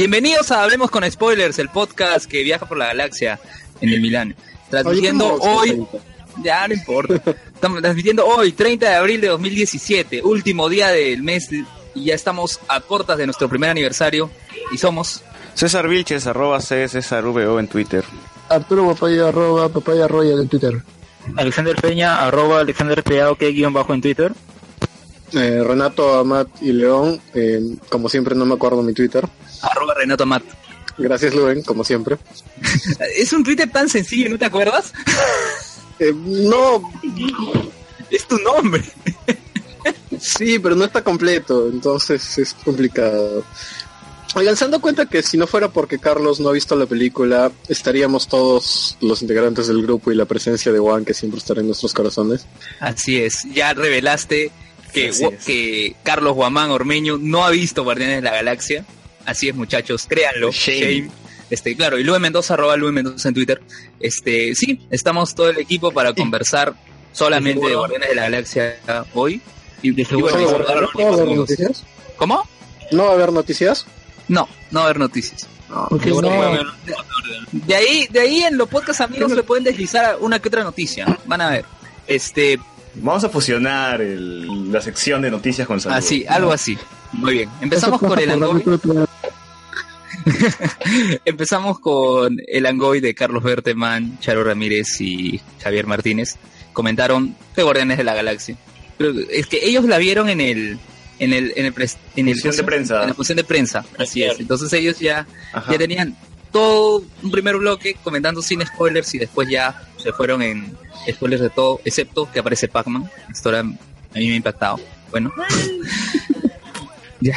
Bienvenidos a Hablemos con Spoilers, el podcast que viaja por la galaxia en el Milán. Transmitiendo hoy, ya no importa, estamos transmitiendo hoy, 30 de abril de 2017, último día del mes y ya estamos a cortas de nuestro primer aniversario y somos César Vilches, arroba C, César VO en Twitter. Arturo Papaya, arroba Papaya Royal en Twitter. Alexander Peña, arroba Alexander Peña, ok, guion bajo en Twitter. Eh, Renato Amat y León, eh, como siempre no me acuerdo mi Twitter. Arroba Renato Amat. Gracias Luen, como siempre. es un Twitter tan sencillo, ¿no te acuerdas? eh, no. Es tu nombre. sí, pero no está completo, entonces es complicado. Oigan, ¿se han dado cuenta que si no fuera porque Carlos no ha visto la película, estaríamos todos los integrantes del grupo y la presencia de Juan que siempre estará en nuestros corazones? Así es, ya revelaste que, que Carlos Guamán Ormeño no ha visto Guardianes de la Galaxia. Así es, muchachos, créanlo. Shame. Este, claro, y Luis Mendoza, arroba Luis Mendoza en Twitter. Este, sí, estamos todo el equipo para conversar solamente de Guardianes de la Galaxia hoy. Y, de seguro, ¿No, ¿No va a haber noticias? ¿Cómo? ¿No va a haber noticias? No, no va a haber noticias. No, no. De, de, ahí, de ahí en los podcasts amigos le pueden deslizar una que otra noticia. Van a ver. Este, Vamos a fusionar el, la sección de noticias con salud. Así, algo así. Muy bien. Empezamos con el Angoy. Empezamos con el Angoy de Carlos Berteman, Charo Ramírez y Javier Martínez. Comentaron de Guardianes de la Galaxia. Es que ellos la vieron en el en el en el, en el de prensa. En la función de prensa. Así es. Entonces ellos ya ya tenían todo un primer bloque comentando sin spoilers y después ya se fueron en spoilers de todo, excepto que aparece Pac-Man. Esto a mí me ha impactado. Bueno. ya.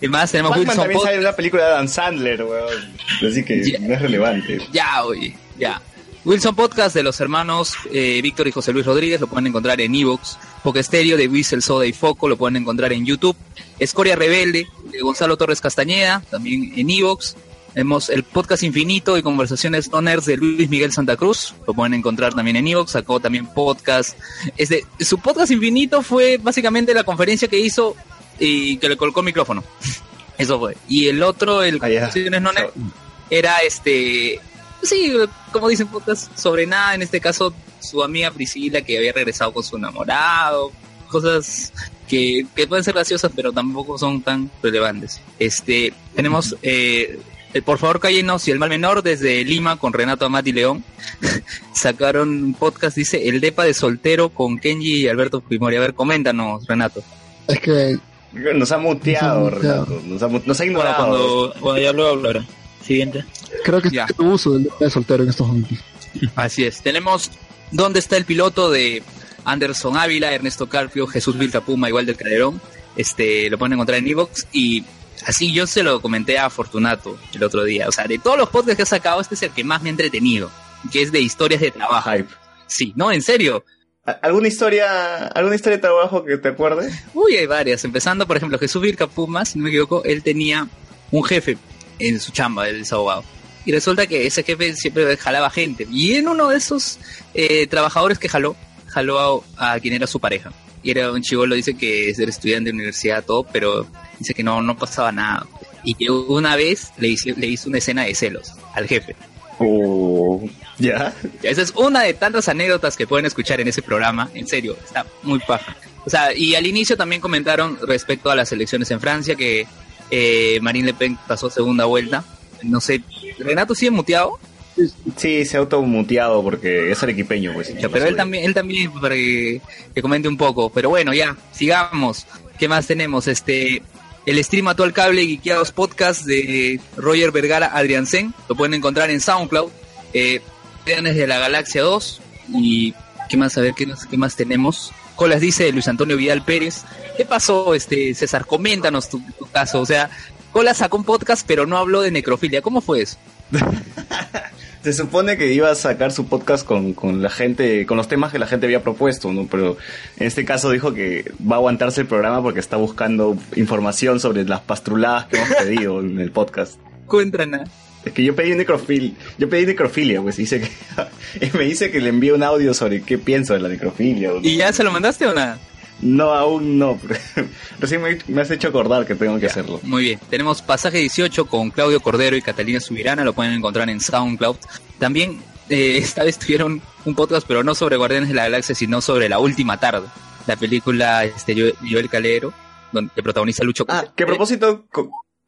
Y más tenemos Wilson también sale una película de Adam Sandler, weón. Así que yeah. no es relevante. Ya, oye, ya. Wilson Podcast de los hermanos eh, Víctor y José Luis Rodríguez lo pueden encontrar en Evox. Estéreo de Whistle, Soda y Foco lo pueden encontrar en YouTube. Escoria Rebelde de Gonzalo Torres Castañeda, también en Evox. Tenemos el podcast Infinito y Conversaciones No Nerds de Luis Miguel Santa Cruz. Lo pueden encontrar también en Evox. Sacó también podcast. Este, su podcast Infinito fue básicamente la conferencia que hizo y que le colocó el micrófono. Eso fue. Y el otro, el Conversaciones No era este. Sí, como dicen podcast sobre nada. En este caso, su amiga Priscila que había regresado con su enamorado. Cosas que, que pueden ser graciosas, pero tampoco son tan relevantes. Este, tenemos eh, por favor cállenos y el mal menor desde Lima con Renato Amati León sacaron un podcast dice el depa de soltero con Kenji y Alberto Fujimori a ver coméntanos Renato es que nos ha muteado, nos ha, Renato nos ha, nos ha ignorado cuando, cuando ya luego hablará siguiente creo que ya. es uso del de soltero en estos momentos así es tenemos dónde está el piloto de Anderson Ávila Ernesto Carpio Jesús Viltapuma igual del Calderón este lo pueden encontrar en Evox y Así yo se lo comenté a Fortunato el otro día. O sea, de todos los podcasts que ha sacado, este es el que más me ha entretenido. Que es de historias de trabajo. Sí, no, en serio. ¿Alguna historia, alguna historia de trabajo que te acuerdes? Uy, hay varias. Empezando, por ejemplo, Jesús Virca Pumas, si no me equivoco, él tenía un jefe en su chamba, el desahogado. Y resulta que ese jefe siempre jalaba gente. Y en uno de esos eh, trabajadores que jaló, jaló a, a, quien era su pareja. Y era un chivolo, dice que es estudiante de universidad, todo, pero dice que no, no pasaba nada. Y que una vez le hizo, le hizo una escena de celos al jefe. Oh, ¿ya? Esa es una de tantas anécdotas que pueden escuchar en ese programa. En serio, está muy paja. O sea, y al inicio también comentaron respecto a las elecciones en Francia que eh, Marine Le Pen pasó segunda vuelta. No sé, ¿Renato sigue muteado? Sí, se ha automuteado porque es arequipeño, pues. Ya, pero él también, él también para que, que, comente un poco. Pero bueno, ya, sigamos. ¿Qué más tenemos? Este, el stream actual cable Guiqueados Podcast de Roger Vergara Adriansen. Lo pueden encontrar en SoundCloud. Eh, de la Galaxia 2. Y qué más, a ver, qué, qué más tenemos. Colas dice Luis Antonio Vidal Pérez. ¿Qué pasó, este César? Coméntanos tu, tu caso. O sea, Colas sacó un podcast, pero no habló de necrofilia. ¿Cómo fue eso? se supone que iba a sacar su podcast con, con, la gente, con los temas que la gente había propuesto, ¿no? Pero en este caso dijo que va a aguantarse el programa porque está buscando información sobre las pastruladas que hemos pedido en el podcast. Cuéntanos. Es que yo pedí necrofilia, yo pedí necrofilia, pues dice que me dice que le envíe un audio sobre qué pienso de la necrofilia. ¿Y ya se lo mandaste o nada? No, aún no. Recién me, me has hecho acordar que tengo que hacerlo. Muy bien. Tenemos Pasaje 18 con Claudio Cordero y Catalina Subirana. Lo pueden encontrar en SoundCloud. También eh, esta vez tuvieron un podcast, pero no sobre Guardianes de la Galaxia, sino sobre La Última Tarde. La película este, Joel Calero, donde protagoniza Lucho Ah, que a propósito,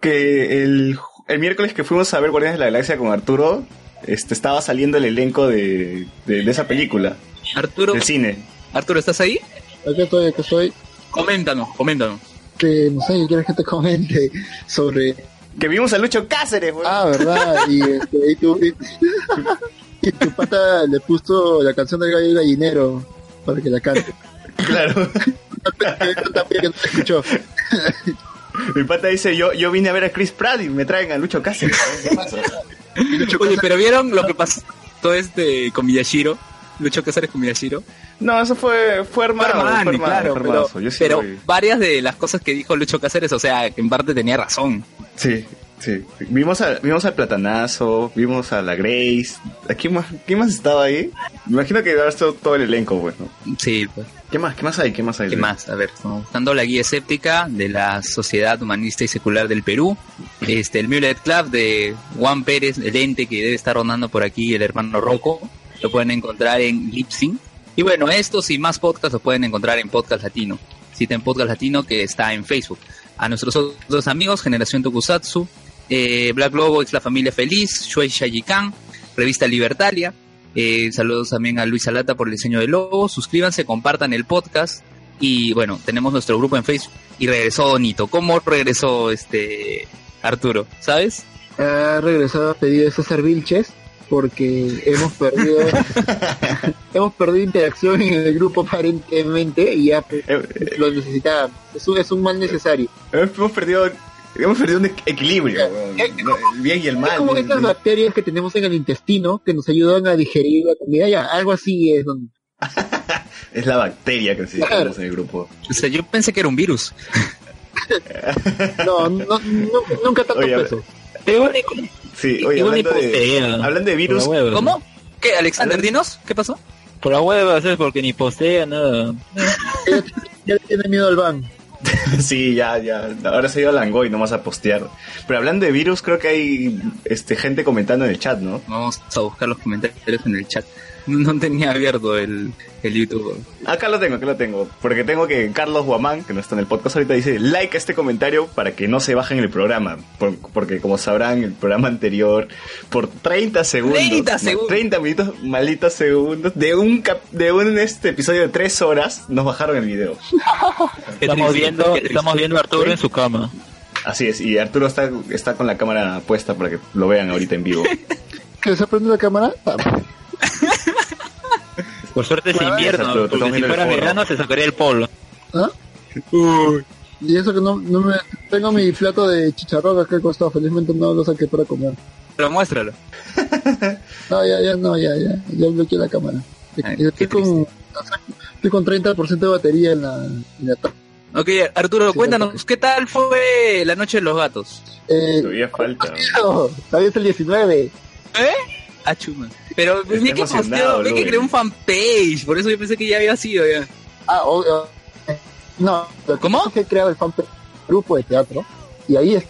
que el, el miércoles que fuimos a ver Guardianes de la Galaxia con Arturo, este, estaba saliendo el elenco de, de, de esa película, Arturo, del cine. Arturo, ¿estás ahí? Acá estoy, acá estoy. Coméntanos, coméntanos. Que, no sé, quieres que te comente sobre... Que vimos a Lucho Cáceres, weón. Ah, ¿verdad? Y, este, y, tu, y, y tu pata le puso la canción del gallo y gallinero para que la cante. Claro. También que no te escuchó. Mi pata dice, yo, yo vine a ver a Chris Pratt y me traen a Lucho Cáceres. ¿Qué pasa? Oye, pero ¿vieron lo que pasó este con Miyashiro? Lucho Cáceres con Miyashiro. No, eso fue, fue armado. Fue Armani, fue armado, claro, fue pero, sí varias de las cosas que dijo Lucho Cáceres, o sea, que en parte tenía razón. Sí, sí. Vimos, a, vimos al Platanazo, vimos a la Grace. ¿A quién más, quién más estaba ahí? Me imagino que a estar todo el elenco, bueno. Sí, pues. ¿Qué más? ¿Qué más hay? ¿Qué más hay? ¿Qué más? A ver, estamos buscando la guía escéptica de la Sociedad Humanista y Secular del Perú. Este, el Mulet Club de Juan Pérez, el ente que debe estar rondando por aquí, el hermano Rocco. Lo pueden encontrar en Lipsync. Y bueno, estos y más podcasts los pueden encontrar en Podcast Latino. Cita en Podcast Latino que está en Facebook. A nuestros otros amigos, Generación Tokusatsu, eh, Black Lobo, es la familia feliz, Shuei Shayikan, Revista Libertalia. Eh, saludos también a Luis Alata por el diseño del logo. Suscríbanse, compartan el podcast. Y bueno, tenemos nuestro grupo en Facebook. Y regresó Donito. ¿Cómo regresó este Arturo? ¿Sabes? Ha regresado a pedir de César Vilches porque hemos perdido hemos perdido interacción en el grupo aparentemente y ya Eh, eh, lo necesitaba. Es un, es un mal necesario. hemos perdido, hemos perdido un equilibrio, weón. El bien y el mal. Es como estas bacterias que tenemos en el intestino que nos ayudan a digerir la comida. Ya, algo así es. don- Es la bacteria que necesitamos en el grupo. O sea, yo pensé que era un virus. No, no, no- nunca tanto Oye, peso. Sí, oye, hablando de, hablando de virus. ¿Cómo? ¿Qué, Alexander? Dinos, ¿qué pasó? Por la hueva, ¿sabes? Porque ni postea nada. Ya, ya tiene miedo al ban. sí, ya, ya. Ahora se ha ido a Langoy nomás a postear. Pero hablando de virus, creo que hay este gente comentando en el chat, ¿no? Vamos a buscar los comentarios en el chat. No tenía abierto el, el YouTube. Acá lo tengo, acá lo tengo. Porque tengo que Carlos Guamán, que no está en el podcast ahorita, dice like a este comentario para que no se bajen el programa. Por- porque como sabrán, el programa anterior, por 30 segundos, 30 ma- segundos. 30 minutos, malditos segundos, de un cap- de un este episodio de 3 horas, nos bajaron el video. Estamos viendo, estamos viendo a Arturo en su cama. Así es, y Arturo está, está con la cámara puesta para que lo vean ahorita en vivo. ¿Que se prende la cámara? Por suerte es invierno, porque si fuera verano se sacaría el polo. ¿Ah? Y eso que no, no me... Tengo mi plato de chicharrón acá al costado. Felizmente no lo saqué para comer. Pero muéstralo. No, ya, ya, no, ya, ya. Ya bloqueé la cámara. Ay, estoy, con, estoy con 30% de batería en la... En la Ok, Arturo, Sí, cuéntanos, ¿qué tal fue la noche de los gatos? eh, Todavía falta. no, todavía es el 19. Ah, chuma. Pero Está vi que posteó, vi que creó un fanpage, por eso yo pensé que ya había sido ya. Ah, obvio. No, ¿Cómo? que he creado el fan grupo de teatro. Y ahí es...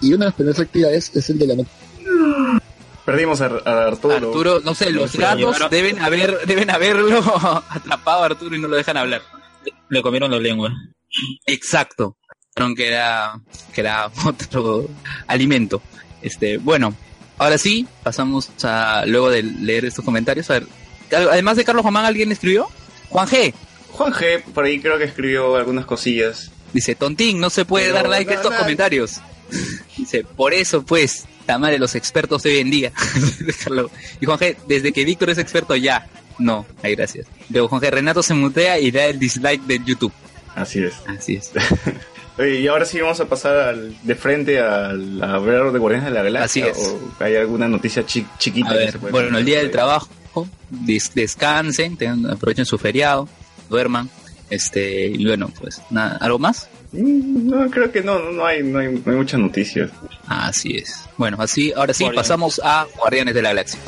Y una de las primeras actividades es el de la noche. Perdimos a, a Arturo. Arturo, no sé, los gatos deben haber, deben haberlo atrapado a Arturo y no lo dejan hablar. Le comieron la lengua. Exacto. Que era, que era otro alimento. Este, bueno, ahora sí, pasamos a, luego de leer estos comentarios, a ver, además de Carlos Román, ¿alguien escribió? Juan G. Juan G, por ahí creo que escribió algunas cosillas. Dice, Tontín, no se puede Pero, dar like a estos no. comentarios. Dice, por eso pues, la madre de los expertos de hoy en día. Y Juan G, desde que Víctor es experto ya. No, ay, gracias. Luego Juan G, Renato se mutea y da el dislike del YouTube. Así es. Así es. Y ahora sí vamos a pasar al- de frente al, a hablar de Guardianes de la Galaxia. Así es. ¿O hay alguna noticia chi- chiquita A que ver, se puede bueno, el día del trabajo, des- descansen, tengan- aprovechen su feriado, duerman. Este, y bueno, pues, nada, ¿algo más? Mm, No, creo que no, no, no hay, no, hay, no hay muchas noticias. Así es. Bueno, así, ahora sí, Guardianes. pasamos a Guardianes de la Galaxia.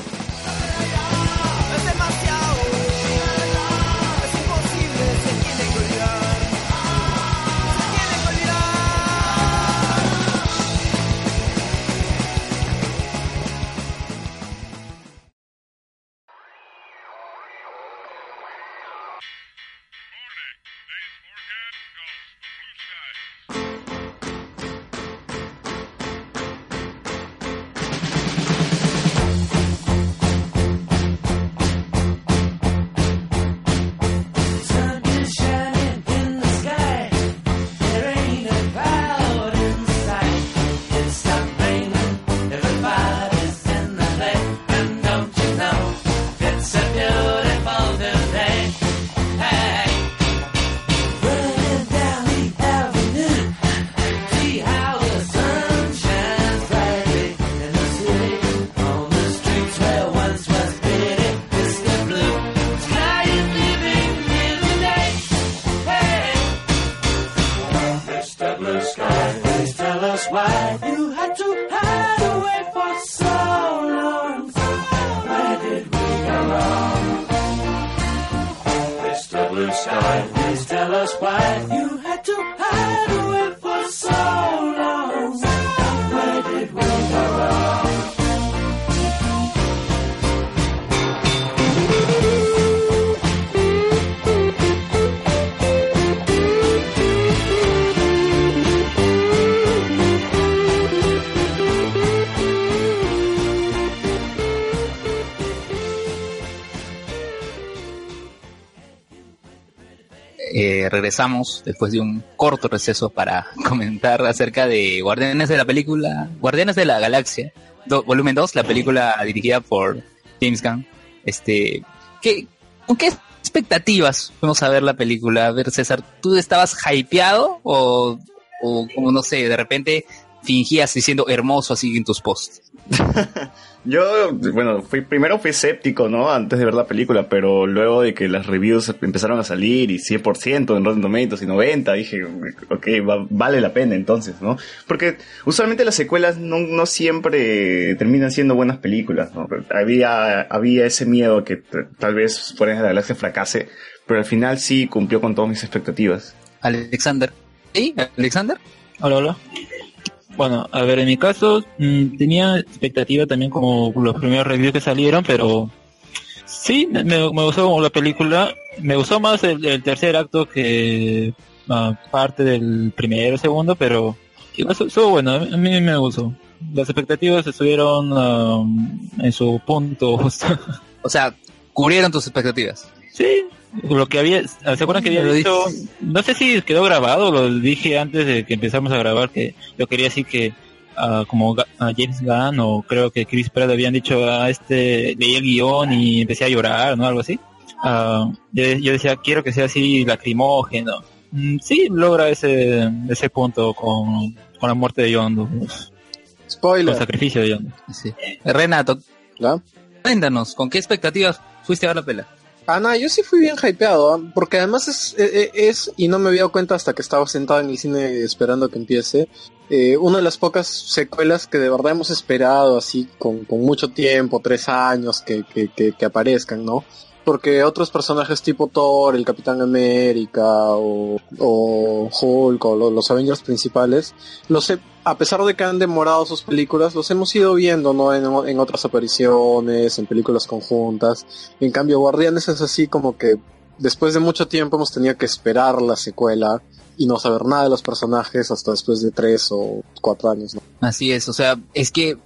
Regresamos después de un corto receso para comentar acerca de Guardianes de la película, Guardianes de la Galaxia, volumen 2, la película dirigida por James Gunn. Este, ¿qué, ¿Con qué expectativas fuimos a ver la película? A ver, César, ¿tú estabas hypeado o, o como no sé, de repente fingías diciendo hermoso así en tus posts? Yo, bueno, fui, primero fui escéptico, ¿no? Antes de ver la película, pero luego de que las reviews empezaron a salir y 100% en Rotten Tomatoes y 90, dije, ok, va- vale la pena entonces, ¿no? Porque usualmente las secuelas no, no siempre terminan siendo buenas películas, ¿no? Había, había ese miedo que tal vez Fuera de la Galaxia fracase, pero al final sí cumplió con todas mis expectativas. Alexander. ¿Sí? ¿Alexander? Hola, hola. Bueno, a ver, en mi caso mm, tenía expectativa también como los primeros reviews que salieron, pero sí, me, gustó como la película. Me gustó más el, tercer acto que ah, parte del primero, segundo, pero igual estu- estuvo bueno, a mí me gustó. Las expectativas estuvieron ah, en su punto justo. O sea, cubrieron tus expectativas. Sí, lo que había, ¿se acuerdan que había Lo dicho? No sé si quedó grabado, lo dije antes de que empezamos a grabar, que yo quería decir que ah, como Ga- ah, James Gunn o creo que Chris Pratt habían dicho a este, leí el guion y empecé a llorar, ¿no? Algo así. Ah, yo, yo decía, quiero que sea así lacrimógeno. Mm, sí, logra ese, ese punto con, con la muerte de Yondo, con el Spoiler. sacrificio de Yondo. Sí. Renato, ¿ya? cuéntanos, ¿con qué expectativas fuiste a ver la pela? Ah, no, yo sí fui bien hypeado, ¿ah? porque además es, eh, eh, es, y no me había dado cuenta hasta que estaba sentado en el cine esperando que empiece, eh, una de las pocas secuelas que de verdad hemos esperado así con, con mucho tiempo, tres años que, que, que aparezcan, ¿no? Porque otros personajes tipo Thor, el Capitán América o, Hulk o lo- los Avengers principales, los a pesar de que han demorado sus películas, los hemos ido viendo, ¿no? En, en otras apariciones, en películas conjuntas. En cambio, Guardianes es así como que después de mucho tiempo hemos tenido que esperar la secuela y no saber nada de los personajes hasta después de tres o cuatro años. ¿no? Así es, o sea, es que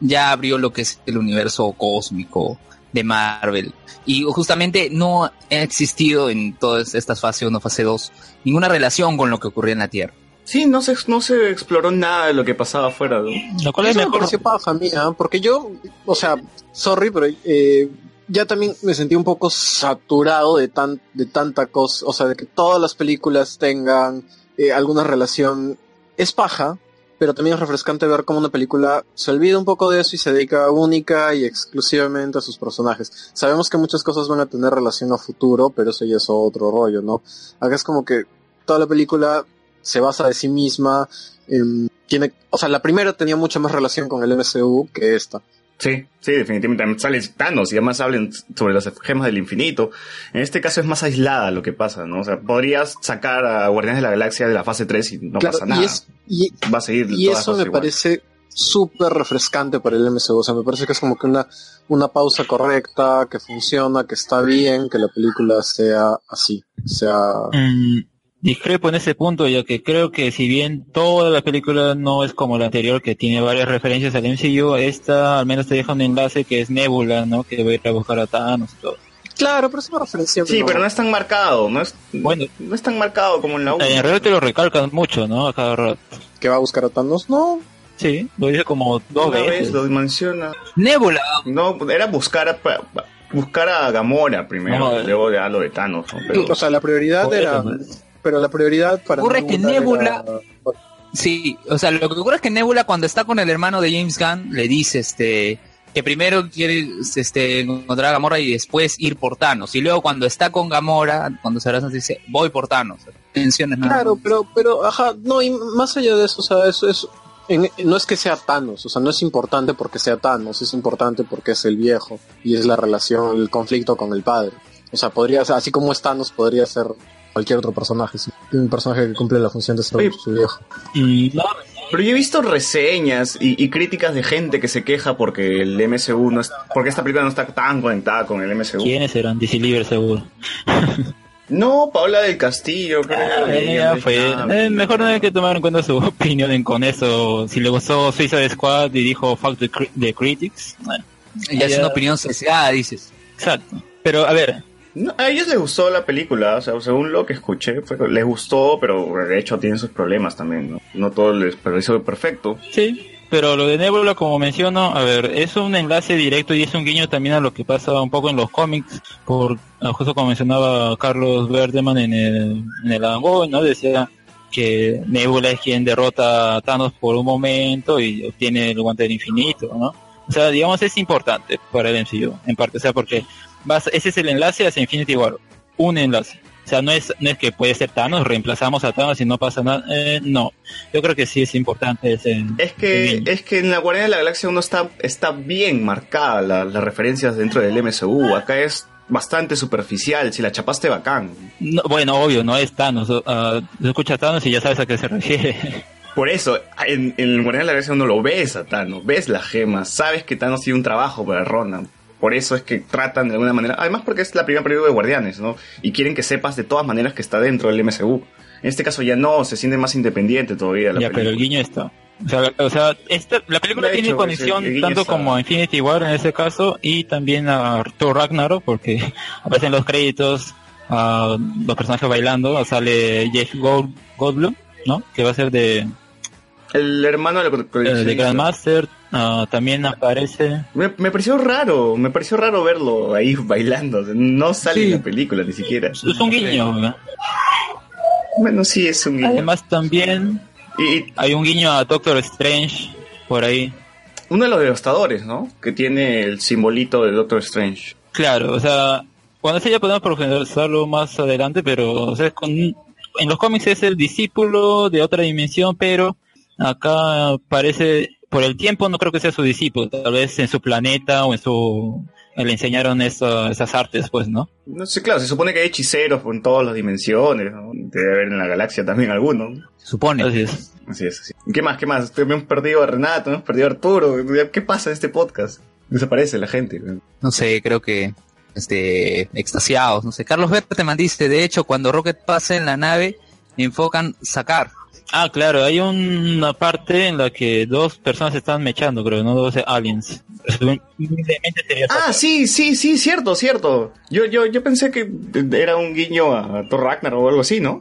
ya abrió lo que es el universo cósmico de Marvel. Y justamente no ha existido en todas estas fases 1, fase 2, ninguna relación con lo que ocurría en la Tierra. Sí, no se, no se exploró nada de lo que pasaba afuera, ¿no? Lo cual es Eso me mejor. pareció paja a mí, ¿ah? porque yo, o sea, sorry, pero eh, ya también me sentí un poco saturado de tan de tanta cosa, o sea, de que todas las películas tengan eh, alguna relación. Es paja, pero también es refrescante ver cómo una película se olvida un poco de eso y se dedica única y exclusivamente a sus personajes. Sabemos que muchas cosas van a tener relación a futuro, pero eso ya es otro rollo, ¿no? Acá es como que toda la película se basa de sí misma, en- tiene, o sea, la primera tenía mucha más relación con el MCU que esta. Sí, sí, definitivamente. También Sale Thanos y además hablan sobre las gemas del infinito. En este caso es más aislada lo que pasa, ¿no? O sea, podrías sacar a Guardianes de la Galaxia de la fase 3 y no Claro, pasa nada. y, es, y, Va a seguir y eso me igual. parece súper refrescante para el MCU. O sea, me parece que es como que una, una pausa correcta, que funciona, que está bien, que la película sea así. Sea. Mm, discrepo en ese punto, ya que creo que si bien toda la película no es como la anterior, que tiene varias referencias al MCU, esta al menos te deja un enlace que es Nebula, ¿no? Que va a ir a buscar a Thanos y todo. Claro, pero es una referencia. Sí, pero no es tan marcado, no es, Bueno. no es tan marcado como en la 1. En realidad te lo recalcan mucho, ¿no? A cada rato. que va a buscar a Thanos. No, Sí, lo dice como dos Una veces. vez lo menciona. Nebula, No, era buscar a, pa- pa- buscar a Gamora primero, No, eh. luego ya lo de Thanos. ¿no? Pero- o sea, la prioridad era. ¿no? Pero la prioridad para. Ocurre que Nebula- era- sí, o sea, lo que ocurre es que Nebula cuando está con el hermano de James Gunn le dice este que primero quiere este, encontrar a Gamora y después ir por Thanos. Y luego cuando está con Gamora, cuando se abrazan, dice, voy por Thanos. menciones nada. Claro, más. pero, pero, ajá, no, y más allá de eso, o sea, eso es, en- no es que sea Thanos, o sea, no es importante porque sea Thanos, es importante porque es el viejo y es la relación, el conflicto con el padre. O sea, podría ser, así como es Thanos, podría ser cualquier otro personaje, sí. un personaje que cumple la función de ser Oye. su viejo. No, Pero yo he visto reseñas y, y críticas de gente que se queja porque el MCU no es, porque esta película no está tan conectada con el MCU. ¿quiénes eran? DC Libre seguro. No, Paula del Castillo, creo. Ah, y fue. Eh, mejor no hay que tomar en cuenta su opinión en- con eso. Si le gustó Suicide Squad y dijo Fuck the, cri- the Critics. bueno, Ya es una opinión sesgada, dices. Exacto. Pero a ver, A ellos les gustó la película, o sea, según lo que escuché, les gustó, pero de hecho tienen sus problemas también, ¿no? No todo les pareció perfecto. sí. Pero lo de Nebula, como menciono, a ver, es un enlace directo y es un guiño también a lo que pasa un poco en los cómics, por justo como mencionaba Carlos Verdeman en el, en el Adam Boy, ¿no? Decía que Nebula es quien derrota a Thanos por un momento y obtiene el guante del infinito, ¿no? O sea, digamos, es importante para el MCU, en parte, o sea, porque vas, ese es el enlace hacia Infinity War, un enlace. O sea, no es, no es que puede ser Thanos, reemplazamos a Thanos y no pasa nada, eh, no. Yo creo que sí es importante ese... Es que, es que en la Guardia de la Galaxia uno está, está bien marcada la- las referencias dentro del MCU. Acá es bastante superficial, si la chapaste bacán. No, bueno, obvio, no es Thanos. Uh, escucha Thanos y ya sabes a qué se refiere. Por eso, en, en el Guardia de la Galaxia uno lo ves a Thanos, ves las gemas, sabes que Thanos tiene un trabajo para Ronan. Por eso es que tratan de alguna manera, además porque es la primera película de Guardianes, ¿no? Y quieren que sepas de todas maneras que está dentro del MCU. En este caso ya no, se siente más independiente todavía la ya, pero el guiño está. O sea, o sea esta, la película De tiene hecho, conexión el tanto está- como a Infinity War en ese caso y también a Thor Ragnarok porque aparecen los créditos, a los personajes bailando, sale Jeff Gold, Goldblum, ¿no? Que va a ser de, El hermano de la de coleccionista. Grandmaster. ah, también aparece Me, me pareció raro, me pareció raro verlo ahí bailando. No sale en la película ni siquiera. es un guiño. ¿verdad? Bueno, sí, es un guiño. Además también Y, hay un guiño a Doctor Strange por ahí. uno de los devastadores, ¿no? Que tiene el simbolito de Doctor Strange. Claro, o sea, cuando eso ya podemos profundizarlo más adelante, pero o sea, con, en los cómics es el discípulo de otra dimensión, pero acá parece, por el tiempo no creo que sea su discípulo, tal vez en su planeta o en su, le enseñaron eso- esas artes, pues, ¿no? No sé, claro, se supone que hay hechiceros en todas las dimensiones, ¿no? Debe haber en la galaxia también alguno. Se supone. Así es. Así es, así. ¿Y ¿Qué más? ¿Qué más? Hemos perdido a Renato, hemos perdido a Arturo. ¿Qué pasa en este podcast? Desaparece la gente. no sé, creo que este extasiados, no sé. Carlos Berteman dice, de hecho, cuando Rocket pasa en la nave, enfocan sacar. Ah, claro, hay una parte en la que dos personas están mechando, creo, ¿no? Dos aliens. Ah, sí, sí, sí, cierto, cierto. Yo, yo, yo pensé que era un guiño a Thor Ragnarok o algo así, ¿no?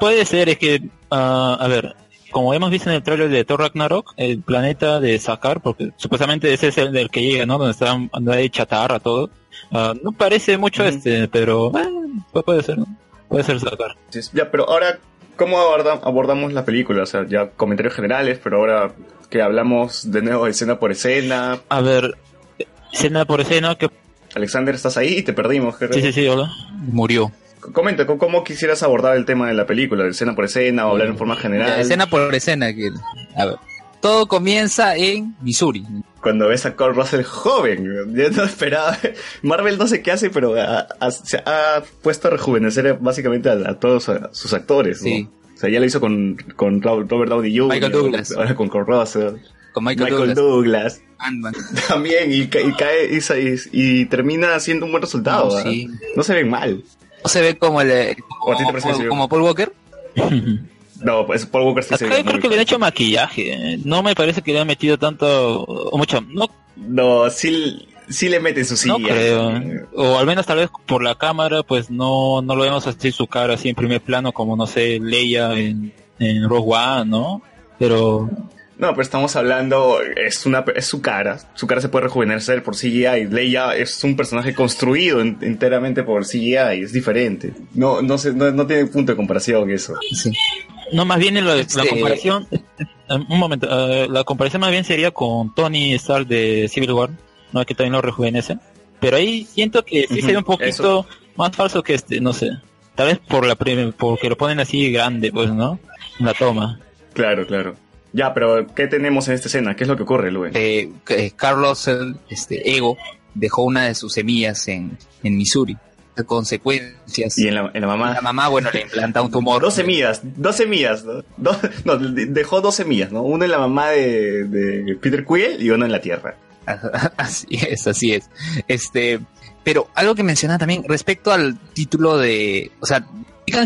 Puede ser, es que, ah, a ver, como hemos visto en el trailer de Thor Ragnarok, el planeta de Sakar, porque supuestamente ese es el del que llega, ¿no? Donde está donde hay chatarra, todo. Ah, no parece mucho este, pero eh, pu- puede ser, ¿no? Puede ser Sakar. Sí, Ya, pero ahora, ¿cómo aborda- abordamos la película? O sea, ya comentarios generales, pero ahora que hablamos de nuevo escena por escena. A ver, escena por escena, que... Alexander, ¿estás ahí? Te perdimos. ¿qué- Sí, sí, sí, hola. Murió. Comenta, ¿cómo- ¿cómo quisieras abordar el tema de la película? ¿De escena por escena o hablar en forma general? Ya, escena por escena. Que, a ver. Todo comienza en Missouri. Cuando ves a Cole Russell joven, yo no esperaba. Marvel no sé qué hace, pero ha, ha- se ha puesto a rejuvenecer básicamente a, a todos a- sus actores. ¿no? Sí. O sea, ya lo hizo con, con Robert Downey Jr., Michael Douglas. ahora con Cole Russell, Con Michael, Michael, Douglas. También, y, ca- y cae y, sa- y- y termina siendo un buen resultado. No, sí. No se ven mal. No se ve como el eh, ¿O a ti te como, parece que se ve? como Paul Walker. No, pues Paul Walker sí se Acá ve yo creo muy que le han hecho maquillaje. eh. No me parece que le han metido tanto, o mucho, no No, sí, sí le mete su No silla. creo. O al menos tal vez por la cámara, pues no, no lo vemos así su cara así en primer plano como, no sé, Leia en, en Rogue One, ¿no? Pero, No, pero estamos hablando, es una es su cara. Su cara se puede rejuvenecer por CGI. Leia es un personaje construido en- enteramente por CGI, es diferente. No, no, se, no, no tiene punto de comparación eso. Sí. no, más bien en lo de- la Este- comparación, eh, un momento, eh, la comparación más bien sería con Tony Stark de Civil War, ¿no? Que también lo rejuvenece. Pero ahí siento que sí Ujú, sería un poquito eso. más falso que este, no sé. Tal vez por la porque lo ponen así grande, pues, ¿no? La toma. Claro, claro. Ya, pero ¿qué tenemos en esta escena? ¿Qué es lo que ocurre, Luen? Eh, que Carlos, el, este, Ego, dejó una de sus semillas en, en Missouri. De consecuencias. Y en la, en la mamá... la mamá, bueno, le implanta un tumor. Dos semillas, dos semillas, ¿no? Dos- no, de- dejó dos semillas, ¿no? Una en la mamá de, de Peter Quill y una en la Tierra. Así es, así es. Este, pero algo que menciona también respecto al título de, o sea,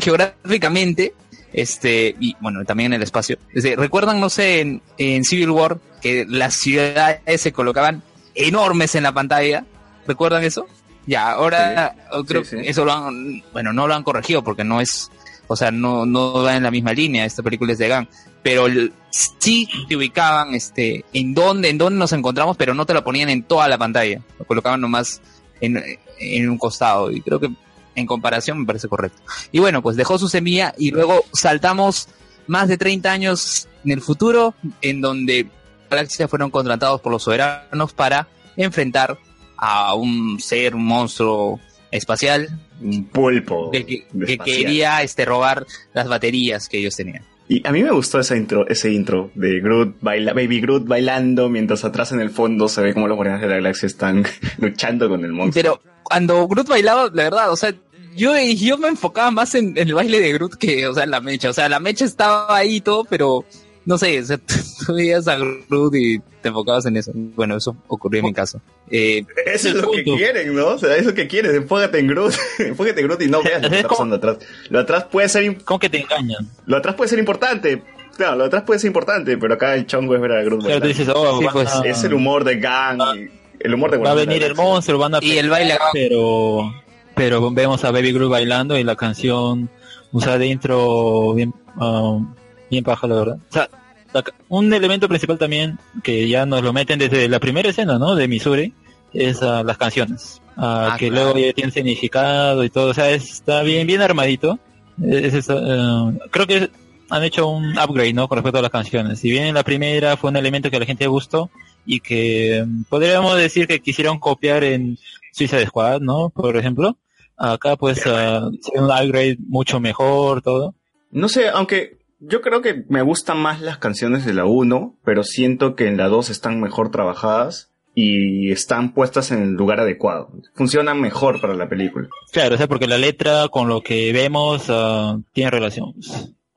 geográficamente, este, y bueno, también en el espacio. Este, Recuerdan, no sé, en, en Civil War, que las ciudades se colocaban enormes en la pantalla. ¿Recuerdan eso? Ya, ahora creo sí, sí. que eso lo han, bueno, no lo han corregido porque no es, o sea, no, no va en la misma línea, esta película es de Gang, pero el- sí te ubicaban este en dónde en dónde nos encontramos pero no te lo ponían en toda la pantalla lo colocaban nomás en, en un costado y creo que en comparación me parece correcto y bueno pues dejó su semilla y luego saltamos más de 30 años en el futuro en donde galaxias fueron contratados por los soberanos para enfrentar a un ser un monstruo espacial Un pulpo. que, quería este robar las baterías que ellos tenían Y a mí me gustó ese intro, ese intro de Groot baila, Baby Groot bailando, mientras atrás en el fondo se ve como los guardianes de la galaxia están luchando con el monstruo. Pero cuando Groot bailaba, la verdad, o sea, yo, yo me enfocaba más en, en el baile de Groot que, o sea, en la mecha. O sea, la mecha estaba ahí y todo, pero no sé, o sea, tú veías a Groot y te enfocabas en eso. Bueno, eso ocurrió en mi caso. Eh, Eso es lo que quieren, ¿no? O sea, eso es lo que quieres. Enfócate en Groot. Enfócate en Groot y no veas lo que Es está pasando atrás. Lo atrás puede ser, ¿Cómo que te engañan? lo atrás puede ser importante. Claro, lo atrás puede ser importante, pero acá el chongo es ver a Groot Claro, tú dices, oh, Sí, pues, Es el humor de Gang, y el humor de va a venir el monstruo, van a y el baile pero pero vemos a Baby Groot bailando y la canción usa de intro bien um, bien paja la verdad. O sea la un elemento principal también que ya nos lo meten desde la primera escena no de Missouri es ah, las canciones. Ah, Ah, que claro. luego ya tienen significado y todo. O sea está bien bien armadito. Es- es, ah, creo que han hecho un upgrade no con respecto a las canciones. Si bien en la primera fue un elemento que a la gente gustó y que mm, podríamos decir que quisieron copiar en Suicide Squad, ¿no? Por ejemplo. Acá pues ve un upgrade mucho mejor, todo. No sé, aunque yo creo que me gustan más las canciones de la 1, pero siento que en la 2 están mejor trabajadas y están puestas en el lugar adecuado. Funcionan mejor para la película. Claro, o sea, porque la letra con lo que vemos ah, tiene relación.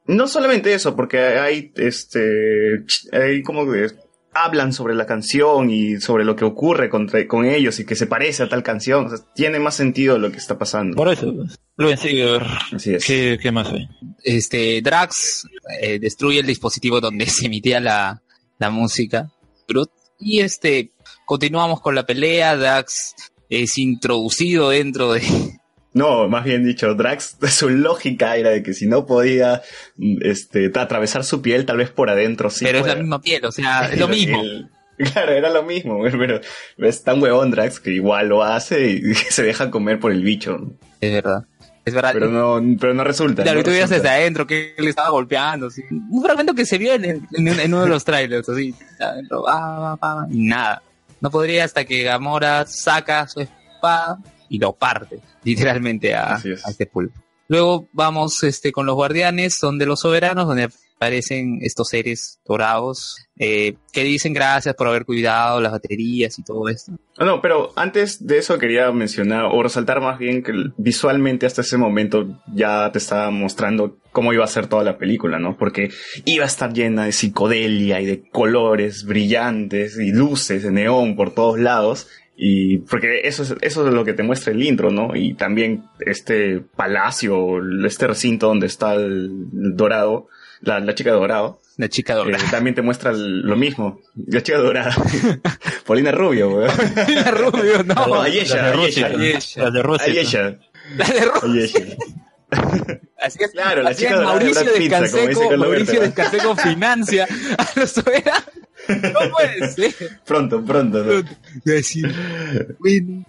No solamente eso, porque hay este hay como que hablan sobre la canción y sobre lo que ocurre contra- con ellos y que se parece a tal canción. O sea, tiene más sentido lo que está pasando. Por eso, sigue, Así es. ¿qué, ¿qué más hay? este, Drax eh, destruye el dispositivo donde se emitía la, la música, y este, continuamos con la pelea, Drax es introducido dentro de, No, más bien dicho, Drax, su lógica era de que si no podía mm, este, atravesar su piel, tal vez por adentro sí. pero es la misma piel, o sea, es lo mismo. El- claro, era lo mismo, pero es tan huevón Drax que igual lo hace y se deja comer por el bicho. Es verdad. Es verdad. Pero no, pero no resulta. Claro, no tú veías desde adentro que él estaba golpeando. Un fragmento que se vio en, en- en uno de los trailers, así. adentro, y nada. No podría hasta que Gamora saca su espada y lo parte, literalmente, a, es. a este pulpo. Luego vamos este, con los guardianes, son de los soberanos, donde aparecen estos seres dorados, eh, que dicen gracias por haber cuidado las baterías y todo esto. Ah, No, pero antes de eso quería mencionar o resaltar más bien que visualmente hasta ese momento ya te estaba mostrando cómo iba a ser toda la película, ¿no? Porque iba a estar llena de psicodelia y de colores brillantes y luces de neón por todos lados. Y porque eso es, eso es lo que te muestra el intro, ¿no? Y también este palacio, este recinto donde está el, dorado, la, la chica dorado, La chica eh, dorada. también te muestra el- lo mismo. La chica dorada. Paulina Rubio, weón. La rubio, no. No, Ayesha, Las de Rusia, Ayesha. las de Rusia. Ayesha. La de rubio. Ayesha. Así es, Claro, la así chica es, Mauricio Descanseco, Mauricio Descanseco financia a los soberanos. No puede ser. Pronto, pronto. ¿no? Bueno,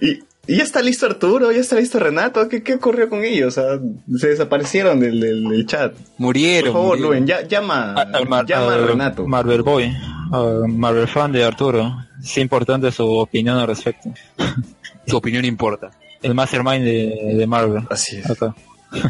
Y, y ya está listo Arturo, ya está listo Renato. ¿Qué, qué ocurrió con ellos? O sea, se desaparecieron del, del- del chat. Por Murieron. favor, murieron. Luen, ya, llama, Al- al Mar- llama a al Renato. Marvel Boy, Marvel fan de Arturo. Es importante su opinión al respecto. Su opinión importa. el mastermind de, de Marvel. Así es. Acá.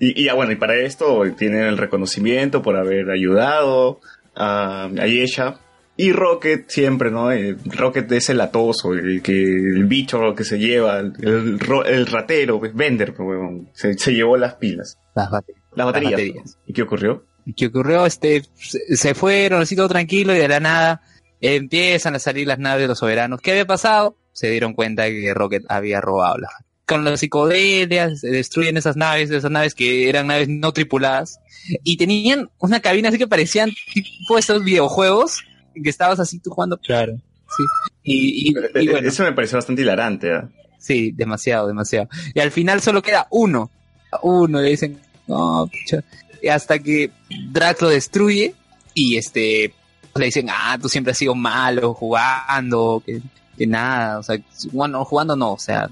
Y, y ah, bueno, y para esto tienen el reconocimiento por haber ayudado a, a Yesha. Y Rocket siempre, ¿no? Eh, Rocket es el atoso, el que el bicho que se lleva, el, el ro- el ratero, pues, Bender, pues, se, se llevó las pilas, Las baterías. las baterías. baterías. ¿Y qué ocurrió? ¿Qué ocurrió? Este, se se fueron así todo tranquilo y de la nada empiezan a salir las naves de los soberanos. ¿Qué había pasado? Se dieron cuenta de que Rocket había robado las con las psicodelias, se destruyen esas naves, esas naves que eran naves no tripuladas, y tenían una cabina así que parecían tipo estos videojuegos, que estabas así tú jugando, Claro. sí, y, y- y Eh, bueno, Eso me pareció bastante hilarante. Sí, demasiado, demasiado. Y al final solo queda uno. Uno, le dicen, no, pucha". Y hasta que Drax lo destruye y este le dicen, ah, tú siempre has sido malo jugando, que, que nada, o sea, bueno, jugando no, o sea,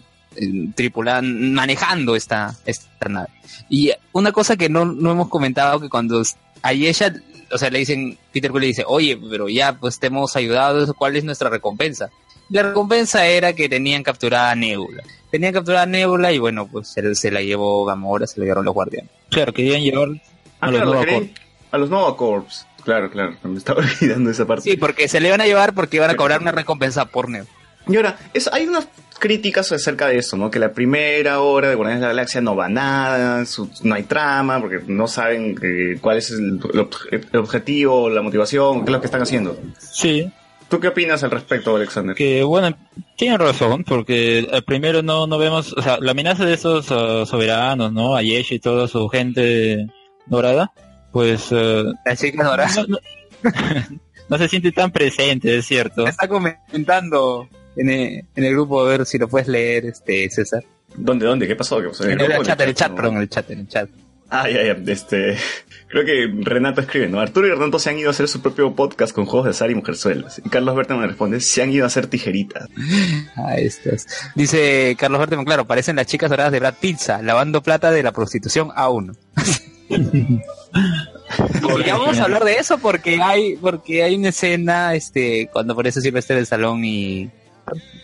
tripulando, manejando esta, esta nave. Y una cosa que no, no hemos comentado, que cuando a ella, o sea, le dicen, Peter Quill le dice, oye, pero ya, pues te hemos ayudado, ¿cuál es nuestra recompensa? La recompensa era que tenían capturada a Nebula. Tenían capturada a Nebula y bueno, pues se, se la llevó Gamora, se la llevaron los guardianes. Claro, querían llevar Ah, a los claro, Nova Corps. a los Nova Corps. Claro, claro, me estaba olvidando esa parte. Sí, porque se le iban a llevar porque iban a cobrar una recompensa por Nebula. Y ahora, es, hay unas críticas acerca de eso, ¿no? Que la primera hora de Guardianes de la Galaxia no va nada, su- no hay trama, porque no saben eh, cuál es el, el el objetivo, la motivación, qué es lo que están haciendo. Sí, ¿Tú qué opinas al respecto, Alexander? que bueno, tienen razón, porque primero no, no vemos, o sea, la amenaza de esos ah, soberanos, ¿no? Ayesh y toda su gente dorada, pues eh, Las chicas ahora no, no- no se siente tan presente, es cierto. está comentando en el, en el grupo a ver si lo puedes leer, este César. ¿Dónde, dónde? ¿Qué pasó? ¿Qué pasó? En el, grupo, chat, en el chat, perdón, en el chat, en el chat. Ah, ya, ya, este... Creo que Renato escribe, ¿no? Arturo y Renato se han ido a hacer su propio podcast con juegos de azar y mujerzuelas. Y Carlos Berta me responde, se han ido a hacer tijeritas. Ah, estas. Dice Carlos Berteman, claro, parecen las chicas doradas de Brad Pizza, lavando plata de la prostitución a uno. Y ya vamos a hablar de eso porque hay, porque hay una escena, este, cuando aparece Silvestre del salón y,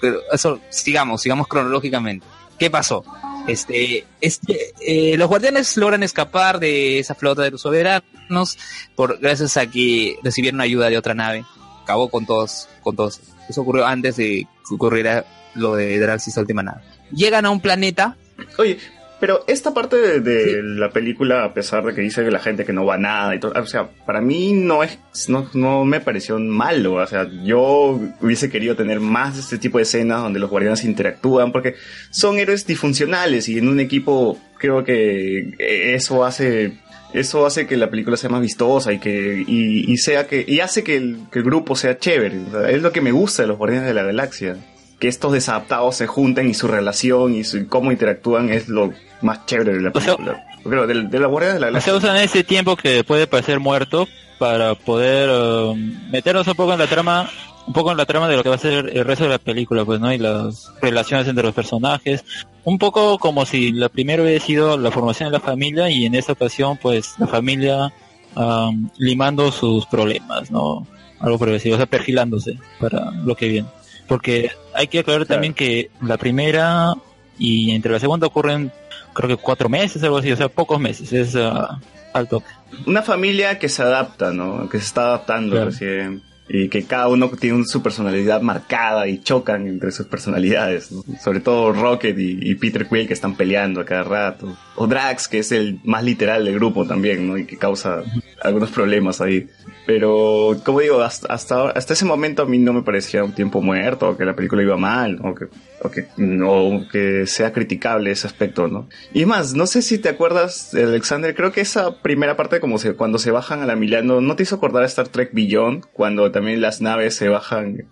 pero eso, sigamos, sigamos cronológicamente. ¿Qué pasó? Este, este, eh, los guardianes logran escapar de esa flota de los soberanos por, gracias a que recibieron ayuda de otra nave. Acabó con todos, con todos. Eso ocurrió antes de que ocurriera lo de Drax y esa última nave. Llegan a un planeta Oye, pero esta parte de, de la película, a pesar de que dice que la gente que no va a nada y todo, o sea, para mí no es, no, no me pareció malo, o sea, yo hubiese querido tener más de este tipo de escenas donde los guardianes interactúan, porque son héroes disfuncionales y en un equipo creo que eso hace eso hace que la película sea más vistosa y que y, y sea que y hace que el, que el grupo sea chévere. O sea, es lo que me gusta de los guardianes de la galaxia que estos desadaptados se junten y su relación y su, cómo interactúan es lo más chévere de la O sea- película. Creo, de, de la Guardia de la O Galaxia. sea, usan ese tiempo que puede parecer muerto para poder eh, meternos un poco en la trama, un poco en la trama de lo que va a ser el resto de la película, pues, ¿no? Y las relaciones entre los personajes. Un poco como si la primera hubiera sido la formación de la familia y en esta ocasión, pues, la familia am, limando sus problemas, ¿no? Algo decir, o sea, perfilándose para lo que viene. Porque hay que aclarar Claro. también que la primera y entre la segunda ocurren creo que cuatro meses, algo así, o sea, pocos meses, es al toque. Una familia que se adapta, ¿no? Que se está adaptando Claro. recién. Y que cada uno tiene su personalidad marcada y chocan entre sus personalidades, ¿no? Sobre todo Rocket y, y Peter Quill que están peleando a cada rato. O Drax, que es el más literal del grupo también, ¿no? Y que causa algunos problemas ahí. Pero, como digo, hasta, hasta, hasta ese momento a mí no me parecía un tiempo muerto, o que la película iba mal, o que, o que, no, que sea criticable ese aspecto, ¿no? Y más, no sé si te acuerdas, Alexander, creo que esa primera parte, como se, cuando se bajan a la Milano, ¿no te hizo acordar a Star Trek Beyond? Cuando también las naves se bajan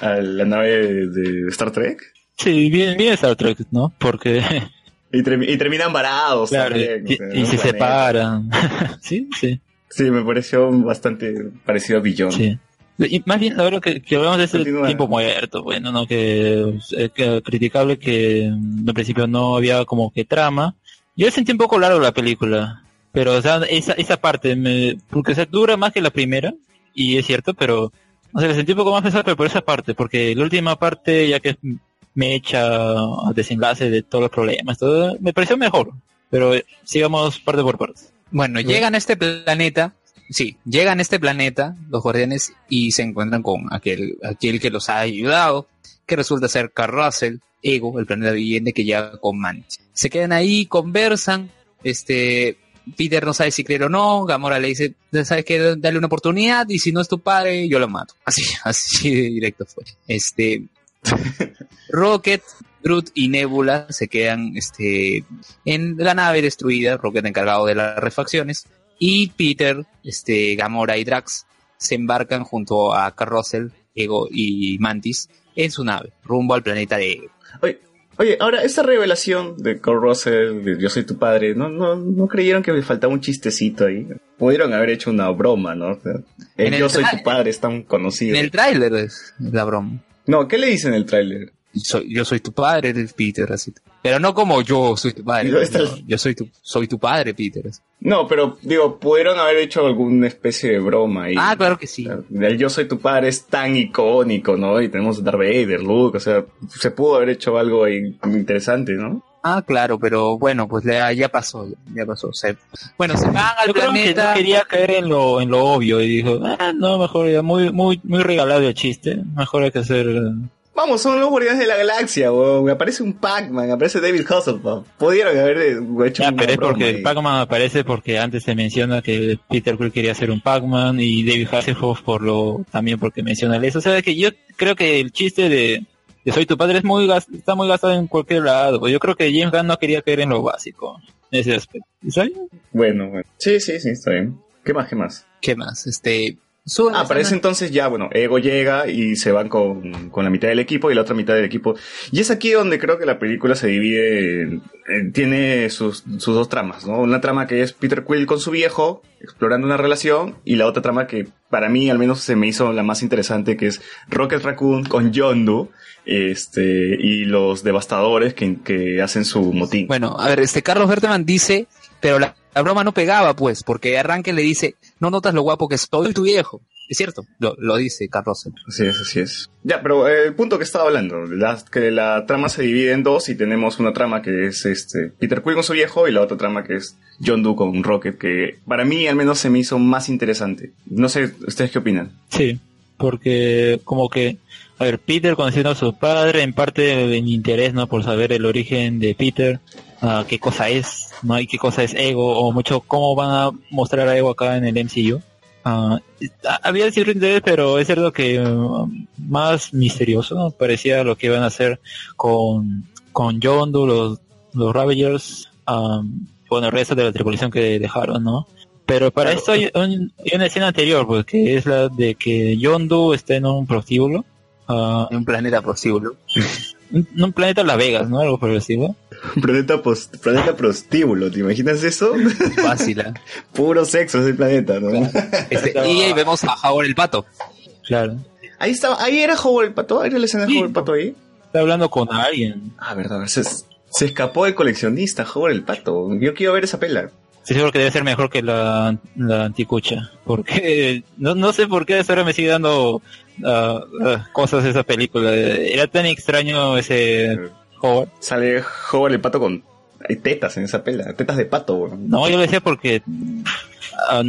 a la nave de Star Trek. Sí, bien, bien Star Trek, ¿no? Porque, Y, termi- y terminan varados. claro, y, también, o sea, y un se separan. sí, sí, Sí, me pareció bastante parecido a Beyond. sí. Y más bien, ahora que, que hablamos de ese Continúa. tiempo muerto, bueno, ¿no? Que, eh, que criticable que al principio no había como que trama. Yo sentí un poco largo la película, pero o sea, esa, esa parte, me, porque o sea, dura más que la primera, y es cierto, pero, o sea, la sentí un poco más pesada, pero por esa parte, porque la última parte, ya que mecha, desenlace de todos los problemas, todo, me pareció mejor. Pero sigamos parte por parte. Bueno, llegan a este planeta, sí, llegan a este planeta los guardianes y se encuentran con aquel, aquel que los ha ayudado, que resulta ser Carl Russell, Ego, el planeta viviente que llega con Mantis. Se quedan ahí, conversan, este, Peter no sabe si creer o no, Gamora le dice, ¿sabes qué? Dale una oportunidad y si no es tu padre, yo lo mato. Así, así de directo fue. Este, Rocket, Groot y Nebula se quedan este, en la nave destruida, Rocket encargado de las refacciones, y Peter, este, Gamora y Drax se embarcan junto a Carl Russell, Ego y Mantis en su nave, rumbo al planeta de Ego. Oye, oye, ahora, esta revelación de Cole Russell, de Yo soy tu padre, ¿no, no, no creyeron que me faltaba un chistecito ahí? Pudieron haber hecho una broma, ¿no? O sea, el En el Yo soy tu padre es tan conocido. En el tráiler es la broma. No, ¿qué le dicen en el tráiler? Soy, yo soy tu padre, Peter, así. Pero no como yo soy tu padre. ¿Y no, yo soy tu, soy tu padre, Peter. así. No, pero digo, pudieron haber hecho alguna especie de broma ahí. Ah, claro que sí. El Yo soy tu padre es tan icónico, ¿no? Y tenemos Darth Vader, Luke, o sea, se pudo haber hecho algo ahí interesante, ¿no? Ah, claro, pero bueno, pues ya, ya pasó, ya, ya pasó. Se- bueno, se van al Yo creo que planeta. no quería caer en lo, en lo obvio y dijo, ah, no, mejor ya muy, muy, muy regalado el chiste, mejor hay que hacer... Vamos, son los guardianes de la galaxia, weón. Aparece un Pac-Man, aparece David Hasselhoff. Pudieron haber eh, hecho Ya, una pero es porque ahí. Pac-Man aparece porque antes se menciona que Peter Quill quería ser un Pac-Man y David Hasselhoff por lo, también porque menciona eso. O sea, que yo creo que el chiste de, de Soy tu padre es muy gas- está muy gastado en cualquier lado. Yo creo que James Gunn no quería caer en lo básico, en ese aspecto. ¿Está bien? Bueno, bueno. Sí, sí, sí, está bien. ¿Qué más, qué más? ¿Qué más? Este. Suben Ah, para ese entonces ya, bueno, Ego llega y se van con, con la mitad del equipo y la otra mitad del equipo. Y es aquí donde creo que la película se divide, en- en- tiene sus, sus dos tramas, ¿no? Una trama que es Peter Quill con su viejo, explorando una relación, y la otra trama que para mí al menos se me hizo la más interesante, que es Rocket Raccoon con Yondu, este, y los devastadores que, que hacen su motín. Bueno, a ver, este Carlos Berteman dice, pero la, la broma no pegaba, pues, porque Arranque le dice, no notas lo guapo que estoy tu viejo. Es cierto, lo, lo dice Carlos. Así es, así es. Ya, pero eh, el punto que estaba hablando, la- que la trama se divide en dos y tenemos una trama que es este Peter Quill con su viejo y la otra trama que es John Doe con Rocket, que para mí al menos se me hizo más interesante. No sé, ¿ustedes qué opinan? Sí, porque como que, a ver, Peter conociendo a su padre, en parte en interés, ¿no? Por saber el origen de Peter, ah, qué cosa es, ¿no? Y qué cosa es Ego, o mucho cómo van a mostrar a Ego acá en el MCU. Ah, ah, había cierto interés, pero es cierto que ah, más misterioso, ¿no? Parecía lo que iban a hacer con, con John Doe, los, los Ravagers, ah, bueno, el resto de la tripulación que dejaron, ¿no? Pero para Claro. esto hay, un- hay una escena anterior, pues, que es la de que Yondu está en un prostíbulo, En un planeta prostíbulo. en un planeta Las Vegas, ¿no? Algo por el estilo. Planeta, post- planeta prostíbulo, ¿te imaginas eso? Fácil, ¿eh? Puro sexo ese planeta, ¿no? Este, y ahí vemos a Howard el pato. Claro. Ahí estaba, ahí era Howard el pato, ahí era la escena de Sí. Howard el pato ahí. Está hablando con alguien. Ah, verdad, se, se escapó el coleccionista, Howard el pato. Yo quiero ver esa pela. Estoy seguro que debe ser mejor que la, la anticucha. Porque no, no sé por qué ahora me sigue dando ah, ah, cosas esa película. Era tan extraño ese Howard. Sale Howard el pato con... Hay tetas en esa pela, tetas de pato, weón. No, yo lo decía porque, ah,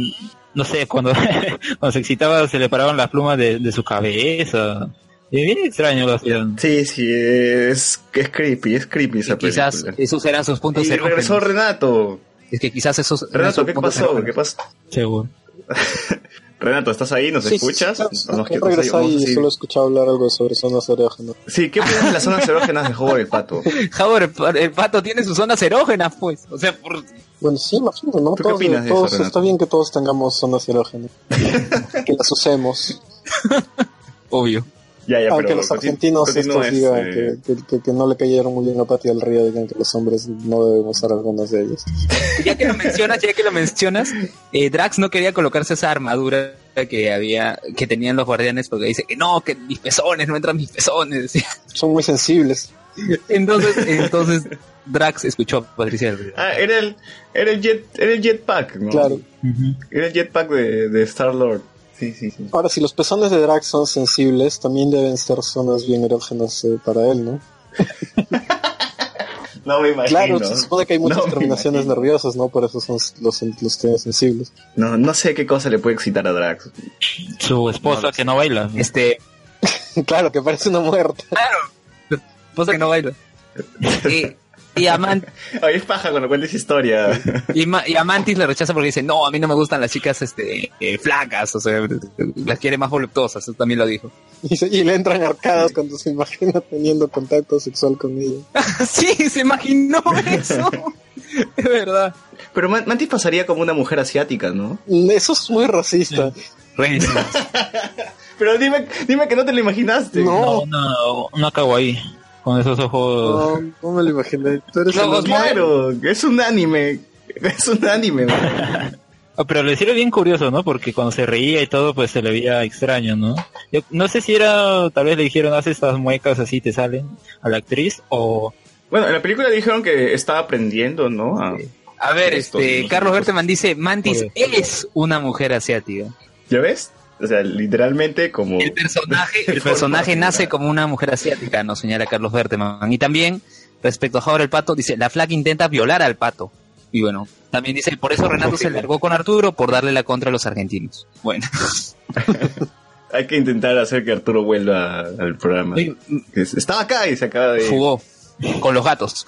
no sé, cuando, cuando se excitaba se le paraban las plumas de, de su cabeza. Y bien extraño lo hacían. Sí, sí, es, es creepy, es creepy esa Y quizás película. esos eran sus puntos Y regresó erógenos. Renato. Es que quizás esos Renato, sus ¿qué pasó? erógenos. ¿Qué pasó? Seguro. Renato, ¿estás ahí? ¿Nos Sí, escuchas? sí, ¿O claro, regresado Vamos y solo he escuchado hablar algo sobre zonas erógenas. Sí, ¿qué opinas de las zonas erógenas de Howard el pato? Howard el pa- el pato tiene sus zonas erógenas, pues. O sea, por... Bueno, sí, imagino, ¿no? ¿Tú qué Todos, opinas de todos- eso, Renato? está bien que todos tengamos zonas erógenas. que las usemos. obvio. Ya, ya, Aunque pero los argentinos estos digan este, que, que, que- que no le cayeron muy bien a Pati del Río, digan que los hombres no debemos usar algunas de ellas. Ya que lo mencionas, ya que lo mencionas, eh, Drax no quería colocarse esa armadura que había, que tenían los guardianes, porque dice que no, que mis pezones, no entran mis pezones. Son muy sensibles. Entonces, entonces Drax escuchó a Patricia del Río. Ah, era el, era el jet, era el jetpack, ¿no? Claro. Era el jetpack de, de Star Lord. Sí, sí, sí. Ahora, si los pezones de Drax son sensibles, también deben ser zonas bien erógenas eh, para él, ¿no? No me imagino. Claro, se supone que hay muchas No terminaciones nerviosas, ¿no? Por eso son los, los temas sensibles. No, no sé qué cosa le puede excitar a Drax. Su esposa que no baila. Este, claro, que parece una muerta. claro, esposa que no baila. Y, y, a Man- Ay, es paja cuando cuentes historia. y, Ma- y a Mantis le rechaza porque dice, no, a mí no me gustan las chicas este, eh, flacas, o sea, las quiere más voluptuosas, eso también lo dijo. Y, se- y le entran arcadas cuando se imagina teniendo contacto sexual con ella. sí, se imaginó eso. es verdad. Pero Man- Mantis pasaría como una mujer asiática, ¿no? Eso es muy racista. Pero dime, dime que no te lo imaginaste. No. No, una, una kawaii. Con esos ojos. No, no me lo imaginé. Tú eres el- Claro, es un anime. Es un anime. man. Ah, Pero le sirve bien curioso, ¿no? Porque cuando se reía y todo, pues se le veía extraño, ¿no? Yo no sé si era, tal vez le dijeron, haz estas muecas así, te salen a la actriz, o... Bueno, en la película dijeron que estaba aprendiendo, ¿no? A- A ver, este, no. Carlos Berteman dice, Mantis Oye. es una mujer asiática. ¿Ya ves? O sea, literalmente como... El personaje, el personaje nace como una mujer asiática, nos señala Carlos Berteman. Y también, respecto a Howard el Pato, dice, la flaca intenta violar al pato. Y bueno, también dice, por eso Renato se largó con Arturo por darle la contra a los argentinos. Bueno, Hay que intentar hacer que Arturo vuelva al programa. Estaba acá y se acaba de... jugó con los gatos.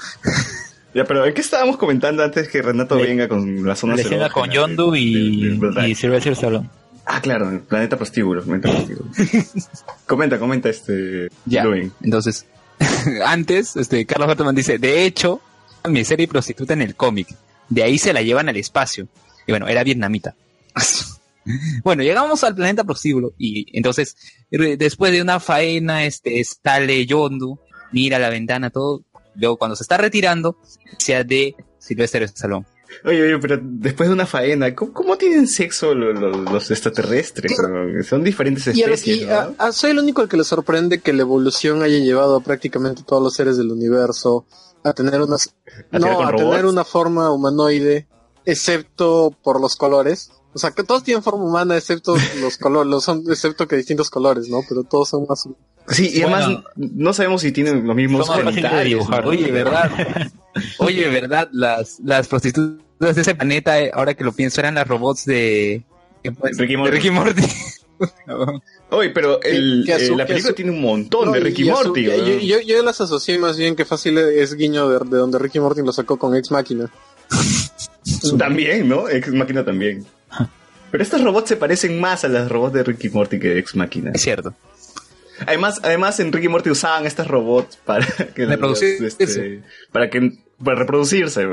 Ya, pero ¿en qué estábamos comentando antes que Renato Le- venga con la zona La escena con Yondu y, y Sylvester Stallone. Ah, claro, el planeta prostíbulo. Planeta prostíbulo. comenta, comenta este... Ya. Entonces, antes, este, Carlos Berteman dice, de hecho, mi serie prostituta en el cómic. De ahí se la llevan al espacio. Y bueno, era vietnamita. bueno, llegamos al planeta prostíbulo y entonces, después de una faena, este, sale Yondu, mira la ventana, todo. Luego cuando se está retirando, sea de Silvestre Stallone. Oye, oye, pero después de una faena, ¿cómo, cómo tienen sexo lo- lo- los extraterrestres? no? Son diferentes Y, a, especies, y ¿no? a- a- soy el único al que le sorprende que la evolución haya llevado a prácticamente todos los seres del universo a tener unas ¿A tirar no a robots? tener una forma humanoide excepto por los colores o sea que todos tienen forma humana excepto los colores los son excepto que distintos colores no pero todos son más Sí, y además Bueno. no sabemos si tienen los mismos genitales, dibujar. ¿no? Oye, ¿verdad? Oye, ¿verdad? Las, las prostitutas de ese planeta, eh, ahora que lo pienso, eran las robots de... Ricky Morty. de Ricky Morty. Oye, pero el, Que- que eh, la película tiene un montón No, de Ricky y Morty. yo, ¿no? yo, yo las asocié más bien que fácil es guiño de, de donde Ricky Morty lo sacó con Ex Máquina También, ¿no? Ex Máquina también. Pero estos robots se parecen más a los robots de Ricky Morty que de Ex Máquina. Es cierto. Además, además en Ricky Morty usaban estos robots para que los- Reproducirse. este, para que para reproducirse,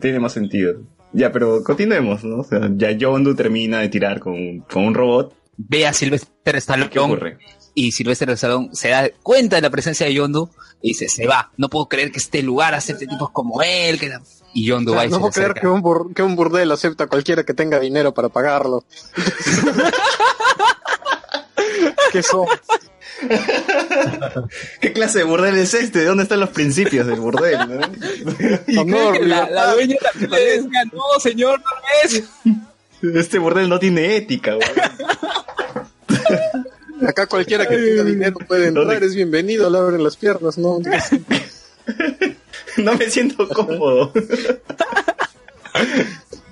tiene más sentido. Ya, pero continuemos, ¿no? O sea, ya Yondu termina de tirar con, con un robot. Ve a Sylvester Stallone ¿Qué ocurre? y Sylvester Stallone se da cuenta de la presencia de Yondu y dice, se va. No puedo creer que este lugar acepte tipos como él. Que la-". Y Yondu O sea, va y no puedo creer que un, bur- que un burdel acepta a cualquiera que tenga dinero para pagarlo. ¿Qué son? ¿Qué clase de burdel es este? ¿De dónde están los principios del burdel? Y que la, la dueña también le decía, no, señor, no es. Este burdel no tiene ética, güey. Acá cualquiera que tenga dinero puede entrar, ¿Dónde? es bienvenido, le abren las piernas, ¿no? No me siento cómodo.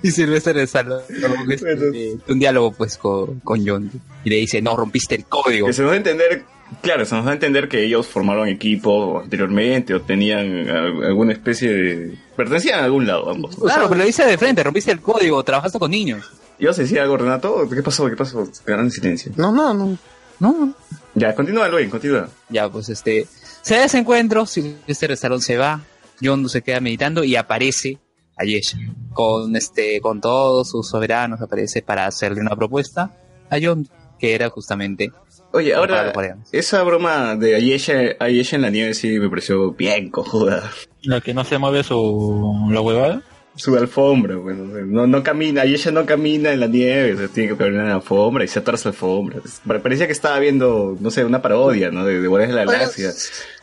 Y Sylvester Stallone este, Bueno. un diálogo pues con, con Yondu. Y le dice, no, rompiste el código. Que se nos da a entender, claro, se nos da a entender que ellos formaron equipo anteriormente o tenían al- alguna especie de... pertenecían a algún lado ambos. Claro, pero lo dice de frente, rompiste el código, trabajaste con niños. ¿Y vas a decir algo, Renato? ¿Qué pasó? ¿Qué pasó? Quedaron en silencio. No, no, no. No, Ya, continúa, Luis, continúa. Ya, pues este, se da ese encuentro, Sylvester Stallone se va, Yondu se queda meditando y aparece Ayesh con este, con todos sus soberanos, aparece para hacerle una propuesta a Yondu, que era justamente Oye, ahora, esa broma de Ayesha, Ayesha en la nieve sí me pareció bien cojuda. La que no se mueve su la huevada. Su alfombra, bueno, no, no camina, y ella no camina en la nieve, o sea, tiene que caminar en la alfombra y se atora la alfombra. Pare- Parecía que estaba viendo, no sé, una parodia, ¿no? De, de Guardianes de la Galaxia.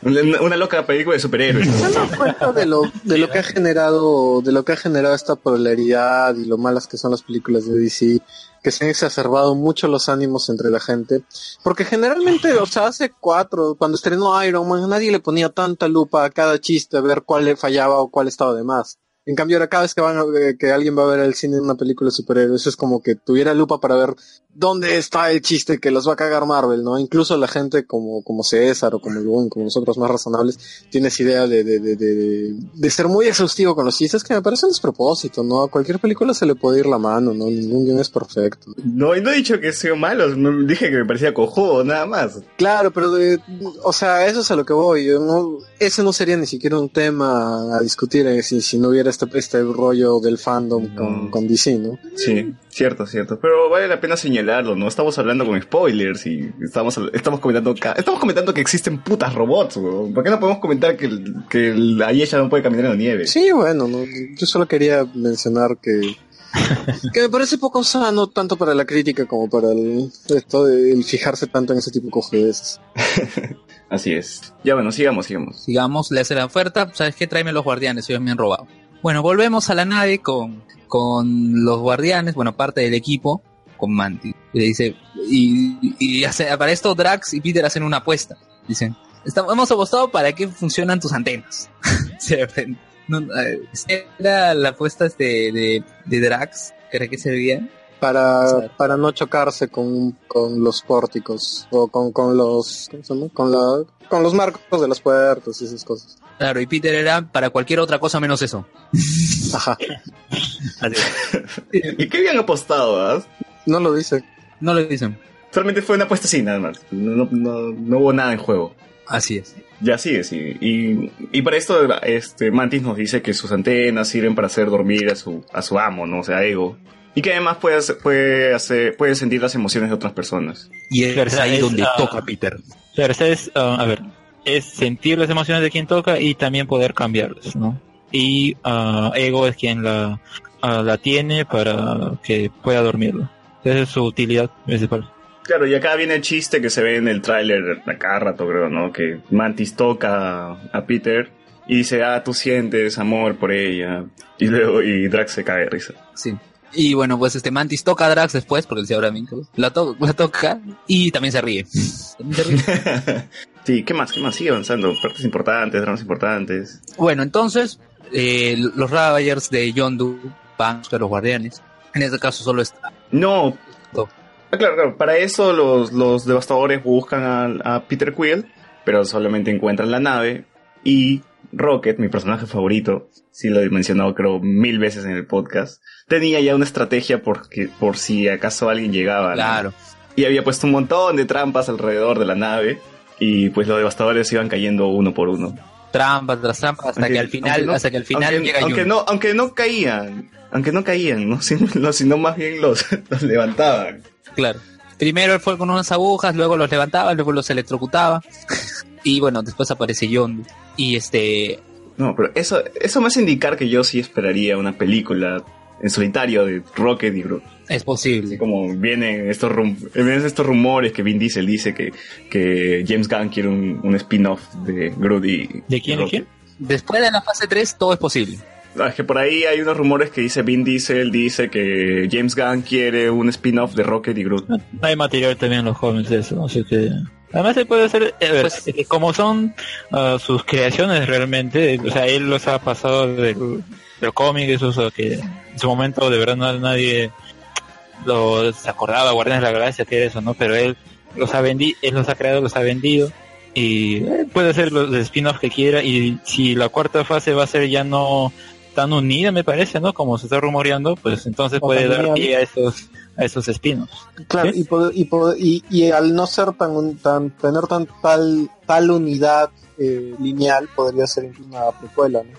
Una, una loca película de superhéroes. ¿Se han dado cuenta de lo, de lo que ha generado, de lo que ha generado esta polaridad y lo malas que son las películas de DC? Que se han exacerbado mucho los ánimos entre la gente. Porque generalmente, o sea, hace cuatro, cuando estrenó Iron Man, nadie le ponía tanta lupa a cada chiste a ver cuál le fallaba o cuál estaba de más. En cambio, ahora cada vez que, van a- eh, que alguien va a ver el cine en una película de superhéroes, es como que tuviera lupa para ver dónde está el chiste que los va a cagar Marvel, ¿no? Incluso la gente como, como César o como como nosotros más razonables, tienes idea de, de, de, de, de ser muy exhaustivo con los chistes que me parece un despropósito, ¿no? A cualquier película se le puede ir la mano, ¿no? Ningún guion es perfecto. No, no he dicho que sea malo, dije que me parecía cojudo, nada más. Claro, pero o sea, eso es a lo que voy. Yo no, ese no sería ni siquiera un tema a discutir eh, si, si no hubiera este, este rollo del fandom con, No. con DC, ¿no? Sí, cierto, cierto. Pero vale la pena señalarlo, ¿no? Estamos hablando con spoilers y estamos, estamos comentando ca- estamos comentando que existen putas robots, weón. ¿Por qué no podemos comentar que, el- que la ella no puede caminar en la nieve? Sí, bueno, no, yo solo quería mencionar que que me parece poco sano tanto para la crítica como para el, esto de el fijarse tanto en ese tipo de cojudeces. Así es. Ya bueno, sigamos, sigamos. Sigamos, le hace la oferta, ¿sabes qué? Tráeme los guardianes, ellos me han robado. Bueno, volvemos a la nave con, con los guardianes, bueno, parte del equipo, con Mantis. Y le dice, y, y hace- para esto Drax y Peter hacen una apuesta. Dicen, "Estamos- hemos apostado para que funcionan tus antenas. No, eh, era la apuesta este de, de Drax, ¿para qué servía? Para, para no chocarse con, con los pórticos o con, con los con la con los marcos de las puertas y esas cosas. Claro, y Peter era para cualquier otra cosa menos eso. Ajá. Así es. ¿Y qué habían apostado, ah? No lo dice. No lo dicen. Solamente fue una apuesta así, nada más. No, no, no hubo nada en juego. Así es. Ya sigue, sí. Y, y para esto, este, Mantis nos dice que sus antenas sirven para hacer dormir a su, a su amo, ¿no? O sea, Ego. Y que además puede, hacer- puede, hacer, puede sentir las emociones de otras personas. Y es ahí es, donde ah, toca Peter. Claro, es, ah, a ver, es sentir las emociones de quien toca y también poder cambiarlas, ¿no? Y ah, Ego es quien la, la tiene para que pueda dormirlo. Esa es su utilidad principal. Claro, y acá viene el chiste que se ve en el tráiler a cada rato, creo, ¿no? Que Mantis toca a Peter y dice, ah, tú sientes amor por ella. Y luego, y Drax se cae de risa. Sí. Y bueno, pues este Mantis toca a Drax después, porque decía ahora mismo, la, to- la toca y también se ríe. También se ríe. sí, ¿qué más? ¿Qué más? Sigue avanzando. Partes importantes, dramas importantes. bueno, entonces, eh, los Ravagers de Yondu van a los guardianes. En este caso solo está. No. Ah, claro, claro. Para eso los, los devastadores buscan a, a Peter Quill, pero solamente encuentran la nave y Rocket, mi personaje favorito, sí lo he mencionado creo mil veces en el podcast, tenía ya una estrategia porque, por si acaso alguien llegaba. ¿no? Claro. Y había puesto un montón de trampas alrededor de la nave y pues los devastadores iban cayendo uno por uno. Trampa tras trampa hasta Aunque- que al final, aunque no- hasta que al final aunque, llega aunque Yondu. no, aunque no caían, aunque no caían, ¿no? Sino, no, sino más bien los, los levantaban. Claro. Primero él fue con unas agujas, luego los levantaba, luego los electrocutaba. y bueno, después aparece Yondu. Y este, No, pero eso, eso me hace indicar que yo sí esperaría una película en solitario de Rocket y Groot. es Así posible. como vienen estos, rum- vienen estos rumores que Vin Diesel dice que, que James Gunn quiere un, un spin-off de Groot y ¿De quién? ¿De Rocket. quién? Después de la fase 3 todo es posible. No, es que por ahí hay unos rumores que dice Vin Diesel, dice que James Gunn quiere un spin-off de Rocket y Groot. Hay material también en los jóvenes de eso, así que... Además se puede hacer, ver, Pues- eh, como son ah, sus creaciones realmente, o sea, él los ha pasado del, del cómic, eso es lo que en su momento de verdad no- nadie lo se acordaba, Guardianes de la Galaxia, que era eso, ¿no? Pero él los ha vendido, él los ha creado, los ha vendido y eh, puede hacer los spin-offs que quiera y si la cuarta fase va a ser ya no tan unida, me parece, ¿no? Como se está rumoreando, pues entonces O puede dar pie a esos, a esos spin-offs. Claro, ¿Sí? y, y, y, y al no ser tan, un- tan tener tan tal tal unidad eh, lineal podría ser incluso una precuela, ¿no?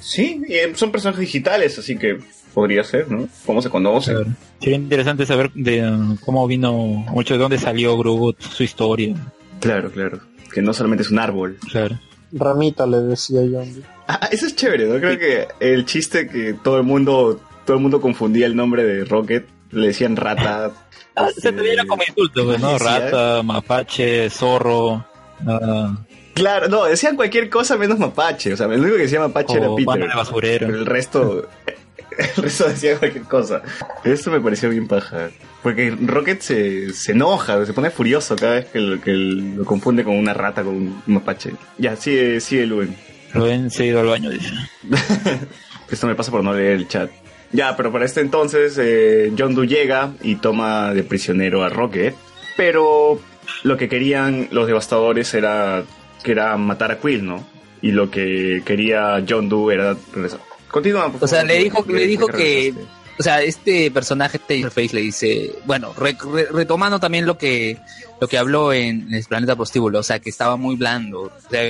Sí, y, eh, son personajes digitales, así que podría ser, ¿no? ¿Cómo se conocen? Claro. Sería interesante saber de uh, cómo vino, mucho de dónde salió Groot, su historia. Claro, claro. Que no solamente es un árbol. Claro. Ramita le decía Doe. Ah, eso es chévere, ¿no? Creo que el chiste que todo el mundo, todo el mundo confundía el nombre de Rocket, le decían rata. Ah, se te viera como insulto, pues, ¿no? Rata, mapache, zorro. ah, Claro, no, decían cualquier cosa menos mapache. O sea, el único que decía mapache era Peter. banda de basurero. Pero el resto, el resto decía cualquier cosa. Esto me pareció bien paja. Porque Rocket se, se enoja, se pone furioso cada vez que lo, que lo confunde con una rata, con un mapache. Ya, sigue, sigue Luen. Rubén se ha ido al baño, dice. Esto me pasa por no leer el chat. Ya, pero para este entonces eh, John Doe llega y toma de prisionero a Rocket. Pero lo que querían los devastadores era que era matar a Quill, ¿no? Y lo que quería John Doe era regresar. Continúa. por O sea, le dijo, ¿qué- le dijo que, o sea, este personaje Taserface le dice, bueno, re- re- retomando también lo que, lo que habló en, el planeta prostíbulo, o sea, que estaba muy blando, o sea,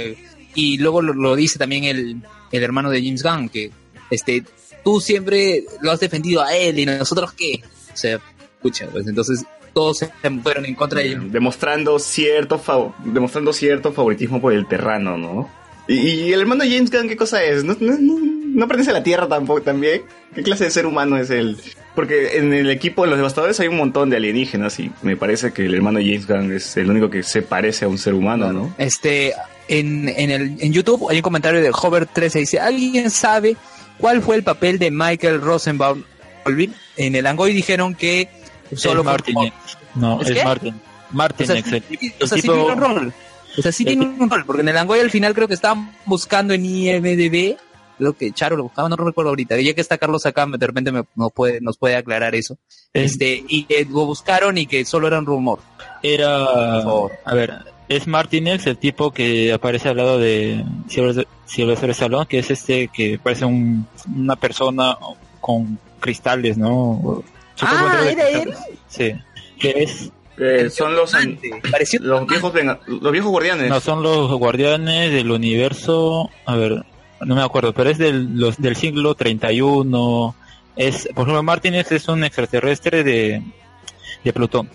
y luego lo, lo dice también el, el hermano de James Gunn, que, este, tú siempre lo has defendido a él y nosotros qué, o sea, escucha, pues entonces todos se fueron en contra de él. demostrando cierto demostrando cierto favoritismo por el terrano, ¿no? Y, y el hermano James Gunn, ¿qué cosa es? ¿No, no, no, no pertenece a la Tierra tampoco también? ¿Qué clase de ser humano es él? Porque en el equipo de los devastadores hay un montón de alienígenas y me parece que el hermano James Gunn es el único que se parece a un ser humano, ¿no? Este, en, en, el, en YouTube hay un comentario de Hover13 dice, ¿alguien sabe cuál fue el papel de Michael Rosenbaum? En el Angoy dijeron que solo es fue- Martinex. No, ¿Es es, qué? Martin. O sea, el, o sea, sí tiene un rol. O sea, sí tiene un rol, porque en el Angoy al final creo que estaban buscando en IMDB, creo que Charo lo buscaba, no recuerdo ahorita. Ya que está Carlos acá, de repente me- nos, puede, nos puede aclarar eso. es- Este, y que lo buscaron y que solo era un rumor. era, a ver, es Martinex, el tipo que aparece al lado de Sylvester Sylvester Stallone, que es este que parece un, una persona con cristales, ¿no? Ah, buen de ¿era cristales. Sí. Que es, Eh, son los, los viejos venga- los viejos guardianes. no, son los guardianes del universo, a ver, no me acuerdo, pero es del, los, del siglo 31, es, por ejemplo, Martinex es un extraterrestre de, de Plutón.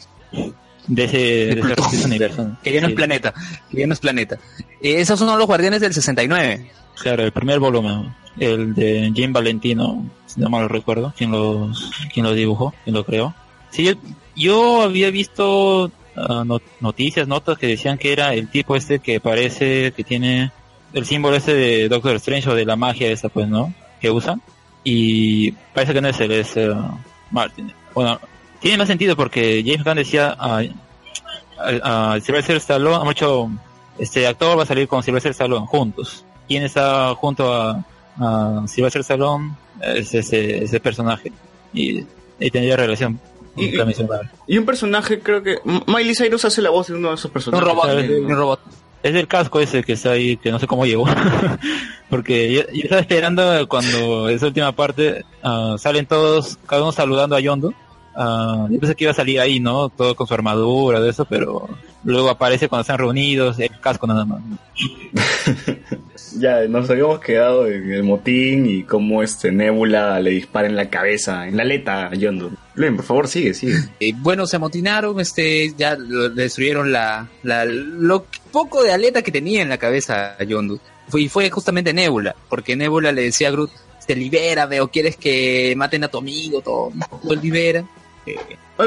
De ese, de ese- Plutón. de ese universo. que ya no Sí. es planeta, que ya no es planeta. Eh, esos son los guardianes del 69. Claro, el primer volumen, el de Jim Valentino, si no mal recuerdo, quien los, quien lo dibujó, quien lo creó. Sí, yo, yo había visto no- noticias, notas que decían que era el tipo este que parece que tiene el símbolo este de Doctor Strange o de la magia esa, pues, ¿no? Que usan. Y parece que no es él, es eh, Martin. Bueno, tiene más sentido porque James Gunn decía a, a, a Sylvester Stallone, mucho, este actor va a salir con Sylvester Stallone juntos. ¿Quién está junto a, a Sylvester Stallone? Es ese, ese personaje. Y, y tendría relación con Y- la Misión Marvel. Y un personaje, creo que Miley Cyrus hace la voz de uno de esos Un personajes. robot, también, un robot. Es el casco ese que está ahí, que no sé cómo llegó. Porque yo, yo estaba esperando cuando esa última parte ah, salen todos, cada uno saludando a Yondo. Ah, yo pensé que iba a salir ahí, ¿no? Todo con su armadura, de eso, pero luego aparece cuando están reunidos, el casco nada más. Ya, nos habíamos quedado en el motín y cómo este Nebula le dispara en la cabeza, en la aleta a Yondu. Luen, por favor, sigue, sigue. Eh, bueno, se amotinaron, este, ya destruyeron la, la, lo poco de aleta que tenía en la cabeza a Yondu. Fue- Y fue justamente Nebula, porque Nebula le decía a Groot, te libérame o quieres que maten a tu amigo, todo, lo libera. Eh,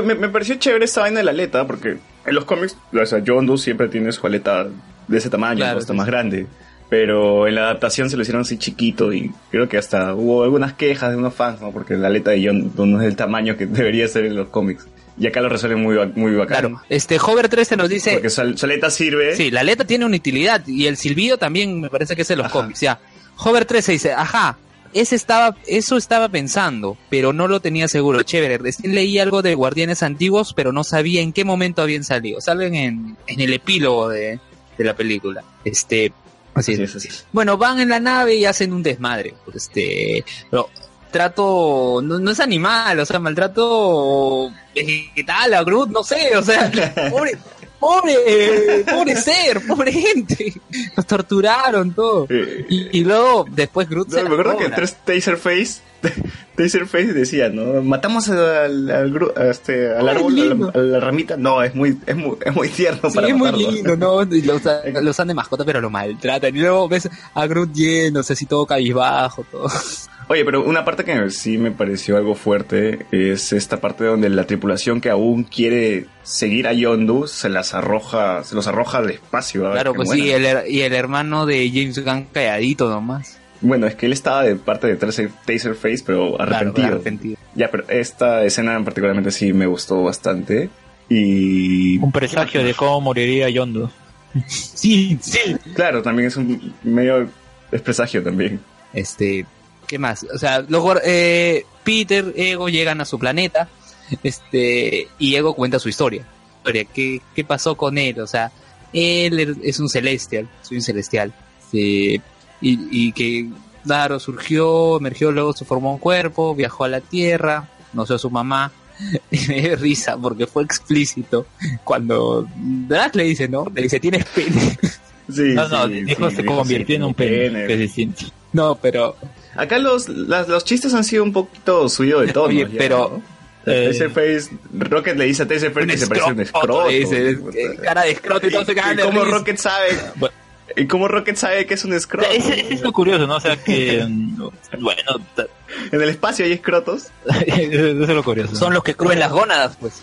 me, me pareció chévere esta vaina de la aleta, porque en los cómics, o sea, Yondu siempre tiene su aleta de ese tamaño, Claro, sí, más grande. Pero en la adaptación se lo hicieron así chiquito y creo que hasta hubo algunas quejas de unos fans, ¿no? Porque la aleta de Yondu no es del tamaño que debería ser en los cómics. Y acá lo resuelven muy, muy bacán. claro, este, Hover 13 nos dice, Porque su, su aleta sirve. Sí, la aleta tiene una utilidad y el silbido también me parece que es de los Ajá. cómics, ya. Hover 13 dice, ajá, ese estaba, eso estaba pensando, pero no lo tenía seguro. Chévere, recién leí algo de Guardianes Antiguos, pero no sabía en qué momento habían salido. Salen en, en el epílogo de, de la película. Este, así Así es. así es. Bueno, van en la nave y hacen un desmadre. Este, pero trato, no, no es animal, o sea, maltrato vegetal a Groot, no sé, o sea, pobre, pobre, pobre ser, pobre gente. Los torturaron todo. Eh, Y, y luego, después Groot No, se me acuerdo que cobra. tres Taserface, Taserface decía, ¿no? Matamos al, al, este, al árbol, a la, a la ramita. No, es muy, es muy, es muy tierno Sí, para es muy matarlo. lindo, ¿no? Y Lo usa- lo usan de mascota, pero lo maltratan. Y luego ves a Groot yéndose así todo cabizbajo, todo. Oye, pero una parte que sí me pareció algo fuerte es esta parte donde la tripulación que aún quiere seguir a Yondu se las arroja, se los arroja al espacio. Claro, pues sí, el, y el hermano de James Gunn calladito nomás. Bueno, es que él estaba de parte de Taser- Taserface, pero arrepentido. Claro, arrepentido. Ya, pero esta escena en particularmente sí me gustó bastante. Y Un presagio de cómo moriría Yondo. Sí, sí. claro, también es un medio es presagio también. Este, ¿qué más? O sea, luego eh, Peter, Ego llegan a su planeta, este, y Ego cuenta su historia. Historia, ¿Qué, qué pasó con él? O sea, él es un celestial, soy un celestial. Sí, y, y que, claro, surgió, emergió, luego se formó un cuerpo, viajó a la Tierra, conoció a su mamá. Y me dio risa porque fue explícito cuando Drax le dice, ¿no? Le dice, tienes pene. Sí, No, no, sí, dijo sí, se convirtió sí, en un pene. No, pero Acá los, las- los chistes han sido un poquito subidos de tono. Oye, ya, pero- ¿no? Eh, Taserface, Rocket le dice a Taserface que se parece a un escroto. le dice, cara de escroto y todo se cagan ¿Y de cómo. Rocket sabe? Bueno. ¿Y cómo Rocket sabe que es un escroto? Ese, ese es lo curioso, ¿no? O sea que, bueno, En el espacio hay escrotos. eso es lo curioso. Son los que crujen las gónadas, pues.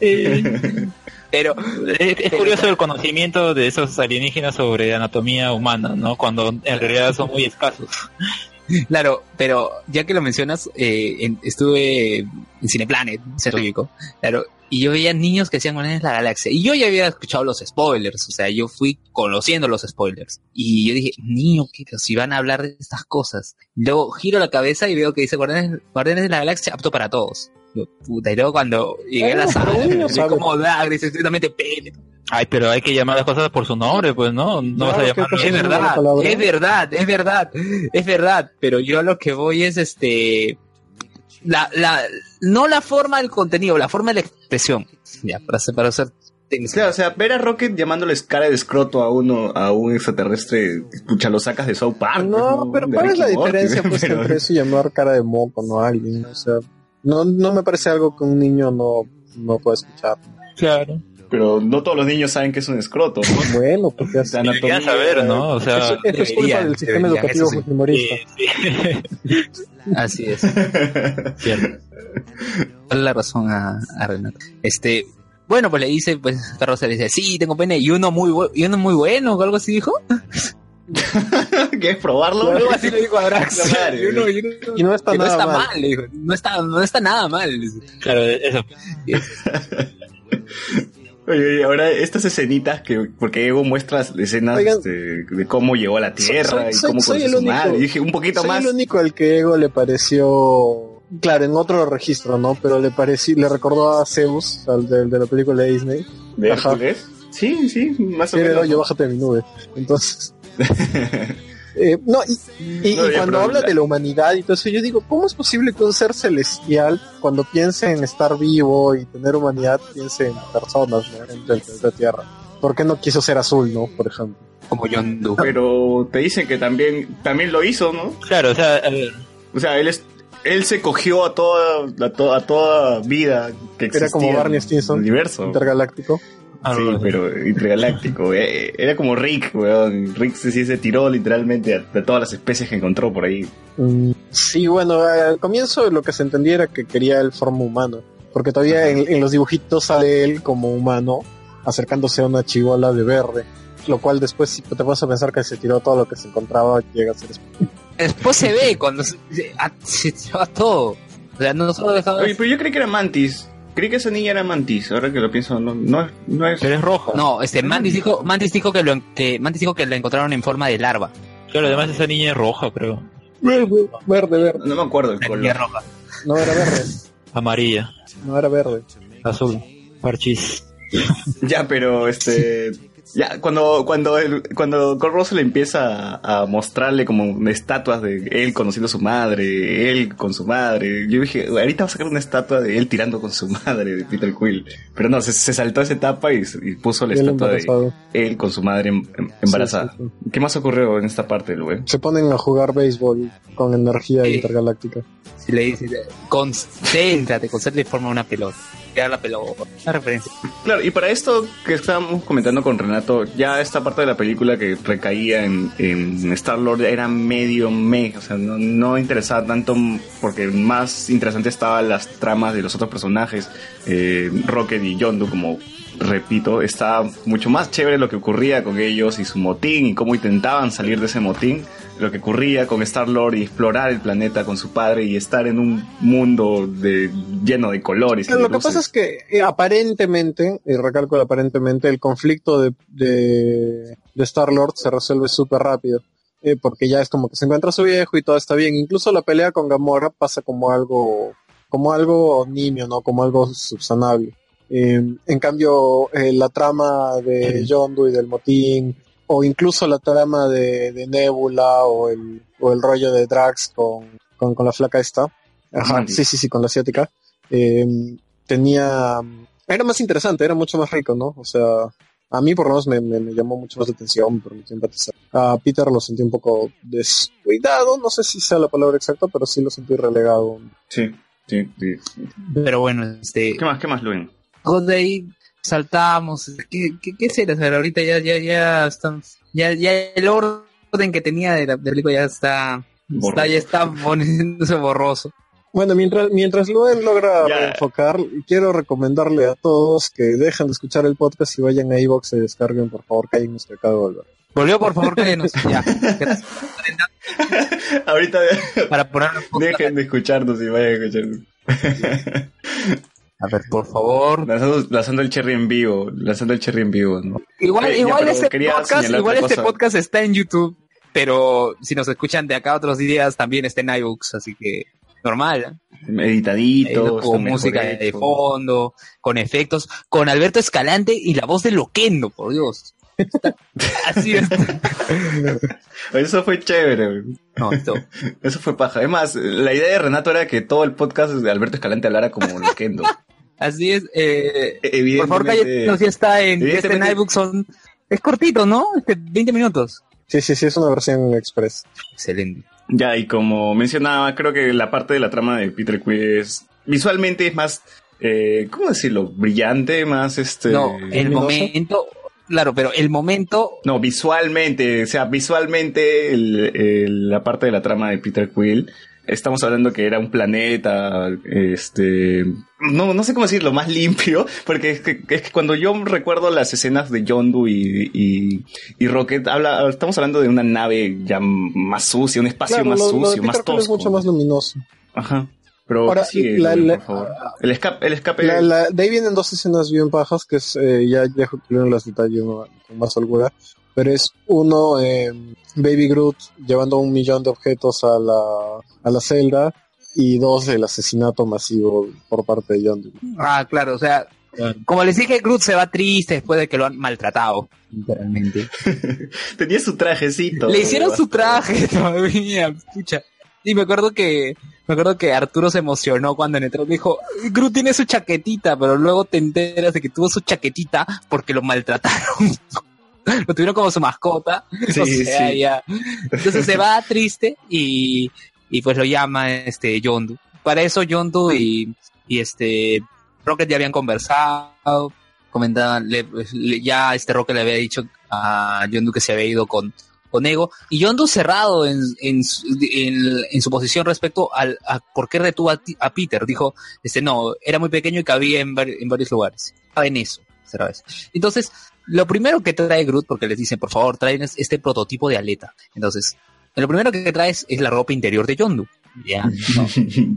Sí. Pero, Es, es curioso el conocimiento de esos alienígenas sobre anatomía humana, ¿no? Cuando en realidad son muy escasos. claro, pero ya que lo mencionas, eh, en- estuve en Cineplanet, Cívico, claro, y yo veía niños que hacían Guardianes de la Galaxia, y yo ya había escuchado los spoilers, o sea, yo fui conociendo los spoilers, y yo dije, niño, ¿qué? si van a hablar de estas cosas. Luego giro la cabeza y veo que dice Guardianes, Guardianes de la Galaxia apto para todos. Puta, y luego cuando llegué a la pero sala, dice estrictamente pene. Ay, pero hay que llamar las cosas por su nombre, pues, ¿no? No vas a que- Es verdad, es verdad, es verdad, es verdad, pero yo a lo que voy es este la, la no la forma del contenido, la forma de la expresión. Ya, para ser, para ser técnico. Claro, o sea, ver a Rocket llamándoles cara de escroto a uno, a un extraterrestre, pucha, lo sacas de South Park. No, pues, pero De ¿cuál es la Morty, diferencia pues pero- entre eso y llamar cara de moco no a alguien? O sea, no, no me parece algo que un niño no, no pueda escuchar. Claro. Pero no todos los niños saben que es un escroto. ¿no? Bueno, porque O así. sea, Deberían anatomía- saber, ¿no? O sea, Eso, eso es culpa del sistema deberían, educativo sí. fujimorista. sí, sí, Así es. cierto. Dale la razón a, a Renato. Este, bueno, pues le dice, pues Carlos le dice, sí, tengo pene, y uno muy bu- y uno muy bueno, o algo así dijo. ¿Quieres probarlo? Algo así le dijo a Drax. La madre. Y uno- y Y no está que no nada está mal. mal, le dijo. No está, no está nada mal. Claro, eso. Oye, oye, ahora estas escenitas que, porque Ego muestra escenas Oigan. este, de cómo llegó a la Tierra Soy- y soy- cómo soy conoció el a su único- madre. Y dije, un poquito Soy más. el único al que Ego le pareció, claro, en otro registro, ¿no? Pero le pareció, le recordó a Zeus, al del de la película de Disney. ¿De Ajá. Hércules? Sí, sí, más o Sí, menos. yo bájate de mi nube. Entonces. eh, no, y, y- No, y ya, cuando habla la- de la humanidad y todo eso, yo digo, ¿cómo es posible que un ser celestial, cuando piense en estar vivo y tener humanidad, piense en personas, ¿no? En el planeta Tierra? ¿Por qué no quiso ser azul, no? Por ejemplo. Como John Doe. Pero te dicen que también, también lo hizo, ¿no? Claro, o sea, a ver, O sea, él es, él se cogió a toda, a, to- a toda vida que existía Era como Barney en Stinson, el universo. intergaláctico. Algo Sí, pero intergaláctico. eh, Era como Rick, weón. Rick sí, sí se tiró literalmente a, a todas las especies que encontró por ahí. Mm, Sí, bueno, al comienzo lo que se entendía era que quería el forma humana, porque todavía en, en los dibujitos sale él como humano acercándose a una chivola de verde, lo cual después si te vas a pensar que se tiró todo lo que se encontraba llega a ser Después se ve cuando se, se, a- se todo. O sea, no solo dejaba. Oye, pero yo creí que era Mantis. Creí que esa niña era Mantis. Ahora que lo pienso, no, no, no es. Pero es roja. No, este Mantis dijo, Mantis dijo que lo en- que Mantis dijo que la encontraron en forma de larva. Claro, además esa niña es roja, creo. verde, verde, verde. No me acuerdo el La niña color. roja. No era verde, Amarilla, no era verde. azul, parchís. Ya, pero este. Ya, cuando, cuando, el, cuando Kurt Russell empieza a, a mostrarle como estatuas de él conociendo a su madre, él con su madre, yo dije, ahorita va a sacar una estatua de él tirando con su madre, de Peter Quill. Pero no, se, se saltó esa etapa y, y puso la Y estatua de él con su madre em- em- embarazada. Sí, sí, ¿Qué más ocurrió en esta parte, Luen? Se ponen a jugar béisbol con energía intergaláctica. Si le dices, concéntrate, concéntrate y forma una pelota. Queda la pelota. Una referencia. Claro, y para esto que estábamos comentando con Renato, ya esta parte de la película que recaía en, en Star-Lord era medio me, o sea, no, no interesaba tanto porque más interesante estaban las tramas de los otros personajes, eh, Rocket y Yondu, como repito, estaba mucho más chévere lo que ocurría con ellos y su motín y cómo intentaban salir de ese motín, lo que ocurría con Star-Lord y explorar el planeta con su padre y estar en un mundo de, lleno de colores. Lo que pasa es que eh, aparentemente, y recalco aparentemente, el conflicto de, de, de Star-Lord se resuelve súper rápido. eh, porque ya es como que se encuentra su viejo y todo está bien. Incluso la pelea con Gamora pasa como algo, como algo nimio, ¿no? Como algo subsanable. Eh, en cambio, eh, la trama de Yondu y del motín, o incluso la trama de, de Nebula o el, o el rollo de Drax con, con, con la flaca esta. Ajá, sí, sí, sí, con la asiática. Eh, tenía... Era más interesante, era mucho más rico, ¿no? O sea, a mí por lo menos me, me- me llamó mucho más la atención, pero me empatizar. A Peter lo sentí un poco descuidado, no sé si sea la palabra exacta, pero sí lo sentí relegado. Sí, sí, sí. Pero bueno, este. ¿Qué más, qué más, Luen? De ahí saltamos. ¿Qué, qué, qué será? O sea, ahorita ya, ya, ya estamos. Ya, ya el orden que tenía de la, película ya está. Borroso. está ya está poniéndose borroso. Bueno, mientras, mientras Luen logra Ya. enfocar, quiero recomendarle a todos que dejen de escuchar el podcast y vayan a iVoox y descarguen, por favor, Cállenos que acabo de volver. Volvió, por favor, cállenos. Ya. Ahorita Para podcast. dejen de escucharnos y vayan a escucharnos. A ver, por favor. Lanzando, lanzando el cherry en vivo, lanzando el cherry en vivo, ¿no? Igual, Eh, ya, igual este podcast, igual este podcast está en YouTube, pero si nos escuchan de acá otros días también está en iBooks, así que normal. ¿eh? Editadito, con música de fondo, con efectos, con Alberto Escalante y la voz de Loquendo, por Dios. Está- Así es. Eso fue chévere, güey. No, esto. eso fue paja. Es más, la idea de Renato era que todo el podcast de Alberto Escalante hablara como Loquendo. Así es. Eh, Evidentemente, por favor, está en, ya está en iBooks, son, es cortito, ¿no? Este, 20 minutos. Sí, sí, sí, es una versión express. Excelente. Ya, y como mencionaba, creo que la parte de la trama de Peter Quill es visualmente es más, eh, ¿cómo decirlo? Brillante, más este... No, el luminoso. momento, claro, pero el momento No, visualmente, o sea, visualmente el- el- la parte de la trama de Peter Quill, estamos hablando que era un planeta, este, no, no sé cómo decirlo, más limpio, porque es que, es que cuando yo recuerdo las escenas de Yondu y, y, y Rocket, habla, estamos hablando de una nave ya más sucia, un espacio Claro, más lo, lo de sucio, Peter más Quill es tosco. mucho más luminoso. Aja. Pero Ahora, sigue, la- Rubén, la- por favor. El escape, el escape. La- la- de ahí vienen dos escenas bien bajas que es, eh, ya dejo que lean los detalles con más holgura. Pero es uno, eh, Baby Groot llevando un millón de objetos a la, a la celda. Y dos, el asesinato masivo por parte de Yondu. Ah, claro, o sea, como les dije, Groot se va triste después de que lo han maltratado, literalmente. Tenía su trajecito. Le hicieron su traje todavía, pucha. Y me acuerdo que me acuerdo que Arturo se emocionó cuando entró. Dijo, Groot tiene su chaquetita, pero luego te enteras de que tuvo su chaquetita porque lo maltrataron. lo tuvieron como su mascota. Sí, o sea, sí. ya. Entonces se va triste y, y pues lo llama este Yondu. Para eso Yondu y, y este Rocket ya habían conversado, comentaban, le- le- ya este Rocket le había dicho a Yondu que se había ido con, con Ego, y Yondu cerrado en, en, su- en, en su posición respecto al, a por qué retuvo a, a Peter, dijo, este no, era muy pequeño y cabía en, en varios lugares, estaba en eso. Entonces, lo primero que trae Groot, porque les dicen, por favor, traen es- este prototipo de aleta, entonces, lo primero que traes es la ropa interior de Yondu, ya, ¿no?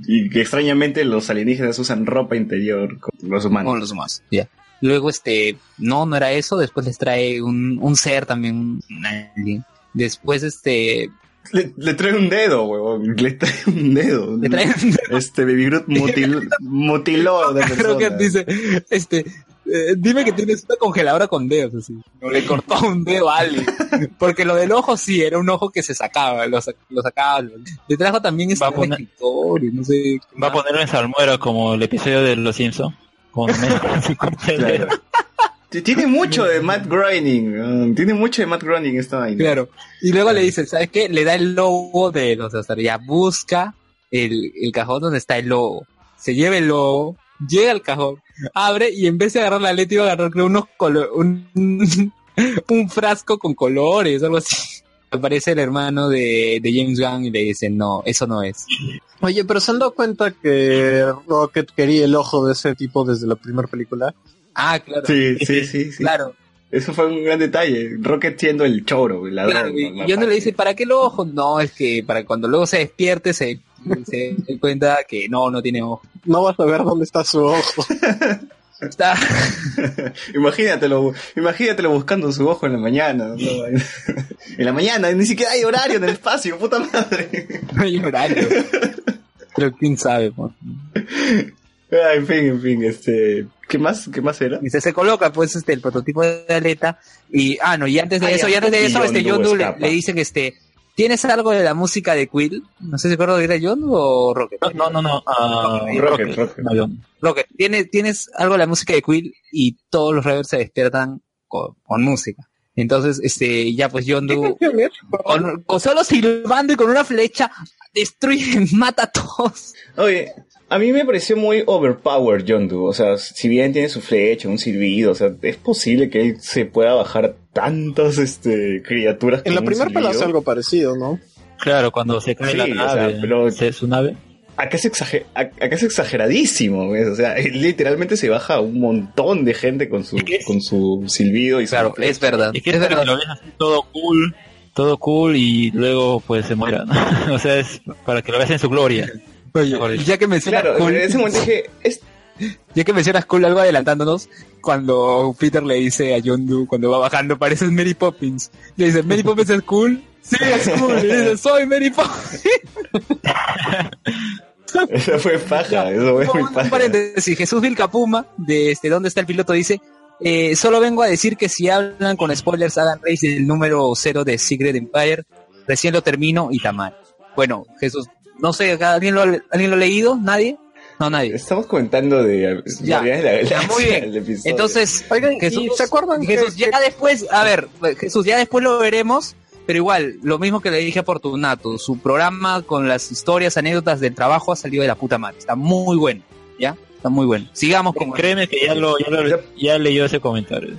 y que extrañamente los alienígenas usan ropa interior con los humanos. con los demás, ya. Luego, este, no, no era eso. Después les trae un, un ser también, un alien. Después, este, Le, le trae un dedo, huevón. Le trae un dedo. le trae, Este Baby Groot mutil- mutiló a una creo que persona. dice, este, eh, dime que tienes una congeladora con dedos, así. O le cortó un dedo a alguien. Porque lo del ojo sí, era un ojo que se sacaba, lo, sa- lo sacaba. Le trajo también este Va a poner- escritor y no sé. Va a ponerlo en salmuera como el episodio de Los Simpsons. Con dedo. T- Tiene mucho de Matt Groening. ah, Tiene mucho de Matt Groening esta vaina. Claro. Y luego le dice, ¿sabes qué? Le da el logo de los Astor. Ya busca el, el cajón donde está el logo. Se lleva el logo, llega al cajón, abre y en vez de agarrar la letra iba a agarrar creo, unos colo- un, un frasco con colores, algo así. Aparece el hermano de, de James Gunn y le dice, no, eso no es. Oye, pero se han dado cuenta que Rocket quería el ojo de ese tipo desde la primera película. Ah, claro. Sí, sí, sí, sí. Claro, Eso fue un gran detalle. Rocket siendo el choro, el ladrón. claro. Y, ¿no? y uno le dice, ¿para qué el ojo? No, es que para cuando luego se despierte se, se dé cuenta que no, no tiene ojo. No vas a ver dónde está su ojo. Está, imagínatelo, imagínatelo buscando su ojo en la mañana. ¿no? en la mañana, ni siquiera hay horario en el espacio, puta madre. no hay horario. Pero quién sabe, pues. Ah, en fin, en fin, este, ¿qué más, qué más era? Y se, se coloca pues este el prototipo de aleta y ah no y antes de Ah, eso ya. y antes de Y eso este Yondu le, le dicen este ¿Tienes algo de la música de Quill? No sé si recuerdo que era Yondu o Rocket. No, no, no. ah, Rocket, Rocket. No, yo- Rocket, ¿tienes, tienes algo de la música de Quill y todos los reavers se despiertan con, con música. Entonces, este, ya pues Yondu, con, con solo silbando y con una flecha, destruye, mata a todos. Oye, a mí me pareció muy overpowered Yondu. O sea, si bien tiene su flecha, un silbido, o sea, es posible que él se pueda bajar tantas este, criaturas. En la primera hace silbido? algo parecido, ¿no? Claro, cuando se cae Sí, la o sea, nave, pero- se- su nave. Acá es, exager- acá es exageradísimo, ¿ves? O sea, literalmente se baja un montón de gente con su, ¿Y qué es? con su silbido y su Claro, flecha. es verdad. Y que Es es verdad. lo ves así todo cool, todo cool y luego pues se muera. ¿no? o sea, es para que lo veas en su gloria. Y dicho. ya que mencionas Claro, Quill- en ese momento dije, es- Ya que mencionas cool, algo adelantándonos, cuando Peter le dice a Yondu, cuando va bajando, pareces Mary Poppins. Le dice, ¿Mary Poppins es cool? Sí, es cool. Y dice, soy Mary Poppins. eso fue paja, eso fue muy Un paja. paréntesis, Jesús Vilcapuma, de este, ¿dónde está el piloto? Dice, eh, solo vengo a decir que si hablan con spoilers, hagan race del número cero de Secret Empire. Recién lo termino y tamal. Bueno, Jesús, no sé, ¿alguien lo, ha- ¿alguien lo ha leído? ¿Nadie? No, nadie. Estamos comentando de Ya, de la ya, muy bien. el episodio. Entonces, Oigan, ¿y Jesús, ¿se acuerdan que- Jesús, ya después, a ver, Jesús, ya después lo veremos, pero igual, lo mismo que le dije a Fortunato, su programa con las historias, anécdotas del trabajo ha salido de la puta madre. Está muy bueno, ¿ya? Está muy bueno. Sigamos con... Créeme que ya lo, ya lo- ya leyó ese comentario.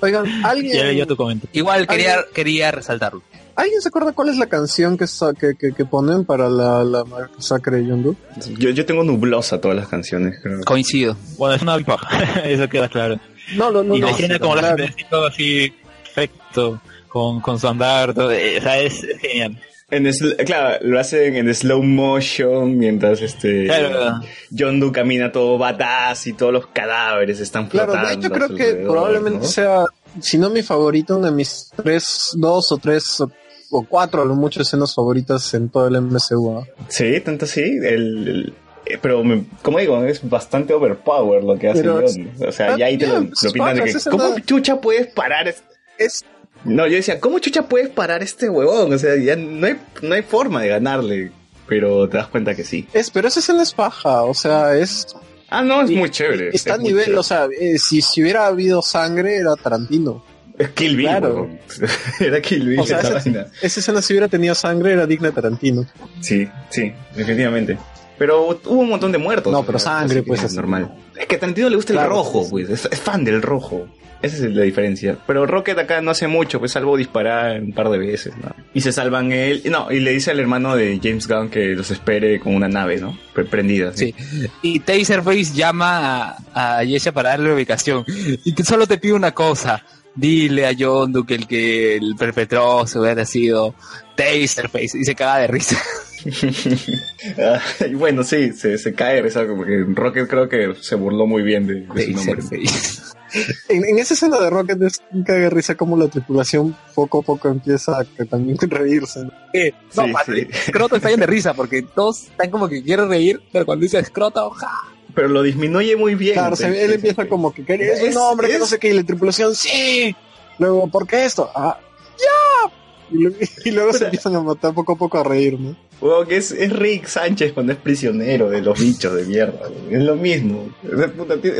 Oigan, Ya ¿alguien, leyó tu comentario. Igual quería, quería resaltarlo. ¿Alguien se acuerda cuál es la canción que, que, que, que ponen para la, la masacre de Yondu? yo, yo tengo nublosa todas las canciones. creo. Coincido. Bueno, es una paja, eso queda claro. No, no, no. y la no, escena sí, como la claro. hace todo así, perfecto, con, con su andar, todo, eh, o sea, es, es genial. En sl- claro, lo hacen en slow motion mientras este Claro. John Doe camina todo badass y todos los cadáveres están Claro, flotando. de hecho creo que probablemente ¿no? sea, si no mi favorito, una de mis tres, dos o tres o, o cuatro a lo mucho escenas favoritas en todo el MCU. ¿ah? Sí, tanto sí. El, el- eh, pero, me- como digo, es bastante overpower lo que hace Pero John. O sea, ya ahí te lo, lo pintan de que, ¿cómo chucha puedes parar? es- Es No, yo decía, ¿cómo chucha puedes parar este huevón? O sea, ya no hay, no hay forma de ganarle. Pero te das cuenta que sí. Es, pero esa escena es paja, o sea, es... Ah, no, es y- muy chévere. Está a nivel, chévere. o sea, eh, si, si hubiera habido sangre, era Tarantino. Es Kill Bill, claro. Era Kill Bill O sea, esa esa, esa escena si hubiera tenido sangre, era digna de Tarantino. Sí, sí, definitivamente. Pero hubo un montón de muertos. No, pero sangre, pues, es normal. Es que a Tarantino le gusta el rojo, pues. Es, es fan del rojo. Esa es la diferencia. Pero Rocket acá no hace mucho, pues salvo disparar un par de veces, ¿no? Y se salvan él. No, y le dice al hermano de James Gunn que los espere con una nave, ¿no? Pre- Prendida. Sí. Y Taserface llama a, a Yesha para darle la ubicación. Y que solo te pide una cosa. Dile a Yondu que el que el perpetró se hubiera sido Taserface. Y se caga de risa. Ah, y bueno, sí, se, se cae de risa, porque Rocket creo que se burló muy bien de, de su nombre. Taserface. En, en esa escena de Rocket es un cague de risa como la tripulación poco a poco empieza a también reírse. ¿no? Eh, no, Sí, padre, sí. Scroto está bien de risa porque todos están como que quieren reír, pero cuando dice Scroto, ja. Pero lo disminuye muy bien. Claro, se- él empieza como que quería Es- un hombre que es- no sé qué, y la tripulación, sí. Luego, ¿por qué esto? Ah, ya. Y, luego- se empiezan a matar poco a poco a reír, ¿no? Huevón, que es, es Rick Sánchez cuando es prisionero de los bichos de mierda. güey. Es lo mismo.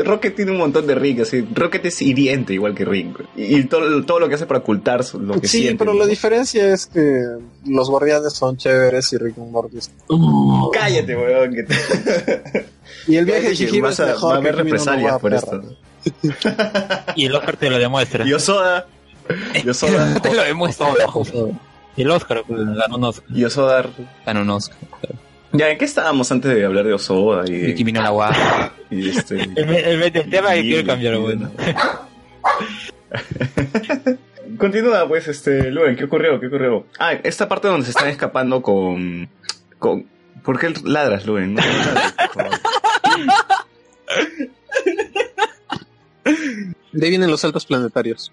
Rocket tiene un montón de Rick. Así. Rocket es hiriente igual que Rick. güey. Y, todo, todo lo que hace para ocultar su- lo que Sí, siente. pero ¿no? la diferencia es que los guardianes son chéveres y Rick Morty es- Cállate, weón. Que te... Y el viaje de que Chihiro vas es a, mejor va a que haber no represalias Wa, por esto. Y el Oscar te lo demuestra. Y Osoda. Y Osoda. Te lo demuestro. Y el Oscar pues, ganó un Oscar. Y Osoda. Ganó un Oscar. Ya, ¿en qué estábamos antes de hablar de Osoda? Y, Y Kimi no la guarda. y este... El, el, el tema que y- quiero cambiar, bueno. Continúa, pues, este, Luen, ¿qué ocurrió? ¿Qué ocurrió? Ah, esta parte donde se están escapando con... con... ¿Por qué ladras, Luen? No, no ladres, por favor. De ahí vienen los saltos planetarios.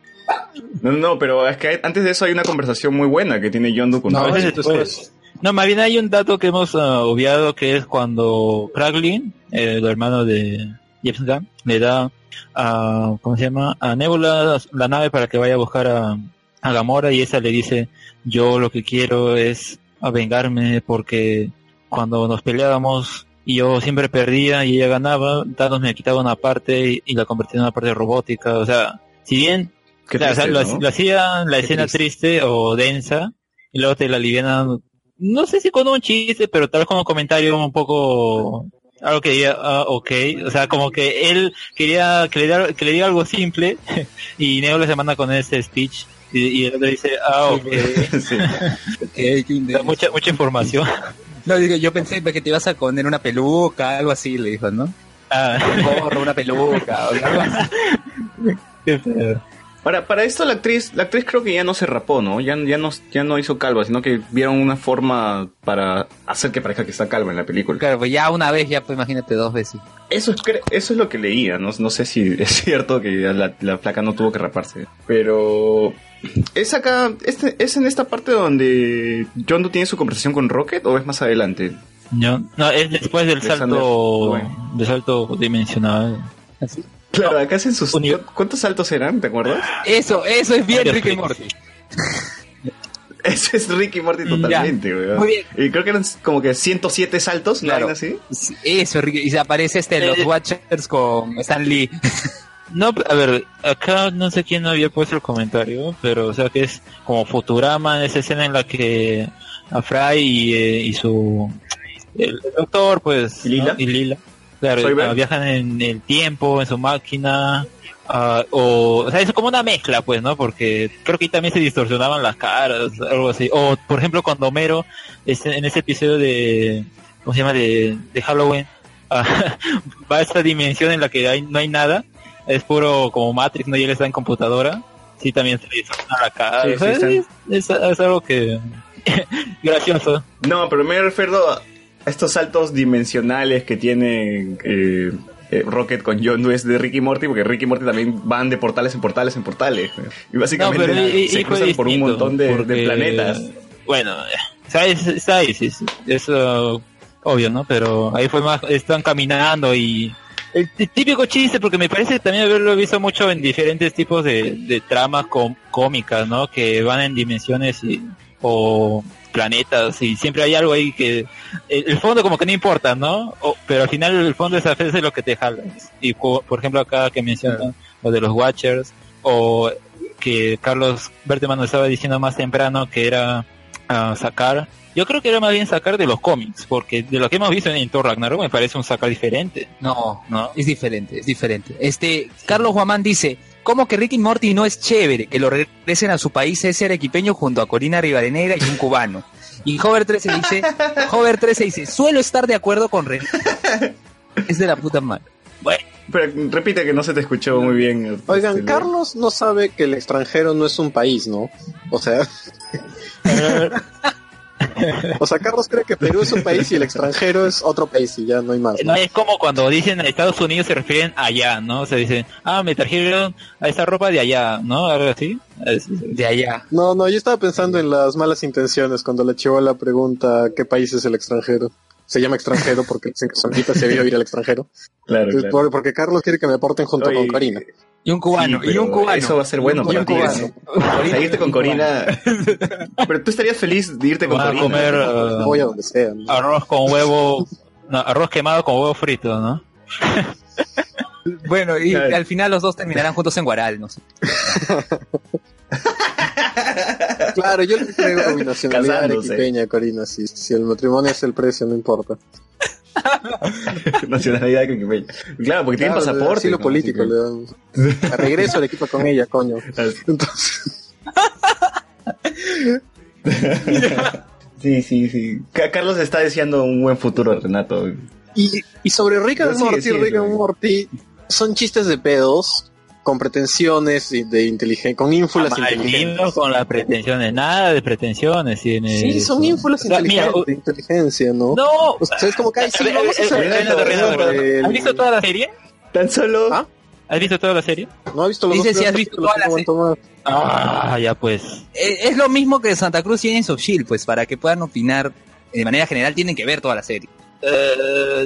no, no, pero es que hay- antes de eso hay una conversación muy buena que tiene Yondu con No, Rocket. después. después. No, más bien hay un dato que hemos ah, obviado que es cuando Kraglin, eh, el hermano de James Gunn, le da a, ¿cómo se llama? A Nebula la nave para que vaya a buscar a, a Gamora y esa le dice, yo lo que quiero es a vengarme porque cuando nos peleábamos y yo siempre perdía y ella ganaba, Thanos me quitaba una parte y, y la convertía en una parte robótica, o sea, si bien Qué Claro, o sea, triste, lo, hacía la escena triste. o densa y luego te la alivianan, no sé si con un chiste, pero tal vez con un comentario un poco algo que diga, ah, ok, o sea, como que él quería que le, diera- que le diga algo simple y Neo se manda con ese speech y, y el otro dice, ah, ok, Sí. O sea, mucha, mucha información. No, digo, yo pensé que te ibas a poner una peluca, algo así, le dijo, ¿no? Ah, Un gorro, una peluca, o algo así. qué feo. Ahora, para esto la actriz, la actriz creo que ya no se rapó, ¿no? Ya, ya no, ya no hizo calva, sino que vieron una forma para hacer que parezca que está calva en la película. Claro, pues ya una vez, ya pues imagínate dos veces. Eso es, eso es lo que leía, no, no sé si es cierto que la, la placa no tuvo que raparse. Pero es acá, este, es en esta parte donde John tiene su conversación con Rocket o es más adelante. No, no, es después del salto, del salto dimensional. Claro, acá hacen sus... Uni- ¿cu- ¿Cuántos saltos eran? ¿Te acuerdas? Eso, eso es bien Varios Rick y. Morty. Ese es Ricky Morty totalmente, weón. Muy bien. Y creo que eran como que 107 saltos, ¿no? Claro. Algo así. Sí, Eso, Rick, y se aparece este en los Eh, Watchers con Stan Lee. No, a ver, acá no sé quién había puesto el comentario, pero o sea que es como Futurama, esa escena en la que a Fry y, eh, y su el doctor, pues, ¿Y Lila? ¿no? y Lila, claro, viajan en el tiempo, en su máquina, ah, o, o sea, es como una mezcla, pues, ¿no? Porque creo que ahí también se distorsionaban las caras, algo así. O, por ejemplo, cuando Homero, este, en ese episodio de, ¿cómo se llama? De, de Halloween, ah, va a esta dimensión en la que hay, no hay nada, es puro como Matrix, ¿no? Y él está en computadora, sí, también se le distorsiona la cara. Sí, O sea, sí, es, es- es algo que, gracioso. No, pero me refiero a estos saltos dimensionales que tiene eh, eh, Rocket con John Doe es de Ricky Morty, porque Ricky Morty también van de portales en portales en portales. Y básicamente No, y- se cruzan por un montón de, planetas. Bueno, está ahí, sí, es uh, obvio, ¿no? Pero ahí fue más, están caminando y el típico chiste, porque me parece también haberlo visto mucho en diferentes tipos de, de tramas cómicas, ¿no? Que van en dimensiones y, o planetas y siempre hay algo ahí que el, el fondo como que no importa, ¿no? O- pero al final el fondo es a veces lo que te jala. Y por ejemplo acá que mencionan lo de los Watchers o que Carlos Berteman nos estaba diciendo más temprano que era ah, sacar. Yo creo que era más bien sacar de los cómics, porque de lo que hemos visto en Thor Ragnarok me parece un sacar diferente, No, ¿no? es diferente, es diferente. Este, Carlos Guamán dice, ¿cómo que Rick y Morty no es chévere? Que lo regresen a su país ese arequipeño junto a Corina Rivadeneira y un cubano. Y Hover 13 dice, Hover 13 dice, suelo estar de acuerdo con René. Es de la puta madre. Bueno, Pero repite que no se te escuchó muy bien. Oigan, este, Carlos no sabe que el extranjero no es un país, ¿no? O sea, o sea, Carlos cree que Perú es un país y el extranjero es otro país y ya no hay más. ¿no? No, es como cuando dicen Estados Unidos se refieren allá, ¿no? O sea, dicen, ah, me trajeron a esa ropa de allá, ¿no? Algo así. De allá. No, no, yo estaba pensando en las malas intenciones cuando la chivola pregunta qué país es el extranjero. Se llama extranjero porque dicen que Solita se vio ir al extranjero. Claro, Entonces, claro. por- porque Carlos quiere que me aporten junto Oye, con Corina. Y un cubano, Sí, y un cubano. Eso va a ser bueno Y un para ti. cubano. ¿no? Para irte con Corina. Pero tú estarías feliz de irte con Van a Corina. comer eh, Voy a donde sea. ¿no? arroz con huevo, no, arroz quemado con huevo frito, ¿no? Bueno, y Claro. al final los dos terminarán juntos en Guaral, no sé. Claro, yo le traigo mi nacionalidad Casándose. arequipeña, Corina. Si, si el matrimonio es el precio, no importa. Nacionalidad de Quiquepeña. Claro, porque tienen Claro, pasaporte. asilo ¿no? político. Le dan. A regreso al equipo con ella, coño. Entonces, Sí, sí, sí. Ca- Carlos está deseando un buen futuro Renato. y, y sobre Rick and Morty, Rick and. Morty son chistes de pedos con pretensiones y de inteligencia, con ínfulas Maldito inteligentes. con las pretensiones, nada de pretensiones tiene. Sí, son ínfulas O sea, mira, inteligentes, de inteligencia, ¿no? No, O sea, es como que, ay, sí, vamos a eh, eh, ¿has visto toda la serie? Tan solo. ¿Ah? ¿Has visto toda la serie? No he visto los Dice dos si has visto toda la más. Ah, ya pues. Eh, Es lo mismo que Santa Cruz y Agents of Shield, pues para que puedan opinar de manera general tienen que ver toda la serie.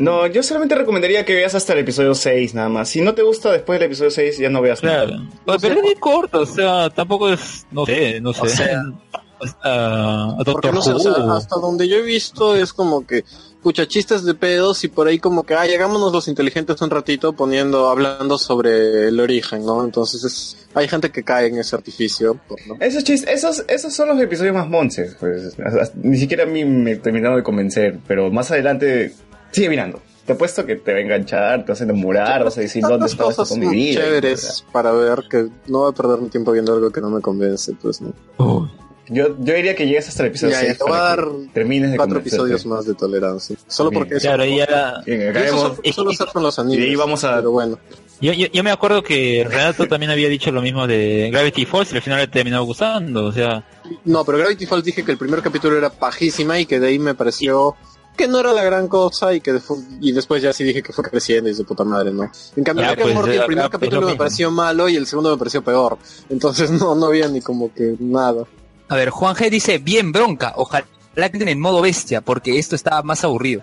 No, yo solamente recomendaría que veas hasta el episodio 6 nada más. Si no te gusta después del episodio 6, ya no veas Claro. nada. Pero es bien corto, o sea, tampoco es, no sé, no sé. O sea, Porque Doctor no sé, o sea, Who. hasta donde yo he visto es como que, pucha, chistes de pedos y por ahí como que, ah, llegámonos los inteligentes un ratito poniendo, hablando sobre el origen, ¿no? Entonces es, hay gente que cae en ese artificio. Esos chistes, esos, esos son los episodios más monces, pues. Ni siquiera a mí me terminaron de convencer, pero más adelante sigue mirando. Te apuesto que te va a enganchar, te vas a enamorar, vas a decir dónde estaba esto con mi vida. chéveres para ver que no voy a perder mi tiempo viendo algo que no me convence, pues, ¿no? Yo, yo diría que llegues hasta el episodio Ya, ya, 6 te voy a para dar termines de Cuatro episodios más de tolerancia. Solo Bien. porque eso. Claro, y ya, y eso solo- solo ser con los y animes. de ahí vamos a... Pero bueno. yo, yo, yo me acuerdo que Renato también había dicho lo mismo de Gravity Falls y al final le terminó gustando, o sea, No, pero Gravity Falls dije que el primer capítulo era pajísima y que de ahí me pareció que no era la gran cosa y que de- y después ya sí dije que fue creciendo y de puta madre, ¿no? En cambio, and pues, Morty, el primer pues, capítulo lo me mismo. pareció malo y el segundo me pareció peor. Entonces no, no había ni como que nada. A ver, Juan G dice, bien bronca, ojalá que entren en modo bestia, porque esto está más aburrido.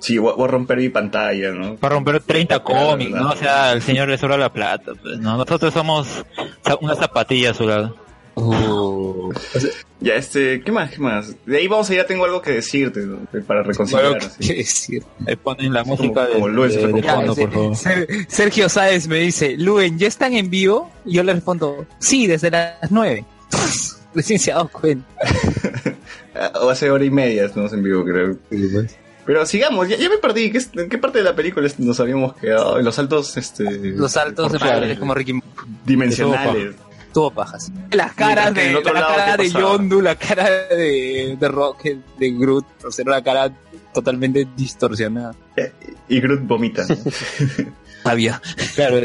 Sí, voy, voy a romper mi pantalla, ¿no? para romper 30 Claro, cómics, ¿no? O sea, al señor le sobra la plata, pues, ¿no? Nosotros somos una zapatilla a su lado. Ya, este, ¿qué más? ¿Qué más? De ahí vamos a ya tengo algo que decirte, ¿no? Para reconciliar. ¿qué decir? Ahí ponen la música de, como Luis de- de fondo, por favor. Ser- Sergio Sáez me dice, Luen, ¿ya están en vivo? Y yo le respondo, sí, desde las nueve. Recién se ha dado cuenta. O hace hora y media estamos en vivo, creo. Pero sigamos, ya, ya me perdí. ¿Qué, ¿En qué parte de la película nos habíamos quedado? En los saltos, este... Los saltos de portales, padres como Ricky Dimensionales. tuvo pajas. Las caras de la cara ¿qué de? Yondu, la cara de, de Rocket, de Groot, o sea, era una cara totalmente distorsionada. Y Groot vomita, ¿no? Había. Claro,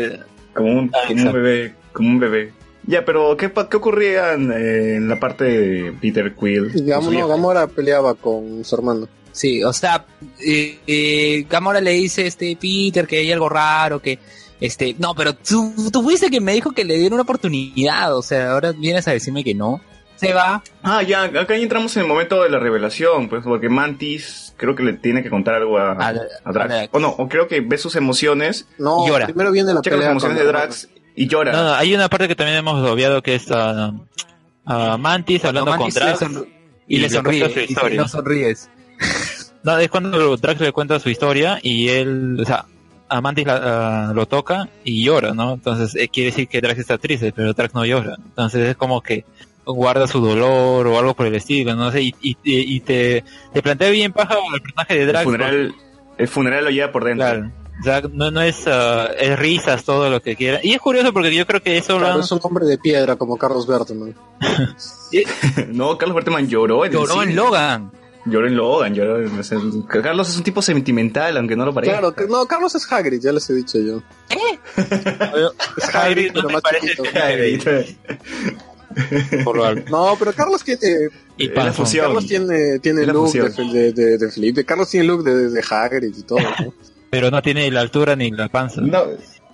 como, un, como un exacto. bebé, como un bebé. Ya, pero ¿qué, qué ocurría en, eh, en la parte de Peter Quill? Y Gam- Con su no, viejo? Gamora peleaba con su hermano. Sí, o sea, eh, eh, Gamora le dice este Peter que hay algo raro, que este, no, pero tú, tú fuiste que me dijo que le dieron una oportunidad, o sea, ahora vienes a decirme que no. Se va. Ah, ya, acá ya entramos en el momento de la revelación, pues, porque Mantis creo que le tiene que contar algo a, A- a Drax. a. O no, o creo que ve sus emociones, No, Llora. primero viene la checa las pelea emociones con de Drax y llora. no, no, hay una parte que también hemos obviado que es ah, ah, Mantis hablando Mantis con le Drax. sonr- y, le le sonríe. su y no sonríes. No, es cuando Drax le cuenta su historia y él, o sea, a Mantis la- lo toca y llora, ¿no? Entonces eh, quiere decir que Drax está triste, pero Drax no llora. Entonces es como que guarda su dolor o algo por el estilo, no sé, y, y, y te, te plantea bien paja el personaje de el Drax. funeral, el funeral lo lleva por dentro. claro, sea, no, no es, ah, es risas todo lo que quiera. Y es curioso porque yo creo que eso Claro, es un hombre de piedra como Carlos Berteman. no, Carlos Berteman lloró en Lloró en. Logan. Lloró en Logan, lloró en- o sea, Carlos es un tipo sentimental, aunque no lo parezca. Claro, que- no, Carlos es Hagrid, ya les he dicho yo. Es Hagrid no pero más parece chiquito. por lo alto. No, pero Carlos tiene, Y fusión. Carlos tiene, tiene look de, fusión. de, de, de Felipe. Carlos tiene look de, de Hagrid y todo, ¿no? Pero no tiene la altura ni la panza. No,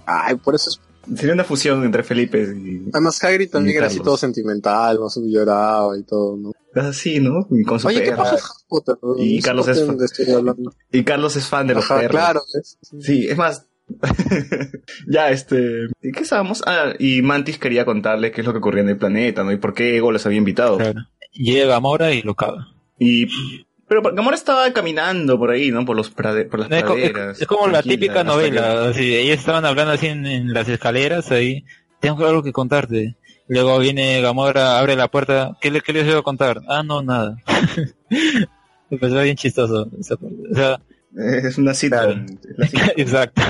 Ay, por eso es Sería una fusión entre Felipe y... Además, Hagrid también era así todo sentimental, más lloraba y todo, ¿no? Así, ¿no? Y con su Oye, ¿qué pasa en Harry Potter? Y Carlos es fan. Y Carlos es fan de los Ajá, perros. claro. ¿ves? Sí, es más. ya, este. ¿Y qué estábamos? Ah, y Mantis quería contarle qué es lo que ocurría en el planeta, ¿no? Y por qué Ego les había invitado. Claro. Llega Gamora y lo caga. Y. Pero Gamora estaba caminando por ahí, ¿no? Por, los prade- por las praderas. es como la típica novela, así, ellos estaban hablando así en, en las escaleras ahí, tengo algo que contarte. Luego viene Gamora, abre la puerta, ¿qué, le, qué les voy a contar? Ah, no, nada. Me pareció bien chistoso. O sea, que- Es una cita. Claro. exacto.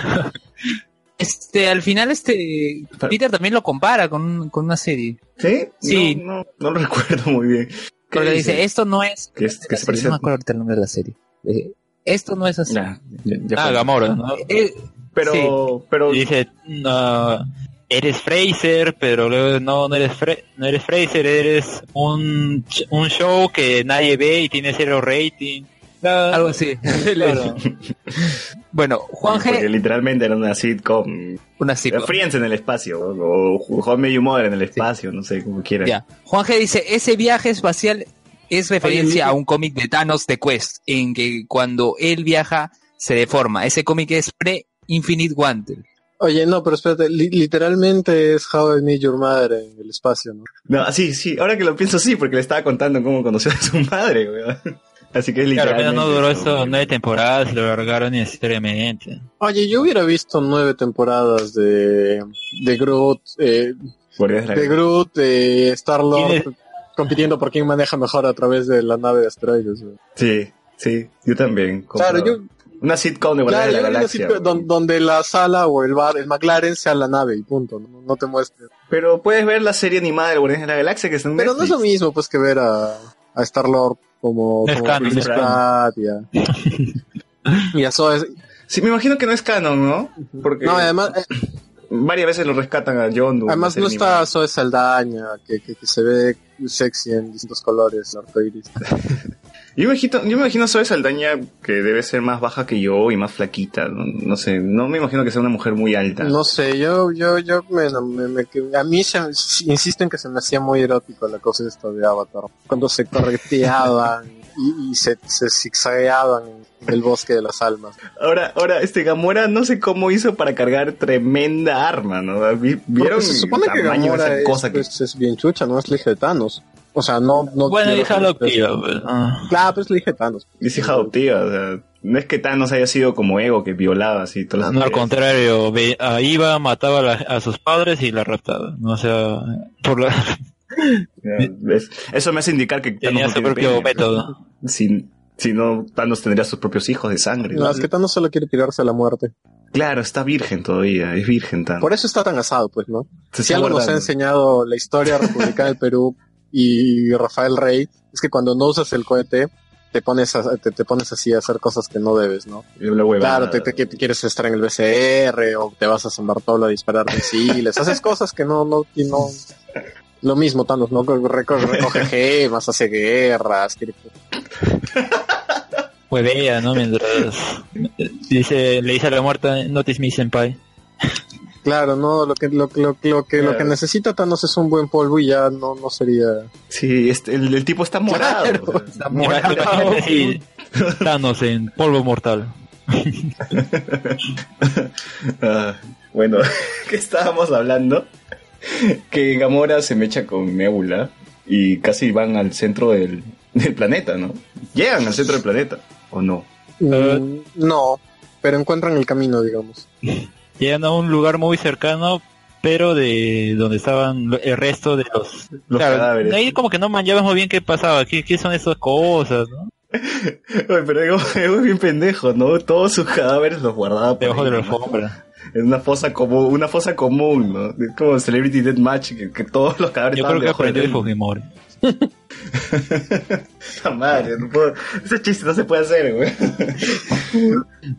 Este, al final este Peter también lo compara con, con una serie. ¿Sí? Sí. No, no, no lo recuerdo muy bien. ¿Qué Porque dice, esto no es... Que, es- que se Sí, parece no me a... acuerdo ahorita el nombre de la serie. Eh, esto no es así. Ya, ya, ya Ah, fue. Gamora, ¿no? Eh, Pero, pero, Y dice, no, eres Fraser, pero luego no, no eres, Fra- no eres Fraser, eres un, un show que nadie ve y tiene cero rating. Algo así. claro. bueno, Juan porque G... literalmente era una sitcom. Una sitcom. Friends en el espacio, o, o Home You Mother en el espacio, no sé, como quieran. Ya. Juan G dice, ese viaje espacial es referencia Oye, a un cómic de Thanos de Quest, en que cuando él viaja se deforma. Ese cómic es pre-Infinite Wanted. Oye, no, pero espérate, li- literalmente es How I Met Your Mother en el espacio, ¿no? No, sí, sí, ahora que lo pienso sí, porque le estaba contando cómo conoció a su madre, weón. Así que es Claro, pero literalmente. no duró eso, nueve temporadas, lo largaron necesariamente. Oye, yo hubiera visto nueve temporadas de, de Groot, eh, de. Groot, de Star-Lord Tiene- compitiendo por quién maneja mejor a través de la nave de asteroides. güey. Sí, sí, yo también. Claro, yo, Una sitcom de claro, de la Galaxia. así, weón. don- donde la sala o el bar, el McLaren sea la nave y punto, no, no te muestres. Pero puedes ver la serie animada de Guardianes de la Galaxia que está en Pero no es lo Netflix. mismo pues que ver a, a Star-Lord como, No es como canon, es Pratt y a Zoe. Sí, me imagino que no es canon, ¿no? Porque No, además, eh, varias veces lo rescatan a John. Además no está. Zoe Saldaña, que, que, que se ve sexy en distintos colores, arcoiris. Yo me imagino, yo me imagino a Zoe Saldaña que debe ser más baja que yo y más flaquita. No, no sé, no me imagino que sea una mujer muy alta. No sé, yo, yo, yo me, me- me- que- a mí se, insisten que se me hacía muy erótico la cosa esta de Avatar. Cuando se correteaban y, y se, se zigzagueaban en el bosque de las almas. Ahora, ahora, este Gamora no sé cómo hizo para cargar tremenda arma, ¿no? Vi- ¿Vieron Porque se supone el que de Gamora esa es, cosa que... pues, es bien chucha, no es Thanos. O sea, no, no Bueno, hija adoptiva, pues, ah. Claro, pues es la hija de Thanos. Es hija adoptiva, o sea, no es que Thanos haya sido como Ego que violaba así todas las No, al mujeres. contrario, ve- ah, iba, mataba a, la- a sus padres y la raptaba. No, o sea, por la. Eso me hace indicar que tenía no su propio método. Si, si no, Thanos tendría sus propios hijos de sangre. No, ¿no? es que Thanos solo quiere tirarse a la muerte. Claro, está virgen todavía, es virgen Thanos. Por eso está tan asado, pues, ¿no? Se Si algo nos ha guardando. enseñado la historia republicana del Perú y Rafael Rey, es que cuando no usas el cohete, te pones, a- te, te pones así a hacer cosas que no debes, ¿no? Claro, te, te- que te quieres estar en el BCR o te vas a San Bartolo a disparar misiles, haces cosas que no, no, y no... Lo mismo, Thanos, ¿no? Reco- Recoge gemas, hace guerras, quiere- Huevea, ¿no? Mientras dice, le dice a la muerta, notice me senpai. Claro, no, lo que, lo, lo, lo que, lo que necesita Thanos es un buen polvo y ya no, no sería... Sí, este, el, el tipo está morado. Claro. o sea, Imagínate así, Thanos en polvo mortal. Ah, bueno, ¿qué estábamos hablando? Que Gamora se mecha con Nebula y casi van al centro del, del planeta, ¿no? Llegan al centro del planeta, ¿o no? Mm, no, pero encuentran el camino, digamos. Llegan a un lugar muy cercano, pero de donde estaban lo- el resto de los... Los Claro, cadáveres. ahí como que no manllabas muy bien qué pasaba, qué, qué son esas cosas, ¿no? Oye, pero Ego, Ego es bien pendejo, ¿no? Todos sus cadáveres los guardaba por Debajo ahí, de la ¿no? alfombra. En una fosa común, una fosa común, ¿no? Es como Celebrity Deathmatch, que, que todos los cadáveres Yo creo que aprendió de Fujimori. La madre, no puedo... Ese chiste no se puede hacer, güey.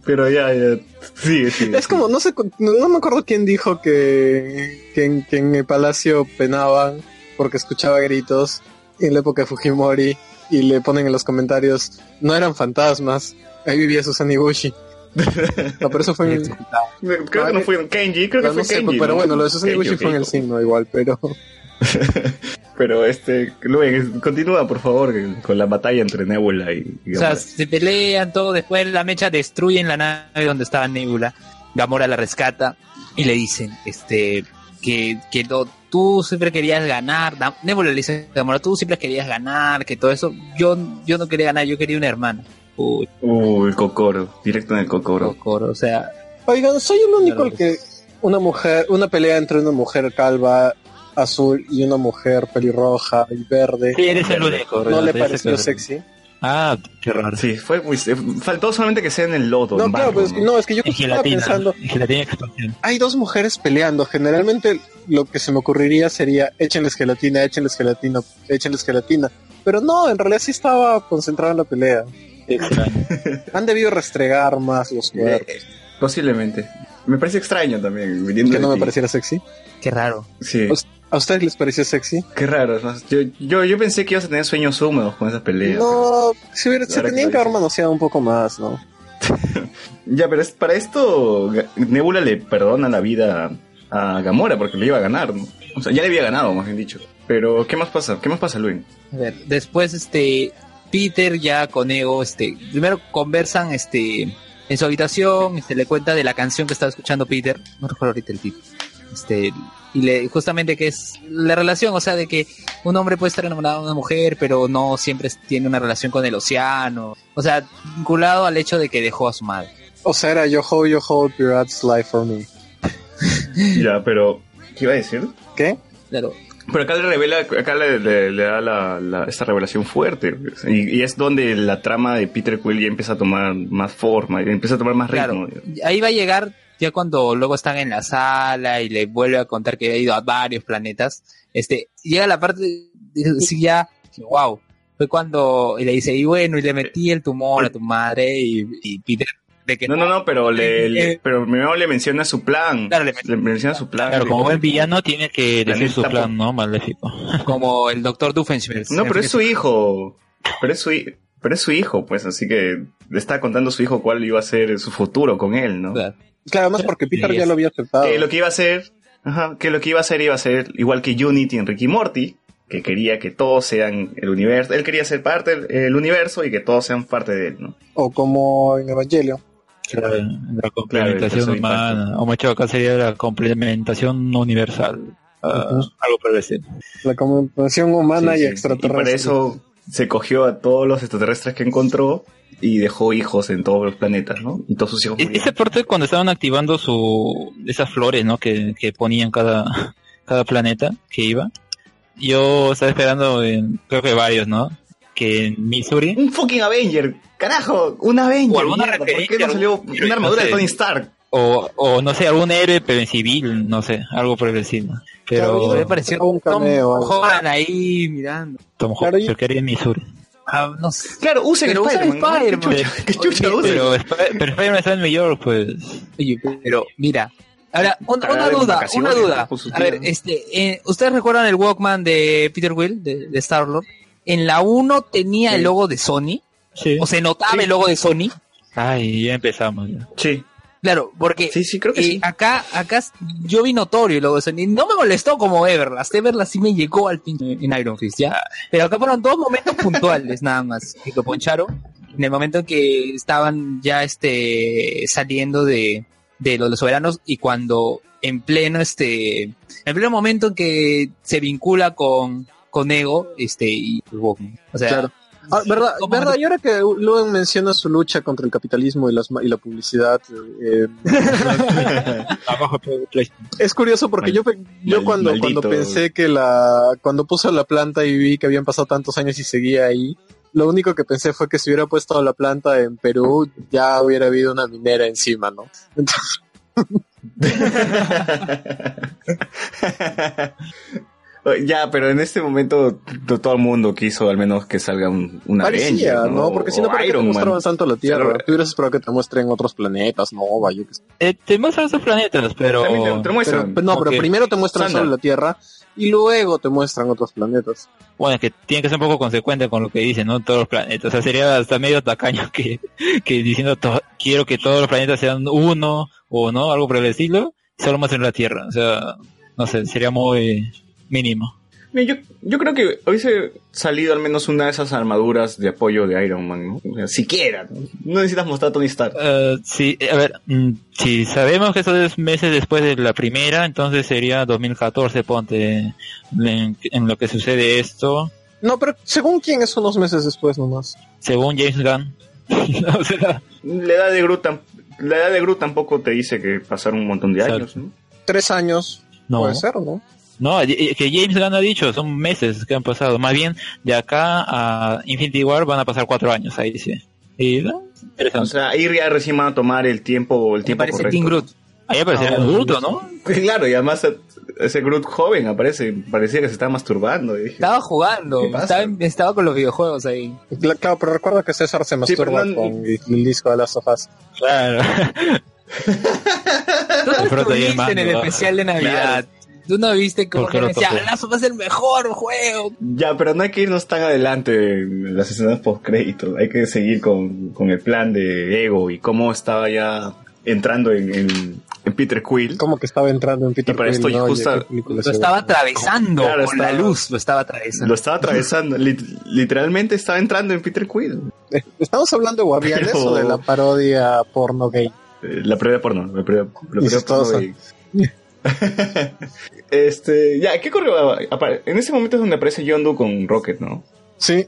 Pero ya, ya. Sigue, sigue. Es como, no sé, cu- no, no me acuerdo quién dijo que, que, en, que en el palacio penaban porque escuchaba gritos en la época de Fujimori y le ponen en los comentarios, no eran fantasmas, ahí vivía Susan Ibushi. No, pero eso fue en, Creo que no fue Kenji, creo que No, fue no sé, Kenji. pero ¿no? bueno, lo de Susan Kenji, Iguchi fue en el signo igual, pero... Pero este, Luen, continúa por favor con la batalla entre Nebula y, y O sea, Gamora. se pelean todo, después la mecha destruyen la nave donde estaba Nebula, Gamora la rescata y le dicen, este, que, que lo- tú siempre querías ganar, Nebula le dice a Gamora, tú siempre querías ganar, que todo eso, yo, yo no quería ganar, yo quería una hermana. Uy, Uh, el Cocoro, directo en el Cocoro. Cocoro, o sea, Oigan, soy el único Claro. el que una mujer, una pelea entre una mujer calva, azul y una mujer pelirroja y verde, Sí, eres el único. no le pareció sexy. Ah, qué raro. Sí, fue muy, eh, faltó solamente que sea en el lodo. No, en claro, pues, no, es que yo estaba pensando, hay dos mujeres peleando. Generalmente lo que se me ocurriría sería échenles gelatina, échenles gelatina, échenles gelatina. Pero no, en realidad sí estaba concentrado en la pelea. Extraño. Han debido restregar más los Eh, cuerpos. eh, posiblemente. Me parece extraño también, Que no me ti. pareciera sexy. qué raro. Sí, Pues- ¿A ustedes les pareció sexy? qué raro. ¿no? Yo, yo, yo pensé que ibas a tener sueños húmedos con esas peleas. No, si hubiera, se que tenían que haber manoseado un poco más, ¿no? Ya, pero es, para esto Nebula le perdona la vida a Gamora porque le iba a ganar, ¿no? O sea, ya le había ganado, más bien dicho. Pero, ¿qué más pasa? ¿Qué más pasa, Luis? A ver, después este Peter ya con Ego, este, primero conversan este en su habitación, este le cuenta de la canción que estaba escuchando Peter, no recuerdo ahorita el título. Este y le justamente que es la relación, o sea, de que un hombre puede estar enamorado de una mujer, pero no siempre tiene una relación con el océano, o sea, vinculado al hecho de que dejó a su madre. O sea, era yo ho, yo ho, pirates life for me. ya, pero, ¿qué iba a decir? ¿Qué? Claro. Pero acá le revela, acá le, le- le da la, la- esta revelación fuerte. Y, y es donde la trama de Peter Quill ya empieza a tomar más forma, y empieza a tomar más ritmo. Claro, ahí va a llegar ya cuando luego están en la sala y le vuelve a contar que ha ido a varios planetas. Este, llega la parte, sí, ya, wow. Fue cuando y le dice, y bueno, y le metí el tumor a tu madre y, y Peter de que No, no, no, pero le, le- Eh, pero primero le menciona su plan. Claro, le le, menciona su plan. Claro, como buen villano tiene que decir su plan, ¿no? Maléfico. como el doctor Doofenshmirtz. No, pero es su hijo. Pero es su, pero es su hijo, pues, así que le está contando a su hijo cuál iba a ser su futuro con él, ¿no? Claro. Claro, además porque Peter Sí, ya lo había aceptado. Que lo que iba a hacer, ajá, que lo que iba a hacer iba a ser igual que Unity en Ricky Morty, que quería que todos sean el universo. Él quería ser parte del el universo y que todos sean parte de él, ¿no? O como en Evangelio. Claro, la complementación humana. O macho, acá sería la complementación universal. Ah. Algo por el estilo. La comunicación humana Sí, y sí. extraterrestre. Y para eso se cogió a todos los extraterrestres que encontró y dejó hijos en todos los planetas, ¿no? Y todos sus hijos E-. Esa parte cuando estaban activando su esas flores, ¿no? Que, que ponían cada, cada planeta que iba. Yo estaba esperando, en, creo que varios, ¿no? Que en Missouri. Un fucking Avenger, carajo, un Avenger. O alguna mierda, ¿Por qué no salió una armadura no de. Tony Stark? O, o no sé, algún héroe, pero en civil, no sé, algo por el estilo. Pero Me pareció Un cameo, Tom Holland ahí mirando. Tom Claro, Holland, yo quería en Missouri. Ah, no sé. Claro, usen Pero usa Spider-Man. ¿no? Spider-Man. ¿Qué chucha, qué chucha Oye, usen? Pero, pero Spider-Man está en New York, pues. Oye, pero mira. Ahora, un- una duda, una duda. su A ver, este, eh, ¿ustedes recuerdan el Walkman de Peter Will, de, de Star-Lord? En la 1 tenía Sí. el logo de Sony, Sí. o se notaba Sí. el logo de Sony. Ay, ya empezamos. Ya. Sí, Claro, porque sí, sí, creo que eh, sí. acá, acá yo vi notorio el logo de Sony. No me molestó como Everlast. Everlast sí me llegó al fin en Iron Fist, ¿ya? Pero acá fueron dos momentos puntuales nada más que lo poncharon. En el momento en que estaban ya este saliendo de, de los, los soberanos y cuando en pleno este en pleno momento en que se vincula con con Ego este y Walkman. O sea, Claro. Ah, verdad, ¿Cómo verdad, y ahora que Luen menciona su lucha contra el capitalismo y, las, y la publicidad, eh, es curioso porque Mal- yo, yo mal- cuando, maldito. cuando pensé que la, cuando puse la planta y vi que habían pasado tantos años y seguía ahí, lo único que pensé fue que si hubiera puesto la planta en Perú, ya hubiera habido una minera encima, ¿no? Entonces, ya, pero en este momento to- todo el mundo quiso al menos que salga un, un parecía, Avenger, ¿no? Porque si no, O ¿para qué te Iron Man. mostraban tanto la Tierra? Claro. Tú hubieras esperado que te muestren otros planetas, no, vaya. yo qué sé. Eh, te muestran esos planetas, pero. Te, muestran. pero no, pero primero te muestran Sandra. solo la Tierra y luego te muestran otros planetas. Bueno, es que tiene que ser un poco consecuente con lo que dicen, ¿no? Todos los planetas. O sea, sería hasta medio tacaño que, que diciendo to- quiero que todos los planetas sean uno o no, algo por el estilo, solo más en la Tierra. O sea, no sé, sería muy mínimo. Yo, yo creo que hubiese salido al menos una de esas armaduras de apoyo de Iron Man, ¿no? O sea, siquiera. ¿no? No necesitas mostrar a Tony Stark. Eh, sí, a ver, mm, si sabemos que eso es meses después de la primera, entonces sería 2014, ponte, en, en lo que sucede esto, No, pero según quién es unos meses después nomás. según James Gunn. o sea, La edad de Groot, la edad de Groot tampoco te dice que pasaron un montón de años, ¿no? Tres años. no, Puede ser, ¿no? No, que James Gunn ha dicho, son meses que han pasado. Más bien, de acá a Infinity War van a pasar cuatro años, ahí sí. Y, ¿no? O sea, ahí ya recién van a tomar el tiempo, el tiempo parece correcto. Team Groot. Ahí aparecerá Ah, Naruto, ¿no? Claro, y además ese Groot joven aparece, parecía que se estaba masturbando. dije, Estaba jugando, estaba, estaba con los videojuegos ahí. Cla- Claro, pero recuerda que César se Sí, masturba no- con el, el disco de las sofás. Claro. Estuviste en el especial de Navidad. Tú no viste cómo ¿Por qué que decía? Lazo va a ser el mejor juego. Ya, pero no hay que irnos tan adelante en las escenas post créditos. Hay que seguir con, con el plan de Ego y cómo estaba ya entrando en, en, en Peter Quill. Como que estaba entrando en Peter Y para Quill, esto ¿no? justa- ¿Y qué película Lo estaba atravesando Claro, con la estaba- luz, lo estaba atravesando. Lo estaba atravesando. Lit- literalmente estaba entrando en Peter Quill. Eh, ¿Estamos hablando de Guardianes Pero- o de la parodia porno gay? Eh, La previa porno. La previa, la previa Incestuosa. porno este, ya, ¿qué correo? apare- En ese momento es donde aparece Yondu con Rocket, ¿no? Sí,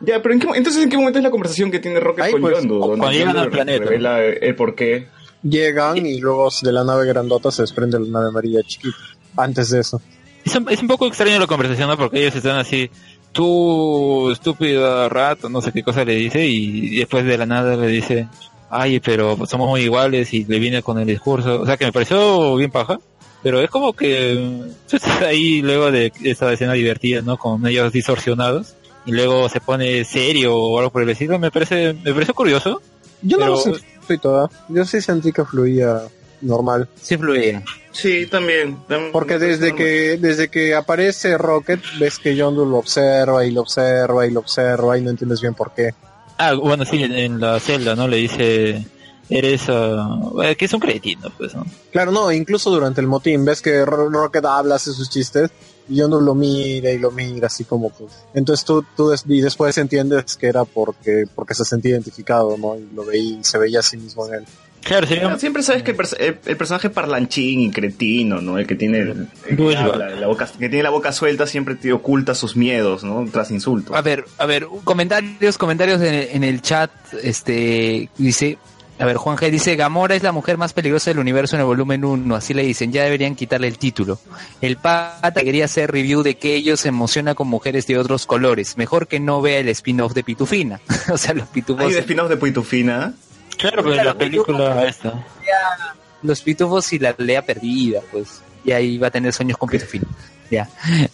Ya, pero ¿en qué, entonces ¿en qué momento es la conversación que tiene Rocket Ahí, con pues, Yondu? Donde cuando llegan Yondu al planeta. Revela el por qué. llegan y luego de la nave grandota se desprende la nave amarilla chiquita. Antes de eso. Es un, es un poco extraño la conversación, ¿no? Porque ellos están así, tú, estúpido rato, no sé qué cosa le dice, y después de la nada le dice, ay, pero somos muy iguales, y le viene con el discurso. O sea, que me pareció bien paja, pero es como que, pues, ahí luego de esa escena divertida, ¿no? Con ellos distorsionados, y luego se pone serio o algo por el estilo, me parece, me pareció curioso. Yo no Pero- lo sentí toda. Yo sí sentí que fluía normal. Sí fluía. Sí, también. tam- Porque desde que, desde que aparece Rocket, ves que Yondu lo observa y lo observa y lo observa y no entiendes bien por qué. Ah, bueno, sí, en la celda, ¿no? Le dice, eres, eh, que es un cretino, pues, ¿no? Claro, no, incluso durante el motín, ves que Ro- Rocket habla, hace sus chistes, y Yondu lo mira y lo mira así como pues. Entonces tú, tú des- y después entiendes que era porque, porque se sentía identificado, ¿no? Y lo veía, y se veía a sí mismo en él. Claro, sería, Siempre sabes que el, perso- el- el personaje parlanchín y cretino, ¿no? El que tiene el, el que, Douchebag. habla, la boca, que tiene la boca suelta siempre te oculta sus miedos, ¿no? Tras insultos. A ver, a ver, comentarios, comentarios en el, en el chat, este, dice, a ver, Juan G dice, Gamora es la mujer más peligrosa del universo en el volumen 1, así le dicen, ya deberían quitarle el título. El pata quería hacer review de que ellos se emociona con mujeres de otros colores, mejor que no vea el spin-off de Pitufina, o sea, los pitufos, Hay spin-off de Puitufina. claro, pero la película esta. los pitufos y la lea perdida, pues, y ahí va a tener sueños con Pitufina. Ya.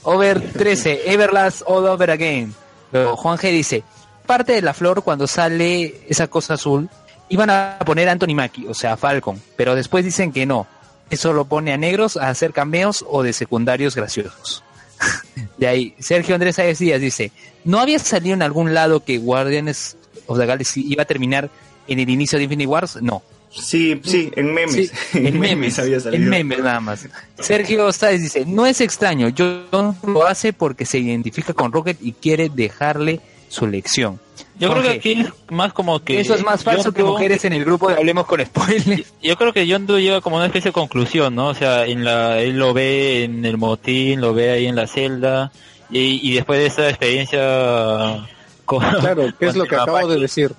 Over 13, Everlast All Over Again. Juan G dice, parte de la flor cuando sale esa cosa azul, iban a poner a Anthony Mackie, o sea, Falcon, pero después dicen que no. Eso lo pone a negros a hacer cameos o de secundarios graciosos. De ahí, Sergio Andrés Sáez Díaz dice, ¿no había salido en algún lado que Guardianes of the Galaxy iba a terminar en el inicio de Infinity Wars? No. Sí, sí, en memes. Sí, en memes, había salido. en memes nada más. Sergio Sáez dice, no es extraño, John lo hace porque se identifica con Rocket y quiere dejarle su lección. Yo creo que aquí es más como que... eso es más falso que Yondu- mujeres en el grupo de Hablemos con Spoilers. Yo creo que Yondu lleva como una especie de conclusión, ¿no? O sea, en la, él lo ve en el motín, lo ve ahí en la celda, y, y después de esa experiencia... Con, Claro, ¿qué es lo que acabo de decir?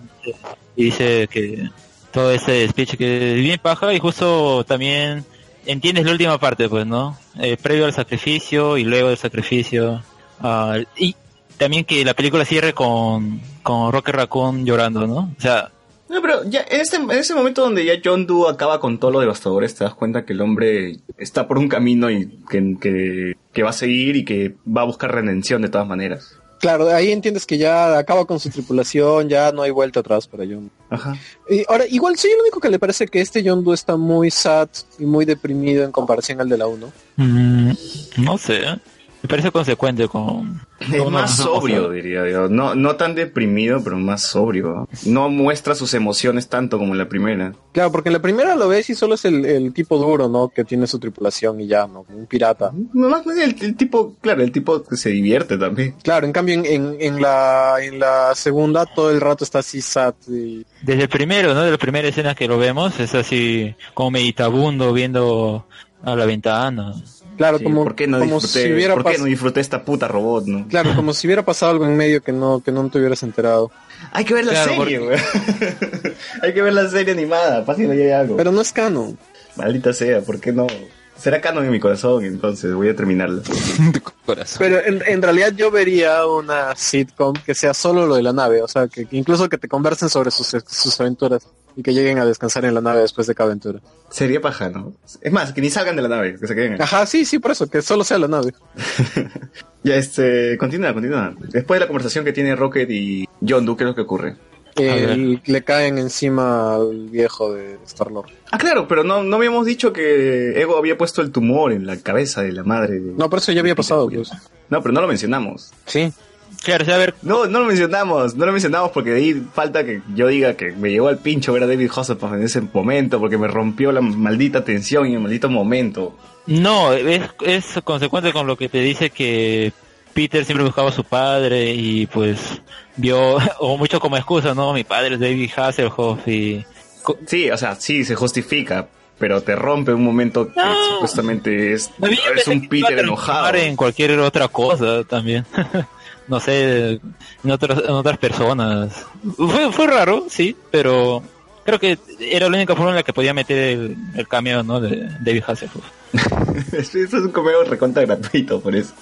y dice que todo ese speech que es bien paja y justo también entiendes la última parte pues no Eh, previo al sacrificio y luego del sacrificio ah, y también que la película cierre con con Rocket Raccoon llorando no o sea No, pero ya en, este, en ese momento donde ya John Doe acaba con todos los devastadores, te das cuenta que el hombre está por un camino y que, que, que va a seguir y que va a buscar redención de todas maneras. Claro, ahí entiendes que ya acaba con su tripulación, ya no hay vuelta atrás para Yondu. Ajá. Y ahora, igual soy el único que le parece que este Yondu está muy sad y muy deprimido en comparación al de la 1. mm, no sé me parece consecuente con... Es con más una- sobrio, diría yo. No, no tan deprimido, pero más sobrio. No muestra sus emociones tanto como en la primera. Claro, porque en la primera lo ves y solo es el, el tipo duro, ¿no? Que tiene su tripulación y ya, ¿no? Como un pirata. Más el, el tipo, claro, el tipo que se divierte también. Claro, en cambio en, en, en la, en la segunda todo el rato está así sad y... Desde el primero, ¿no? De la primera escena que lo vemos, es así como meditabundo viendo a la ventana. Claro, Sí, como, ¿Por qué no como disfruté, si hubiera ¿por qué no disfruté esta puta robot, no? Claro, como si hubiera pasado algo en medio que no, que no te hubieras enterado. Hay que ver la Claro, serie, güey. Hay que ver la serie animada, fácil hay algo. Pero no es canon. Maldita sea, ¿por qué no? Será canon en mi corazón, entonces voy a terminarla. Corazón. Pero en, en realidad yo vería una sitcom que sea solo lo de la nave, o sea, que, que incluso que te conversen sobre sus, sus aventuras y que lleguen a descansar en la nave después de cada aventura. Sería paja, ¿no? Es más, que ni salgan de la nave, que se queden. ahí. Ajá, sí, sí, por eso, que solo sea la nave. Ya, este, continúa, continúa. Después de la conversación que tiene Rocket y John Doe, ¿qué es lo que ocurre? Eh, le caen encima al viejo de Star-Lord. Ah, claro, pero no, no habíamos dicho que Ego había puesto el tumor en la cabeza de la madre. de- No, por eso ya había pasado, pues. No, pero no lo mencionamos. Sí. Claro, o sea, a ver, No, no lo mencionamos, no lo mencionamos porque de ahí falta que yo diga que me llegó al pincho ver a David Hasselhoff en ese momento porque me rompió la maldita tensión y el maldito momento. no, es, es consecuente con lo que te dice que Peter siempre buscaba a su padre y pues vio, o mucho como excusa, ¿no? Mi padre es David Hasselhoff y... Sí, o sea, sí, se justifica, pero te rompe un momento que supuestamente es, es un Peter enojado. en cualquier otra cosa también. no sé, en otras, en otras personas. Fue, fue raro, sí, pero creo que era la única forma en la que podía meter el, el cameo, ¿no? De David Hasselhoff. Eso es un comeo recontra gratuito, por eso.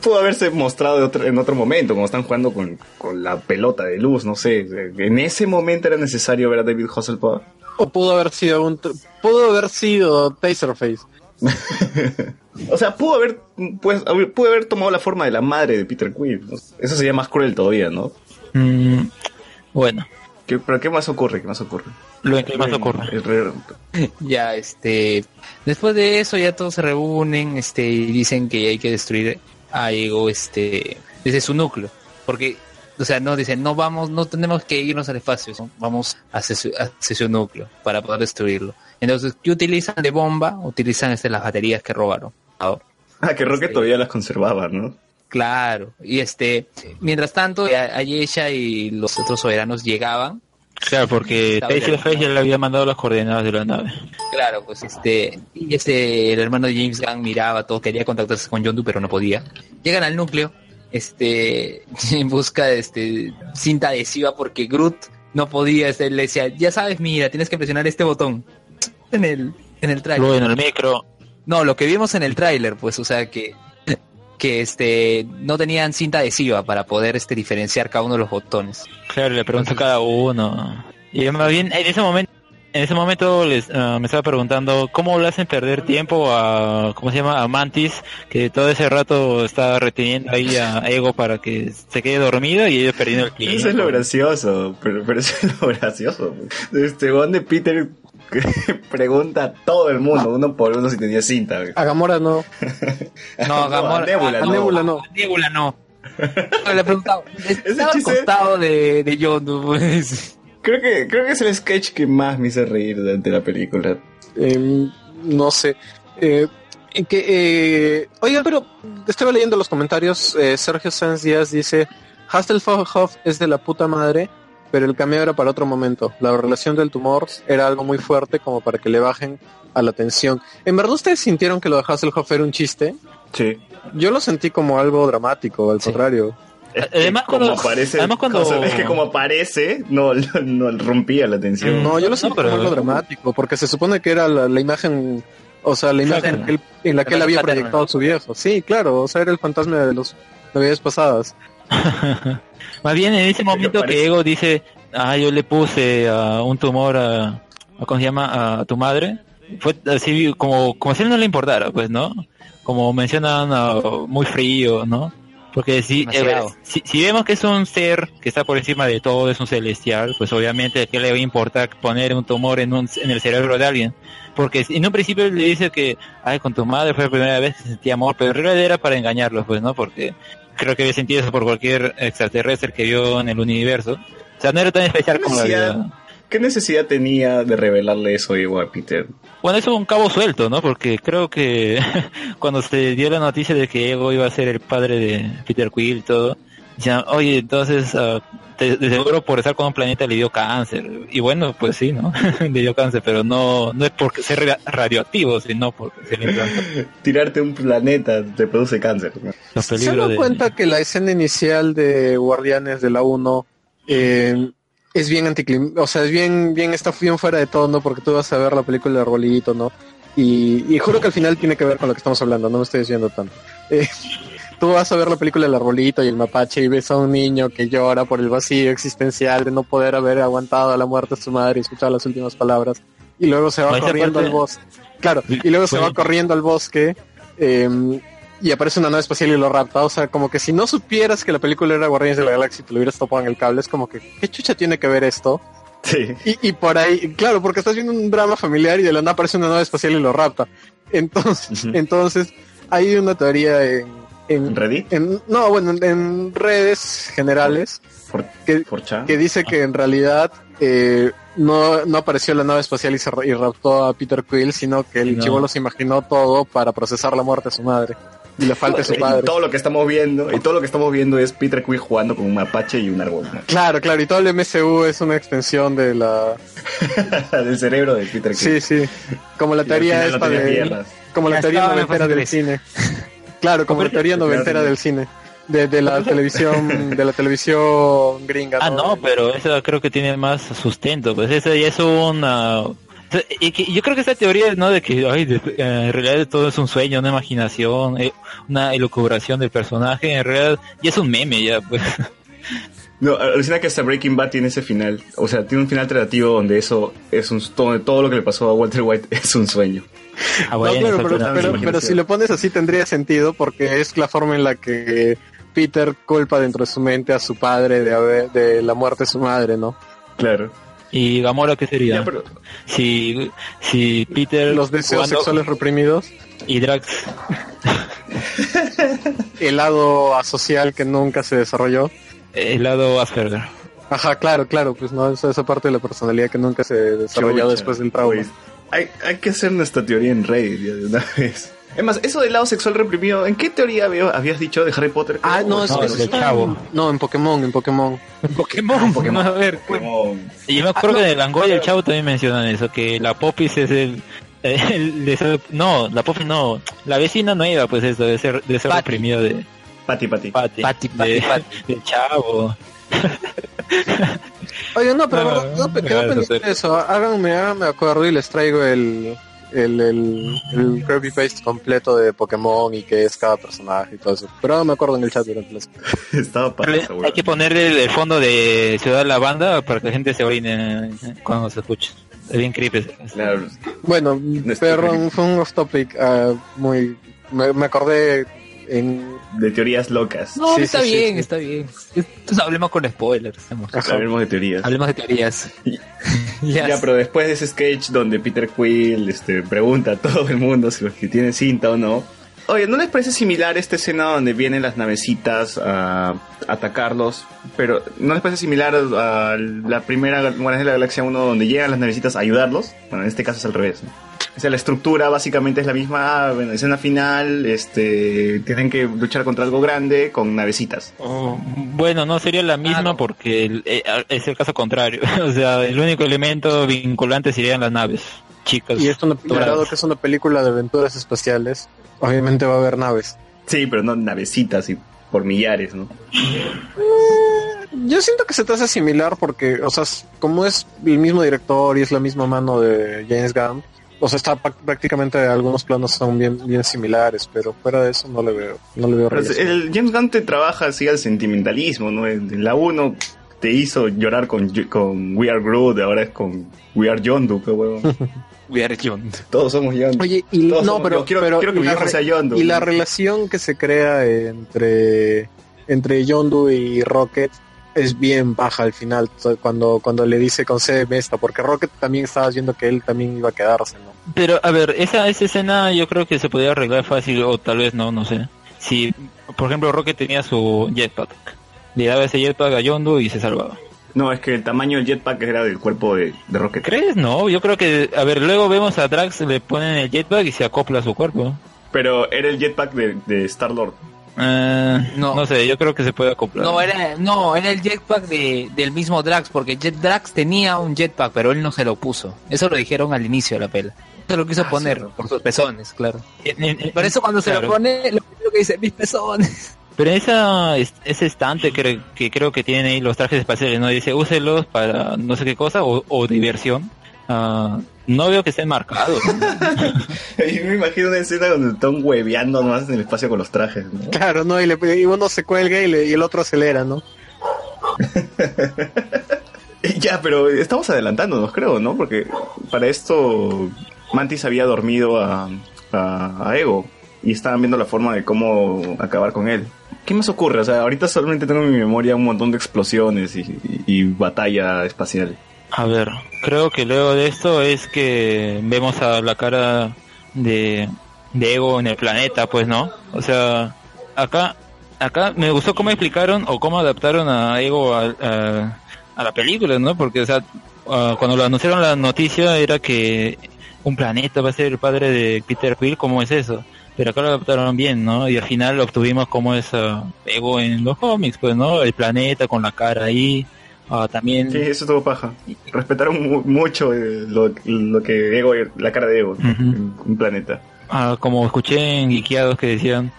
Pudo haberse mostrado otro- en otro momento, como están jugando con, con la pelota de luz, no sé. En ese momento era necesario ver a David Hasselhoff. O pudo haber sido un... Pudo haber sido Taserface. O sea, pudo haber, pues, pudo haber tomado la forma de la madre de Peter Quill. Eso sería más cruel todavía, ¿no? Mm, bueno, ¿Qué- ¿Pero qué más ocurre? ¿Qué más ocurre? lo que más ocurre. Ya, este, después de eso ya todos se reúnen, este, y dicen que hay que destruir a Ego, este, desde su núcleo, porque, o sea, no dicen, no vamos, no tenemos que irnos al espacio, ¿no? vamos hacia su, hacia su núcleo para poder destruirlo. Entonces, ¿qué utilizan de bomba? Utilizan este, las baterías que robaron. Ah, Ah, que Rocket Sí. todavía las conservaba, ¿no? Claro, y este, mientras tanto, a- Ayesha y los otros soberanos llegaban Claro, porque. Taserface ya le había mandado las coordenadas de la nave. Claro, pues este, y este, el hermano de James Gunn miraba todo, quería contactarse con Yondu, pero no podía. Llegan al núcleo, este, en busca de este, cinta adhesiva porque Groot no podía, este, le decía, ya sabes, mira, tienes que presionar este botón en el, en el tráiler. en el micro, No, lo que vimos en el tráiler, pues, o sea que, que este, no tenían cinta adhesiva para poder este, diferenciar cada uno de los botones. claro, le pregunto a cada uno. Y más bien, en ese momento, en ese momento les, ah, me estaba preguntando cómo le hacen perder tiempo a, ¿cómo se llama? A Mantis, que todo ese rato está reteniendo ahí a Ego para que se quede dormida y ellos perdiendo el tiempo. Eso es lo gracioso, pero, pero eso es lo gracioso. Este, donde Peter pregunta a todo el mundo, uno por uno, si tenía cinta. güey. A Gamora no. No, a Gamora, Nebula, A no. Nebula no. A Nebula no. Le preguntaba, estaba al costado de, de Yondu, pues. Creo que, creo que es el sketch que más me hizo reír durante la película. Em, no sé. Eh, que, eh, oigan, pero estaba leyendo los comentarios. eh, Sergio Sanz Díaz dice: Hasselhoff es de la puta madre, pero el cameo era para otro momento. La relación del tumor era algo muy fuerte como para que le bajen a la tensión. ¿En verdad ustedes sintieron que lo de Hasselhoff era un chiste? Sí. Yo lo sentí como algo dramático, al Sí. contrario. Además, como cuando- aparece, además cuando- o sea, es que como aparece, no, no, no rompía la tensión. No, yo lo No, sentí pero- algo dramático, porque se supone que era la, la imagen, o sea, la imagen Paterna. que él- en la que él había proyectado a su viejo. Sí, claro, o sea, era el fantasma de los navidades pasadas. Más bien en ese momento parece- que Ego dice, ah, yo le puse ah, un tumor a, a, ¿cómo se llama? A tu madre, fue así como, como si a él no le importara, pues, ¿no? Como mencionan, ah, muy frío, ¿no? Porque si, eh, si, si vemos que es un ser que está por encima de todo, es un celestial, pues obviamente ¿qué le va a importar poner un tumor en, un, en el cerebro de alguien? Porque si- en un principio le dice que, ay, con tu madre fue la primera vez que sentí amor, pero en realidad era para engañarlos, pues, ¿no? Porque creo que había sentido eso por cualquier extraterrestre que vio en el universo. O sea, no era tan especial como la vida. ¿Qué necesidad tenía de revelarle eso Ego a Peter? Bueno, eso es un cabo suelto, ¿no? Porque creo que cuando se dio la noticia de que Ego iba a ser el padre de Peter Quill y todo, ya, oye, entonces, ah, de, de seguro por estar con un planeta le dio cáncer. Y bueno, pues sí, ¿no? le dio cáncer, pero no, no es porque sea ra- radioactivo, sino porque se le implantó Tirarte un planeta te produce cáncer. ¿no? ¿Se dan de... cuenta que la escena inicial de Guardianes de la 1 eh, es bien anticlim... O sea, es bien, bien, está bien fuera de todo, ¿no? Porque tú vas a ver la película de Arbolito, ¿no? Y, y juro que al final tiene que ver con lo que estamos hablando, no me estoy diciendo tanto. Eh, tú vas a ver la película del Arbolito y el Mapache y ves a un niño que llora por el vacío existencial de no poder haber aguantado a la muerte de su madre y escuchar las últimas palabras. Y luego se va corriendo parte- al bosque. Claro, y luego se va corriendo al bosque. eh, y aparece una nave espacial y lo rapta. O sea, como que si no supieras que la película era Guardianes de la Galaxia y te lo hubieras topado en el cable, es como que, ¿qué chucha tiene que ver esto? Sí. Y, y por ahí, claro, porque estás viendo un drama familiar y de la nada aparece una nave espacial y lo rapta. Entonces, entonces hay una teoría en, en, ¿Reddit? en- no, bueno, en, redes generales ¿Por, que, dice que en realidad eh, no, no apareció la nave espacial y, se, y raptó a Peter Quill, sino que el No. chivolo se imaginó todo para procesar la muerte de su madre y la falta de su Y padre. todo lo que estamos viendo, y todo lo que estamos viendo es Peter Quill jugando con un mapache y un árbol. Claro, claro, y todo el MCU es una extensión de la... Del cerebro de Peter Sí, Quill. sí, como la Y teoría final no esta tenía de... piernas. Como la Ya teoría noventera del cine. Claro, como la teoría noventera sí. del cine. De, de la televisión, de la televisión gringa. Ah, no, pero esa creo que tiene más sustento, pues esa ya es una... y que yo creo que esta teoría, ¿no? De que ay, de- eh, en realidad todo es un sueño, una imaginación, eh, una elucubración del personaje, en realidad ya es un meme ya, pues. No, alucina que hasta Breaking Bad tiene ese final. O sea, tiene un final alternativo donde eso es un todo, todo lo que le pasó a Walter White es un sueño. Ah, No, claro, pero, pero, si lo pones así tendría sentido porque es la forma en la que Peter culpa dentro de su mente a su padre de, haber, de la muerte de su madre, ¿no? Claro. ¿Y Gamora qué sería? Ya, pero Si, si Peter... Los deseos sexuales reprimidos, Y Drax... el lado asocial que nunca se desarrolló. El lado Asperger. Ajá, claro, claro, pues no, esa, esa parte de la personalidad que nunca se desarrolló Chucha, después del trauma. pues, hay, hay que hacer nuestra teoría en Reddit ya de una vez. Es más, eso del lado sexual reprimido, ¿en qué teoría había- habías dicho de Harry Potter? Ah, no, eso, No, eso está chavo. en- No, en Pokémon, en Pokémon. Pokémon, Pokémon. a ver. Como- Y yo me acuerdo que en el Langoy y el Chavo también mencionan eso, que la Popis es el... no, la Popis no, la vecina nueva, pues eso, de ser, de ser reprimido de Pati, pati. Patty, Patty, Patty, de- Patty. del Chavo. Oye, no, pero No, no, no, quedó no, pendiente no sé. de eso. Háganme, háganme acuerdo y les traigo el, el, el, el copy paste completo de Pokémon y qué es cada personaje y todo eso. Pero háganme acuerdo en el chat durante las... Estaba para Hay que ponerle el, fondo de Ciudad de la Banda para que la gente se orine cuando se escuche. Es bien creepy. Claro. Bueno, Este- perdón, fue un off topic ah, muy... Me, me acordé en... De teorías locas. No, Sí, está sí, bien, sí. está bien. Entonces hablemos con spoilers. Hablemos de teorías. Hablemos de teorías. Ya. Ya, pero después de ese sketch donde Peter Quill este, pregunta a todo el mundo si los que tienen cinta o no. Oye, ¿no les parece similar esta escena donde vienen las navecitas a atacarlos? Pero ¿no les parece similar a la primera Guardianes de la Galaxia 1 donde llegan las navecitas a ayudarlos? Bueno, en este caso es al revés. ¿no? O sea, la estructura básicamente es la misma. Bueno, escena final, este, tienen que luchar contra algo grande con navecitas. Oh, bueno, no sería la misma no. porque el- eh, es el caso contrario. o sea, el único elemento vinculante serían las naves. Chicas. Y es una, doradas. dado que es una película de aventuras espaciales, obviamente va a haber naves. Sí, pero no navecitas y por millares, ¿no? Yo siento que se te hace similar porque, o sea, como es el mismo director y es la misma mano de James Gunn, o sea, está pa- prácticamente algunos planos son bien, bien similares, pero fuera de eso no le veo, no le veo Pues, el James Gunn te trabaja así al sentimentalismo, ¿no? En la 1 te hizo llorar con, con We Are Groot, ahora es con We Are Yondu, qué huevo. We are John. Todos somos Yondu. Oye, y Todos no, somos- pero, quiero, pero quiero que hijo re- sea Yondu. y la relación que se crea entre entre Yondu y Rocket es bien baja al final cuando cuando le dice concédeme esta porque Rocket también estaba viendo que él también iba a quedarse no Pero, a ver, esa, esa escena yo creo que se podía arreglar fácil o tal vez no, no sé. Si, por ejemplo, Rocket tenía su jetpack, le daba ese jetpack a Yondu y se salvaba. No, es que el tamaño del jetpack era del cuerpo de, de Rocket. ¿Crees? No, yo creo que, a ver, luego vemos a Drax, le ponen el jetpack y se acopla a su cuerpo. Pero era el jetpack de, de Star-Lord. Eh, No. no. sé, yo creo que se puede acoplar. No, era, no, era el jetpack de, del mismo Drax, porque Jet Drax tenía un jetpack, pero él no se lo puso. Eso lo dijeron al inicio de la pela. Se lo quiso Ah, poner sí. por sus pezones, claro. En- en- en- Por eso cuando se lo pone, lo primero que dice, mis pezones. Pero esa, es- ese estante que, que creo que tienen ahí los trajes espaciales, ¿no? Dice, úselos para no sé qué cosa o, o diversión. Ah, no veo que estén marcados. Y me imagino una escena donde están hueveando nomás en el espacio con los trajes, ¿no? claro no y, le, y uno se cuelga y, le- y el otro acelera no Ya, pero estamos adelantándonos, creo, ¿no? Porque para esto Mantis había dormido a, a, a Ego y estaban viendo la forma de cómo acabar con él. ¿Qué más ocurre? O sea, ahorita solamente tengo en mi memoria un montón de explosiones y, y- y batalla espacial. A ver, creo que luego de esto es que vemos a la cara de, de Ego en el planeta, pues, ¿no? O sea, acá, acá me gustó cómo explicaron o cómo adaptaron a Ego a, a- la película, ¿no? Porque, o sea, ah, cuando lo anunciaron la noticia era que un planeta va a ser el padre de Peter Quill, ¿cómo es eso? Pero acá lo adaptaron bien, ¿no? Y al final obtuvimos como es ah, Ego en los cómics, pues, ¿no? El planeta con la cara ahí. Ah, también Sí, eso estuvo paja. Respetaron mu- mucho eh, lo, lo que Ego, la cara de Ego, ¿no? Ujú. en un planeta. Ah, como escuché en Guiqueados que decían,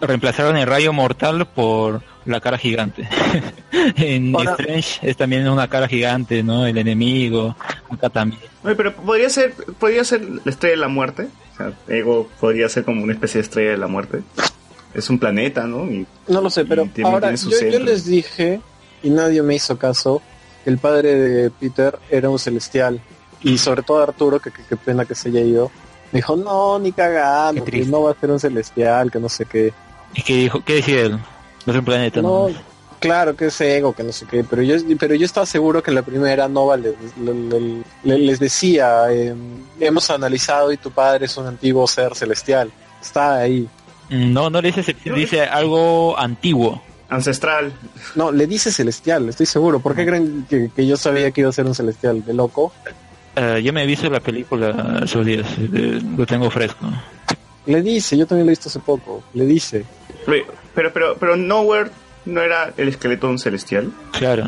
reemplazaron el rayo mortal por la cara gigante. en Ahora- Strange es también una cara gigante, ¿no? El enemigo, acá también. Oye, pero podría ser, podría ser la estrella de la muerte. O sea, Ego podría ser como una especie de estrella de la muerte. Es un planeta, ¿no? Y No lo sé, pero ahora yo, yo les dije y nadie me hizo caso que el padre de Peter era un celestial y sobre todo Arturo, que qué pena que se haya ido, me dijo no ni cagando, que no va a ser un celestial, que no sé qué. ¿Y qué dijo? ¿Qué decía él? No es un planeta, No, ¿no? claro que es ego, que no sé qué, pero yo pero yo estaba seguro que en la primera Nova le- le- le- le- les decía eh, hemos analizado y tu padre es un antiguo ser celestial. Está ahí. Mm, No, no le dice, dice algo antiguo. Ancestral. No, le dice celestial, estoy seguro. ¿Por qué creen que, que yo sabía que iba a ser un celestial? ¿De loco? Eh, yo me he visto la película esos días, eh, lo tengo fresco. Le dice, yo también lo he visto hace poco. Le dice. Oye, Pero, pero, pero Nowhere no era el esqueleto celestial. Claro.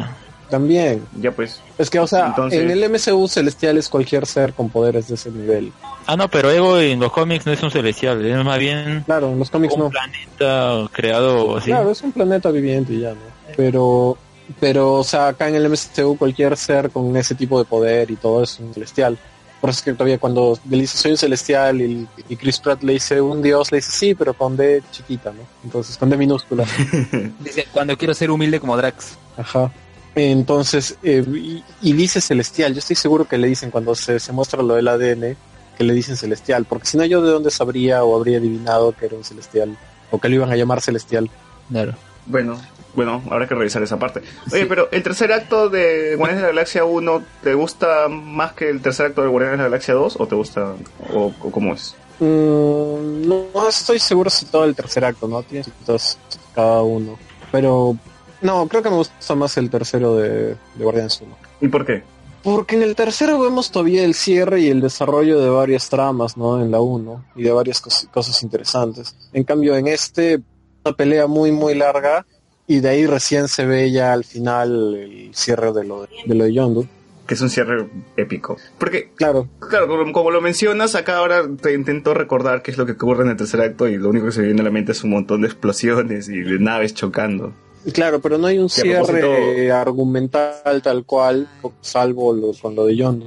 También. Ya pues. Es que, o sea, Entonces- en el MCU celestial es cualquier ser con poderes de ese nivel. Ah, no, pero Ego en los cómics no es un celestial, es más bien Claro, en los cómics un no. planeta creado así. Claro, es un planeta viviente y ya, ¿no? Pero, pero, o sea, acá en el MCU cualquier ser con ese tipo de poder y todo es un celestial. Por eso es que todavía cuando le dice soy un celestial y, y Chris Pratt le dice un dios, le dice sí, pero con D chiquita, ¿no? Entonces, con D minúscula. Dice, cuando quiero ser humilde como Drax. Ajá. Entonces, eh, y, y dice celestial. Yo estoy seguro que le dicen cuando se, se muestra lo del ADN, que le dicen celestial. Porque si no, yo de dónde sabría o habría adivinado que era un celestial. O que lo iban a llamar celestial. Claro. Bueno, bueno, habrá que revisar esa parte. Oye, Sí. pero el tercer acto de Guardianes de la Galaxia 1, ¿te gusta más que el tercer acto de Guardianes de la Galaxia 2? ¿O te gusta? ¿O, o cómo es? Mm, no, no estoy seguro si todo el tercer acto, ¿no? Tiene cositas cada uno. Pero, no, creo que me gusta más el tercero de, de Guardianes 1. ¿Y por qué? Porque en el tercero vemos todavía el cierre y el desarrollo de varias tramas, ¿no? En la 1 y de varias cos- cosas interesantes. En cambio, en este, una pelea muy, muy larga y de ahí recién se ve ya al final el cierre de lo de, de, lo de Yondu. Que es un cierre épico. Porque, Claro, claro, como, como lo mencionas, acá ahora te intento recordar qué es lo que ocurre en el tercer acto y lo único que se me viene a la mente es un montón de explosiones y de naves chocando. Claro, pero no hay un cierre propósito- argumental tal cual, salvo lo, con lo de Yondu.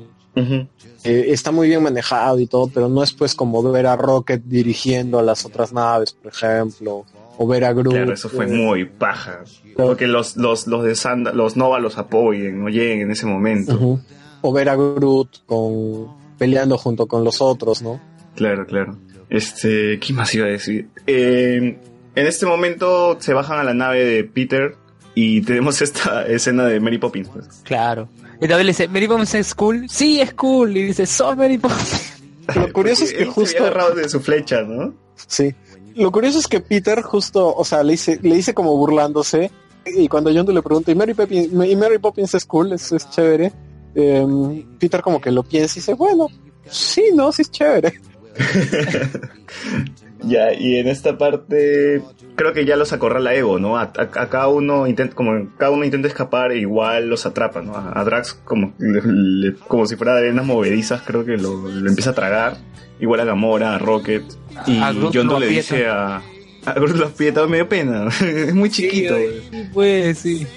Eh, está muy bien manejado y todo, pero no es pues como ver a Rocket dirigiendo a las otras naves, por ejemplo, o ver a Groot. Claro, eso fue eh, muy paja. Porque los, los, los de Sanda, los Nova los apoyen, no lleguen en ese momento. O ver a Groot con peleando junto con los otros, ¿no? Claro, claro. Este, ¿qué más iba a decir? Eh, En este momento se bajan a la nave de Peter y tenemos esta escena de Mary Poppins. pues. Claro. Y también le dice, ¿Mary Poppins es cool? Sí, es cool. Y dice, soy Mary Poppins. Lo curioso es que se justo... había agarrado de su flecha, ¿no? Sí. Lo curioso es que Peter justo, o sea, le dice, le dice como burlándose. Y cuando John le pregunta, ¿y Mary Poppins, y Mary Poppins es cool? ¿Es, es chévere? Em, Peter como que lo piensa y dice, bueno, sí, no, sí es chévere. Ya, y en esta parte creo que ya los acorrala Ego, ¿no? A, a- a cada uno intenta, como cada uno intenta escapar e igual los atrapa, ¿no? A, a Drax como, le- le- como si fuera de arenas movedizas, creo que lo, lo empieza a tragar. Igual a Gamora, a Rocket. Y Doe le dice a... A Groot lo aprieta, me dio pena. es muy chiquito. Sí, pues, sí.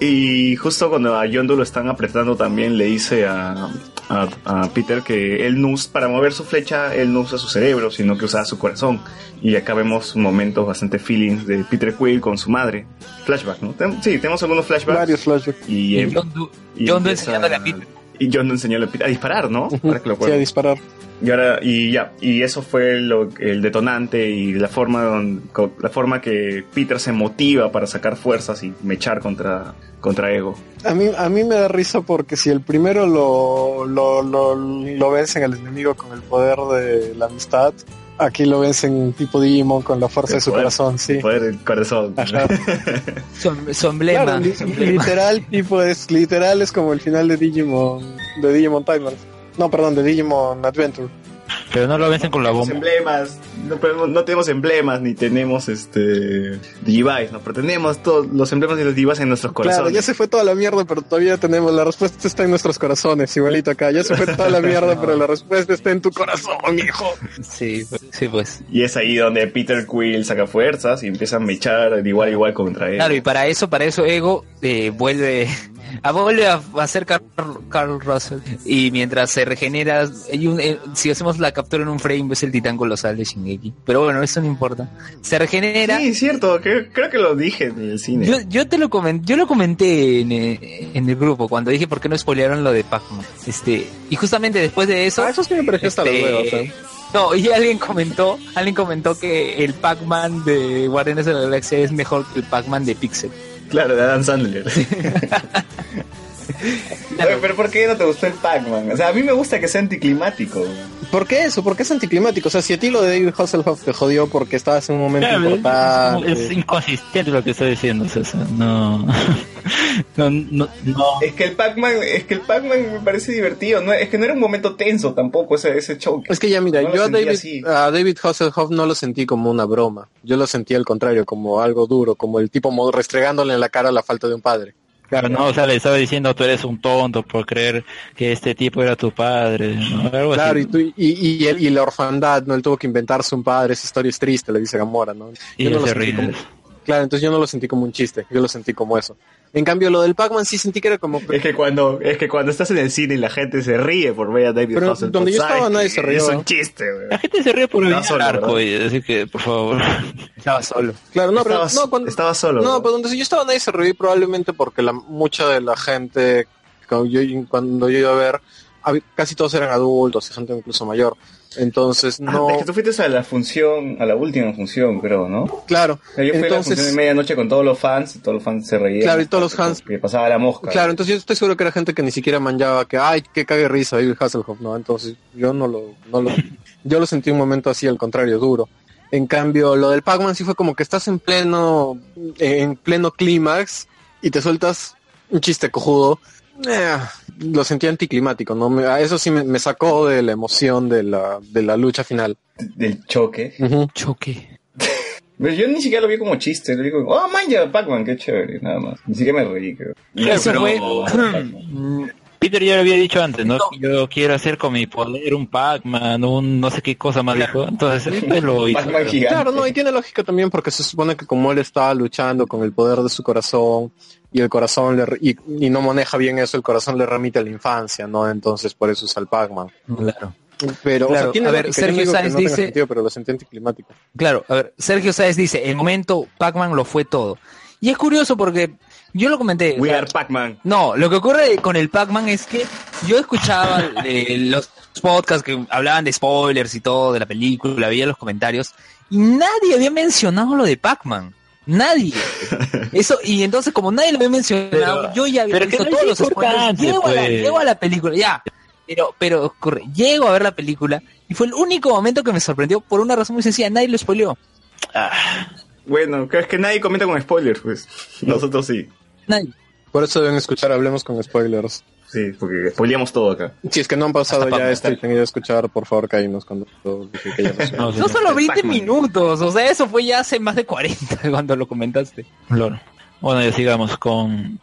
Y justo cuando a John Doe lo están apretando también le dice a, a, a Peter que él no para mover su flecha él no usa su cerebro, sino que usa su corazón. Y acá vemos momentos bastante feelings de Peter Quill con su madre. Flashback, ¿no? Sí, tenemos algunos flashbacks. Varios flashbacks. Y, Y em- John Doe- y John Doe empieza- enseñándole a Peter. Y John enseñándole a disparar, ¿no? Ahora que lo Sí, a disparar. Y ahora, y ya, y eso fue lo, el detonante y la forma, don- la forma que Peter se motiva para sacar fuerzas y mechar contra, contra Ego. A mí, a mí me da risa porque si el primero lo, lo, lo, lo vencen al enemigo con el poder de la amistad, aquí lo vencen tipo Digimon con la fuerza El de su poder. corazón, sí. Poder del corazón. Ajá. Su, su emblema. Claro, li- su emblema. literal, tipo es, literal es como el final de Digimon, de Digimon Timeless. No, perdón, de Digimon Adventure. Pero no lo vencen con la Los bomba. emblemas, no, podemos- no tenemos emblemas ni tenemos este Digivice, ¿no? Pero tenemos todos los emblemas de los Digivice en nuestros Claro, corazones. ya se fue toda la mierda, pero todavía tenemos, la respuesta está en nuestros corazones, igualito acá. Ya se fue toda la mierda, pero la respuesta está en tu corazón, hijo. Sí, pues, sí, pues. Y es ahí donde Peter Quill saca fuerzas y empieza a mechar de igual a igual contra él. Claro, y para eso, para eso Ego eh, vuelve a vuelve a, a ser Carl, Carl Russell. Y mientras se regenera, hay un, eh, si hacemos la captura en un frame, ves el titán colosal de Shingeki. Pero bueno, eso no importa. Se regenera. Sí, cierto, que- creo que lo dije en el cine. Yo, yo te lo comenté, yo lo comenté en, eh, en el grupo cuando dije por qué no spoilearon lo de Pac-Man. Este, y justamente después de eso. Ah, eso sí me pareció hasta los este, huevos, ¿eh? No, y alguien comentó, alguien comentó que el Pac-Man de Guardianes de la Galaxia es mejor que el Pac-Man de Pixel. Claro, de Adam Sandler. Oye, pero ¿por qué no te gustó el Pac-Man? O sea, a mí me gusta que sea anticlimático. ¿Por qué eso? ¿Por qué es anticlimático? O sea, si a ti lo de David Hasselhoff te jodió porque estabas en un momento Claro, es, importante. es inconsistente lo que está diciendo, sea, no, no, no, no. Es que el Pac-Man, es que el Pac-Man me parece divertido, no, es que no era un momento tenso tampoco ese, ese show. Es que ya mira, No yo a David, a David Hasselhoff no lo sentí como una broma. Yo lo sentí al contrario, como algo duro, como el tipo restregándole en la cara la falta de un padre. Claro, no, o sea, le estaba diciendo tú eres un tonto por creer que este tipo era tu padre, ¿no? Algo Claro, así. y, tú- y, y, el- y la orfandad, ¿no? Él tuvo que inventarse un padre, esa historia es triste, le dice Gamora, ¿no? Y Yo no lo se sentí como- Claro, entonces yo no lo sentí como un chiste, yo lo sentí como eso. En cambio, lo del Pac-Man sí sentí que era como... Es que cuando, es que cuando estás en el cine y la gente se ríe por ver a David Pero Hasselhoff, donde yo ¿sabes estaba nadie se rió, Es un chiste, güey. La gente se ríe por el Estaba solo, arco, y así que, por favor. Estaba solo. Claro, no, pero Estaba- no, cuando, estaba solo. No, pero donde yo estaba nadie se reí probablemente porque la, mucha de la gente cuando yo, cuando yo iba a ver, casi todos eran adultos, y gente incluso mayor. Entonces, Ah, no, es que tú fuiste a la función, a la última función, creo, ¿no? claro, Yo fui a la entonces, función de medianoche con todos los fans, y todos los fans se reían. Claro, y todos los fans- Que pasaba la mosca. claro, entonces yo estoy seguro que era gente que ni siquiera manchaba que, ay, que cague risa David Hasselhoff, ¿no? Entonces, yo no lo, no lo, yo lo sentí un momento así, al contrario, duro. En cambio, lo del Pac-Man sí fue como que estás en pleno, en pleno clímax y te sueltas un chiste cojudo. Eh, lo sentí anticlimático, ¿no? Me- a eso sí me, me sacó de la emoción de la, de la lucha final. Del choque. Choque. Pero yo ni siquiera lo vi como chiste. Lo vi como, oh, man, ya, Pac-Man, qué chévere, nada más. Ni siquiera me reí, creo. Eso Pero- fue. Peter ya lo había dicho antes, ¿no? Yo quiero hacer con mi poder un Pac-Man, un no sé qué cosa más dijo. Entonces, él lo hizo. Claro, no, y tiene lógica también porque se supone que como él estaba luchando con el poder de su corazón y el corazón le, re- y, y no maneja bien eso, el corazón le remite a la infancia, ¿no? Entonces por eso usa el Pac-Man. Claro. Pero, o Claro, sea, tiene a ver, lógica, yo no Sergio Sáenz no tenga dice- sentido, pero lo sentí anticlimático. Claro, a ver, Sergio Sáez dice, el momento Pac-Man lo fue todo. Y es curioso porque yo lo comenté. o We sea, are Pac-Man. no, lo que ocurre con el Pac-Man es que yo escuchaba eh, los podcasts que hablaban de spoilers y todo de la película, veía los comentarios y nadie había mencionado lo de Pac-Man. Nadie. Eso, y entonces como nadie lo había mencionado, Pero- yo ya había visto no todos los spoilers. Llego, a la, pues. llego a la película, ya. Pero, pero ocurre, llego a ver la película y fue el único momento que me sorprendió por una razón muy sencilla, nadie lo spoileó. Bueno, es que nadie comenta con spoilers, pues. Nosotros sí. Nadie. Por eso deben escuchar Hablemos con Spoilers. Sí, porque spoileamos todo acá. Si es que no han pasado Hasta ya esto y tenido que escuchar, por favor, cállanos cuando dije que ya no. No, solo 20 Pac-Man. minutos, o sea, eso fue ya hace más de 40 cuando lo comentaste. Lord. Bueno, ya sigamos con...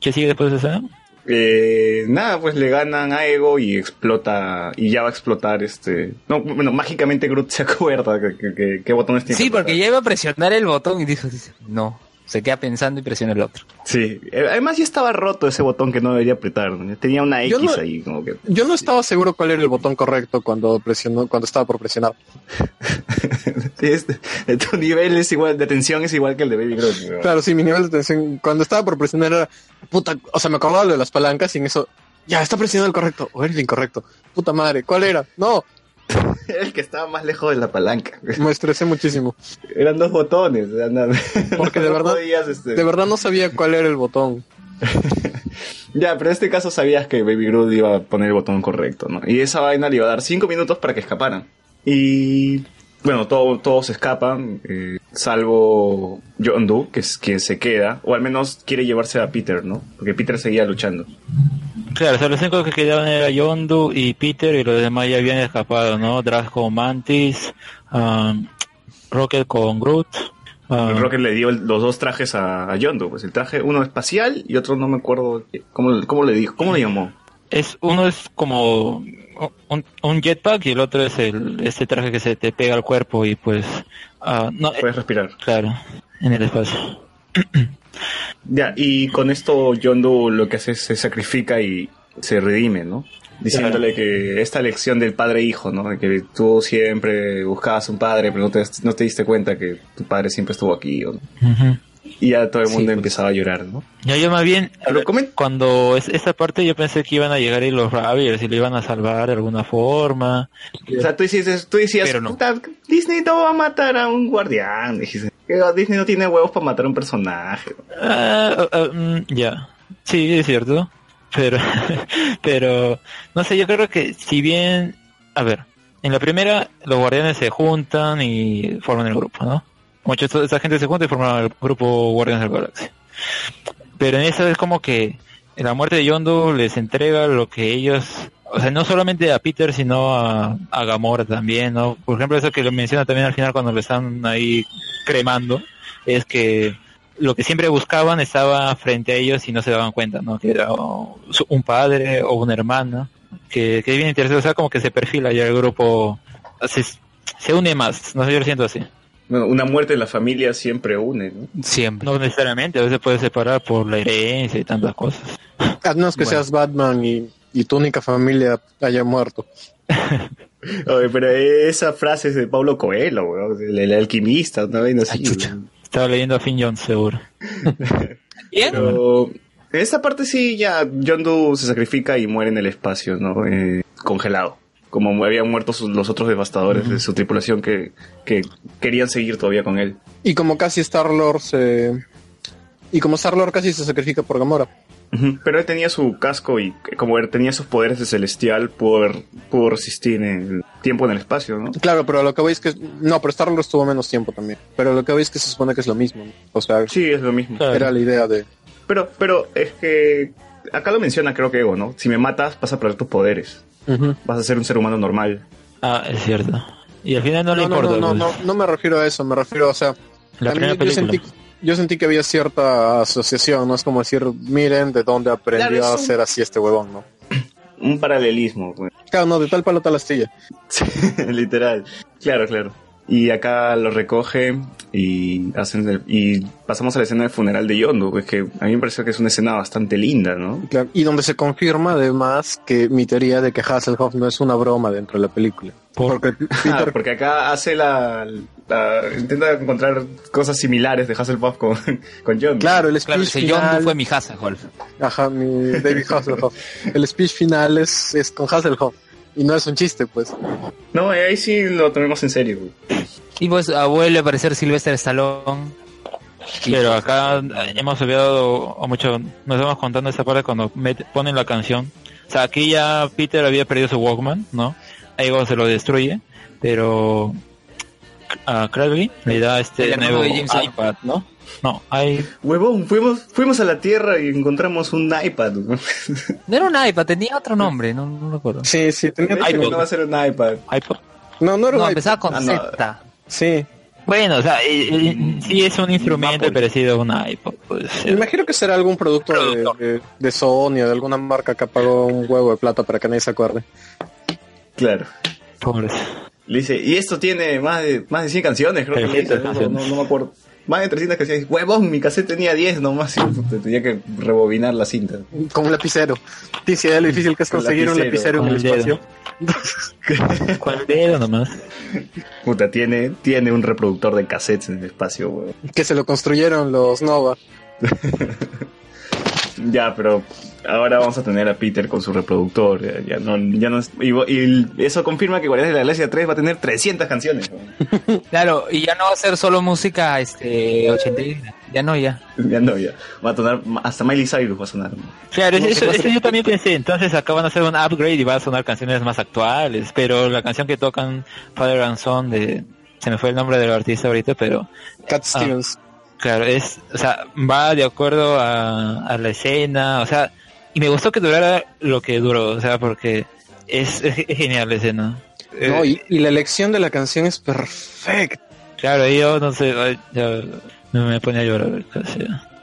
¿Qué sigue después de esa? Eh, nada, pues le ganan a Ego y explota, y ya va a explotar este... No, bueno, mágicamente Groot se acuerda que, que- que- qué botones tiene. Sí, que porque ya iba a presionar el botón y dijo, dice, no, se queda pensando y presiona el otro. Sí, Eh, además ya estaba roto ese botón que no debería apretar. Tenía una X no- ahí, como que... Yo no estaba seguro cuál era el botón correcto cuando presionó, cuando estaba por presionar. Este, tu nivel es igual, de tensión es igual que el de Baby Groot. ¿no? Claro, sí, mi nivel de tensión, cuando estaba por presionar era, puta, o sea, me acordaba de las palancas y en eso, ya, está presionando el correcto, o era el incorrecto. Puta madre, ¿cuál era? No, El que estaba más lejos de la palanca. me estresé muchísimo. Eran dos botones. no- Porque de verdad- podías, este- De verdad no sabía cuál era el botón. Ya, pero en este caso sabías que Baby Groot iba a poner el botón correcto, ¿no? Y esa vaina le iba a dar cinco minutos para que escaparan. Y bueno, todo- todos escapan, eh, salvo John Doe, que es quien se queda, o al menos quiere llevarse a Peter, ¿no? Porque Peter seguía luchando. Claro, o sea, los únicos que quedaban era Yondu y Peter y los demás ya habían escapado, ¿no? Drax con Mantis, um, Rocket con Groot. um, Rocket le dio el- los dos trajes a, a Doe, pues el traje, uno espacial y otro no me acuerdo cómo, cómo le dijo, cómo le llamó. es uno es como un, un jetpack y el otro es el este traje que se te pega al cuerpo y pues ah, no Puedes respirar. claro en el espacio Ya, y con esto Doe lo que hace es se sacrifica y se redime, ¿no? Diciéndole que esta lección del padre-hijo, ¿no? De que tú siempre buscabas un padre, pero no te, no te diste cuenta que tu padre siempre estuvo aquí, ¿o ¿no? Y ya todo el mundo pues. empezaba a llorar, ¿no? ya yo más bien comen- cuando es esa parte yo pensé que iban a llegar ahí los Ravagers y lo iban a salvar de alguna forma O sea, tú decías, tú decías no. "Puta, Disney no va a matar a un guardián. Dijiste, Disney no tiene huevos para matar a un personaje. Mm, ya, sí, es cierto. Pero, pero, no sé, yo creo que si bien, a ver, en la primera los guardianes se juntan y forman el grupo, ¿no? Mucha esa gente se junta y forman el grupo Guardianes de la Galaxia. Pero en esa es como que la muerte de Yondu les entrega lo que ellos, o sea, no solamente a Peter, sino a, Gamora también, ¿no? Por ejemplo, eso que lo menciona también al final cuando lo están ahí cremando, es que lo que siempre buscaban estaba frente a ellos y no se daban cuenta, ¿no? Que era un padre o una hermana, que, que es bien interesante, o sea, como que se perfila ya el grupo, se, se une más, no sé, yo lo siento así. Bueno, una muerte en la familia siempre une, ¿no? Siempre. No necesariamente, a veces puede separar por la herencia y tantas cosas. A menos que Bueno. seas Batman y, y tu única familia haya muerto. Oye, pero esa frase es de Pablo Coelho, weón, el, el alquimista, una vaina así. Ay, chucha. Estaba leyendo a Finn Jones, seguro. Bien. Pero en esta parte sí ya John Doe se sacrifica y muere en el espacio, ¿no? Eh, congelado. Como habían muerto sus- los otros devastadores de su tripulación que, que querían seguir todavía con él. Y como casi Star-Lord se... Y como Star-Lord casi se sacrifica por Gamora. Pero él tenía su casco y como él tenía sus poderes de celestial, pudo, haber- pudo resistir en el tiempo en el espacio, ¿no? Claro, pero lo que veis que... No, pero Star-Lord estuvo menos tiempo también. Pero lo que veis que se supone que es lo mismo. ¿no? O sea, Sí, es lo mismo. Era la idea de... Pero, pero es que acá lo menciona creo que Ego, ¿no? Si me matas vas a perder tus poderes. Vas a ser un ser humano normal. Ah, es cierto. Y al final no, le No, no, importa. no, no, pues. no, no me refiero a eso, me refiero, o sea, La a mí primera yo sentí, yo sentí que había cierta asociación, no es como decir, miren de dónde aprendió Claro, a ser así este huevón, ¿no? Un paralelismo, güey. Claro, no, de tal palo tal astilla. Sí, literal. Claro, claro. Y acá lo recoge y hacen el- y pasamos a la escena del funeral de Yondo, es que a mí me parece que es una escena bastante linda, ¿no? Claro, Y donde se confirma además que mi teoría de que Hasselhoff no es una broma dentro de la película. Porque Ah, porque acá hace la, la- intenta encontrar cosas similares de Hasselhoff con, con Yondo. Claro, el Claro, speech ese John final, fue mi Hasselhoff. ajá, mi David Hasselhoff. El speech final es, es con Hasselhoff y no es un chiste, pues. No, ahí sí lo tomemos en serio. güey. Y pues ah, vuelve a aparecer Sylvester Stallone. Pero acá eh, hemos olvidado o mucho, nos estamos contando esa parte cuando met- ponen la canción. O sea, aquí ya Peter había perdido su Walkman, ¿no? Ego se lo destruye, pero a Crowley le da este nuevo iPad, ¿no? No, hay Huevón, fuimos, fuimos a la Tierra y encontramos un iPad. No era un iPad, tenía otro nombre, no, no recuerdo. Sí, sí, tenía que no va a ser un iPad. iPod. No, no era No, un empezaba con Ah, no. Z. Sí. Bueno, o sea, eh, eh, sí es un instrumento Apple. parecido a un iPod. Pues, Me imagino que será algún producto de, de, de Sony o de alguna marca que pagó un huevo de plata para que nadie se acuerde. Claro. pobres. Le dice, y esto tiene más de, más de 100 canciones, creo que le dice, 300 no, canciones. no, no me acuerdo. Más de 300 canciones. Huevón, mi cassette tenía 10 nomás y tenía que rebobinar la cinta. Con un lapicero. Sí, sí, lo difícil que es Con conseguir un lapicero, en el espacio. El dedo nomás. Puta, tiene, tiene un reproductor de cassettes en el espacio, huevón. Que se lo construyeron los Nova. Ya, pero ahora vamos a tener a Peter con su reproductor. Ya, ya no, ya no es- y, y eso confirma que Guardianes de la Galaxia 3 va a tener 300 canciones. Claro, y ya no va a ser solo música este 80 Ya no, ya. Ya no, ya. Va a sonar, hasta Miley Cyrus va a sonar. Claro, eso, eso yo también pensé. Entonces acá van a hacer un upgrade y va a sonar canciones más actuales. Pero la canción que tocan Father and Son de... Se me fue el nombre del artista ahorita, pero Cat Ah. Claro, es... O sea, va de acuerdo a, a la escena. O sea, y me gustó que durara lo que duró. O sea, porque es, es genial la escena. No, Eh, y, y la elección de la canción es perfecta. Claro, yo no sé... ya me, pone a llorar casi.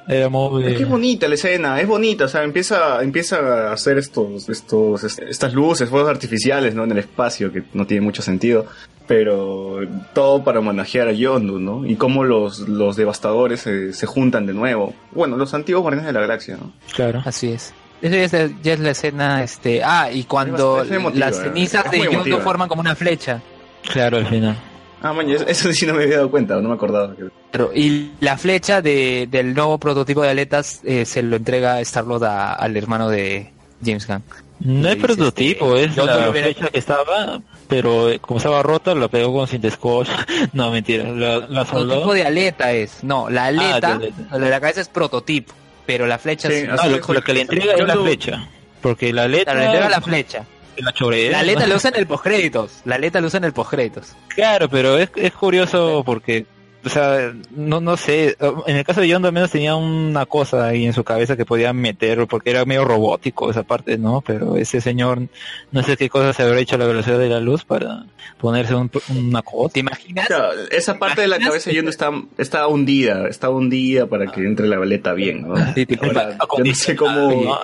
Era muy... Es que es bonita la escena, es bonita, o sea, empieza, empieza a hacer estos, estos, est- estas luces, fuegos artificiales, ¿no? En el espacio, que no tiene mucho sentido, pero todo para homenajear a Yondu, ¿no? Y cómo los, los devastadores se, se juntan de nuevo. Bueno, los antiguos guardianes de la galaxia, ¿no? Claro. Así es. Eso ya es, la, ya es la escena, este... Ah, y cuando Es emotiva, las cenizas de emotiva. forman como una flecha. Claro, al final. Ah, man, eso, eso sí no me había dado cuenta, no me acordaba. Claro, Y la flecha de, del nuevo prototipo de aletas eh, se lo entrega Star-Lord a- al hermano de James Gunn. No es prototipo, este, es no la hubiera- flecha que estaba, pero eh, como estaba rota, la pegó con cinta scotch. no, mentira, la, la soldó. Prototipo de aleta es. No, la aleta, de aleta. la de la cabeza es prototipo, pero la flecha Sí, es... No, lo, que le entrega es la flecha. Porque la letra... Claro, le entrega la flecha. La chorea. La aleta lo usa en el postcréditos. La aleta lo usa en el postcréditos. Claro, pero es, es curioso porque, o sea, no, no sé, en el caso de Yondo al menos tenía una cosa ahí en su cabeza que podía meter, porque era medio robótico esa parte, ¿no? Pero ese señor, no sé qué cosa se habrá hecho a la velocidad de la luz para ponerse un, una cosa. ¿Te imaginas? Claro, esa parte de la cabeza de Yondu está, está hundida, está hundida para que entre la baleta bien, ¿no? Sí, Ahora, yo no sé cómo, ¿no?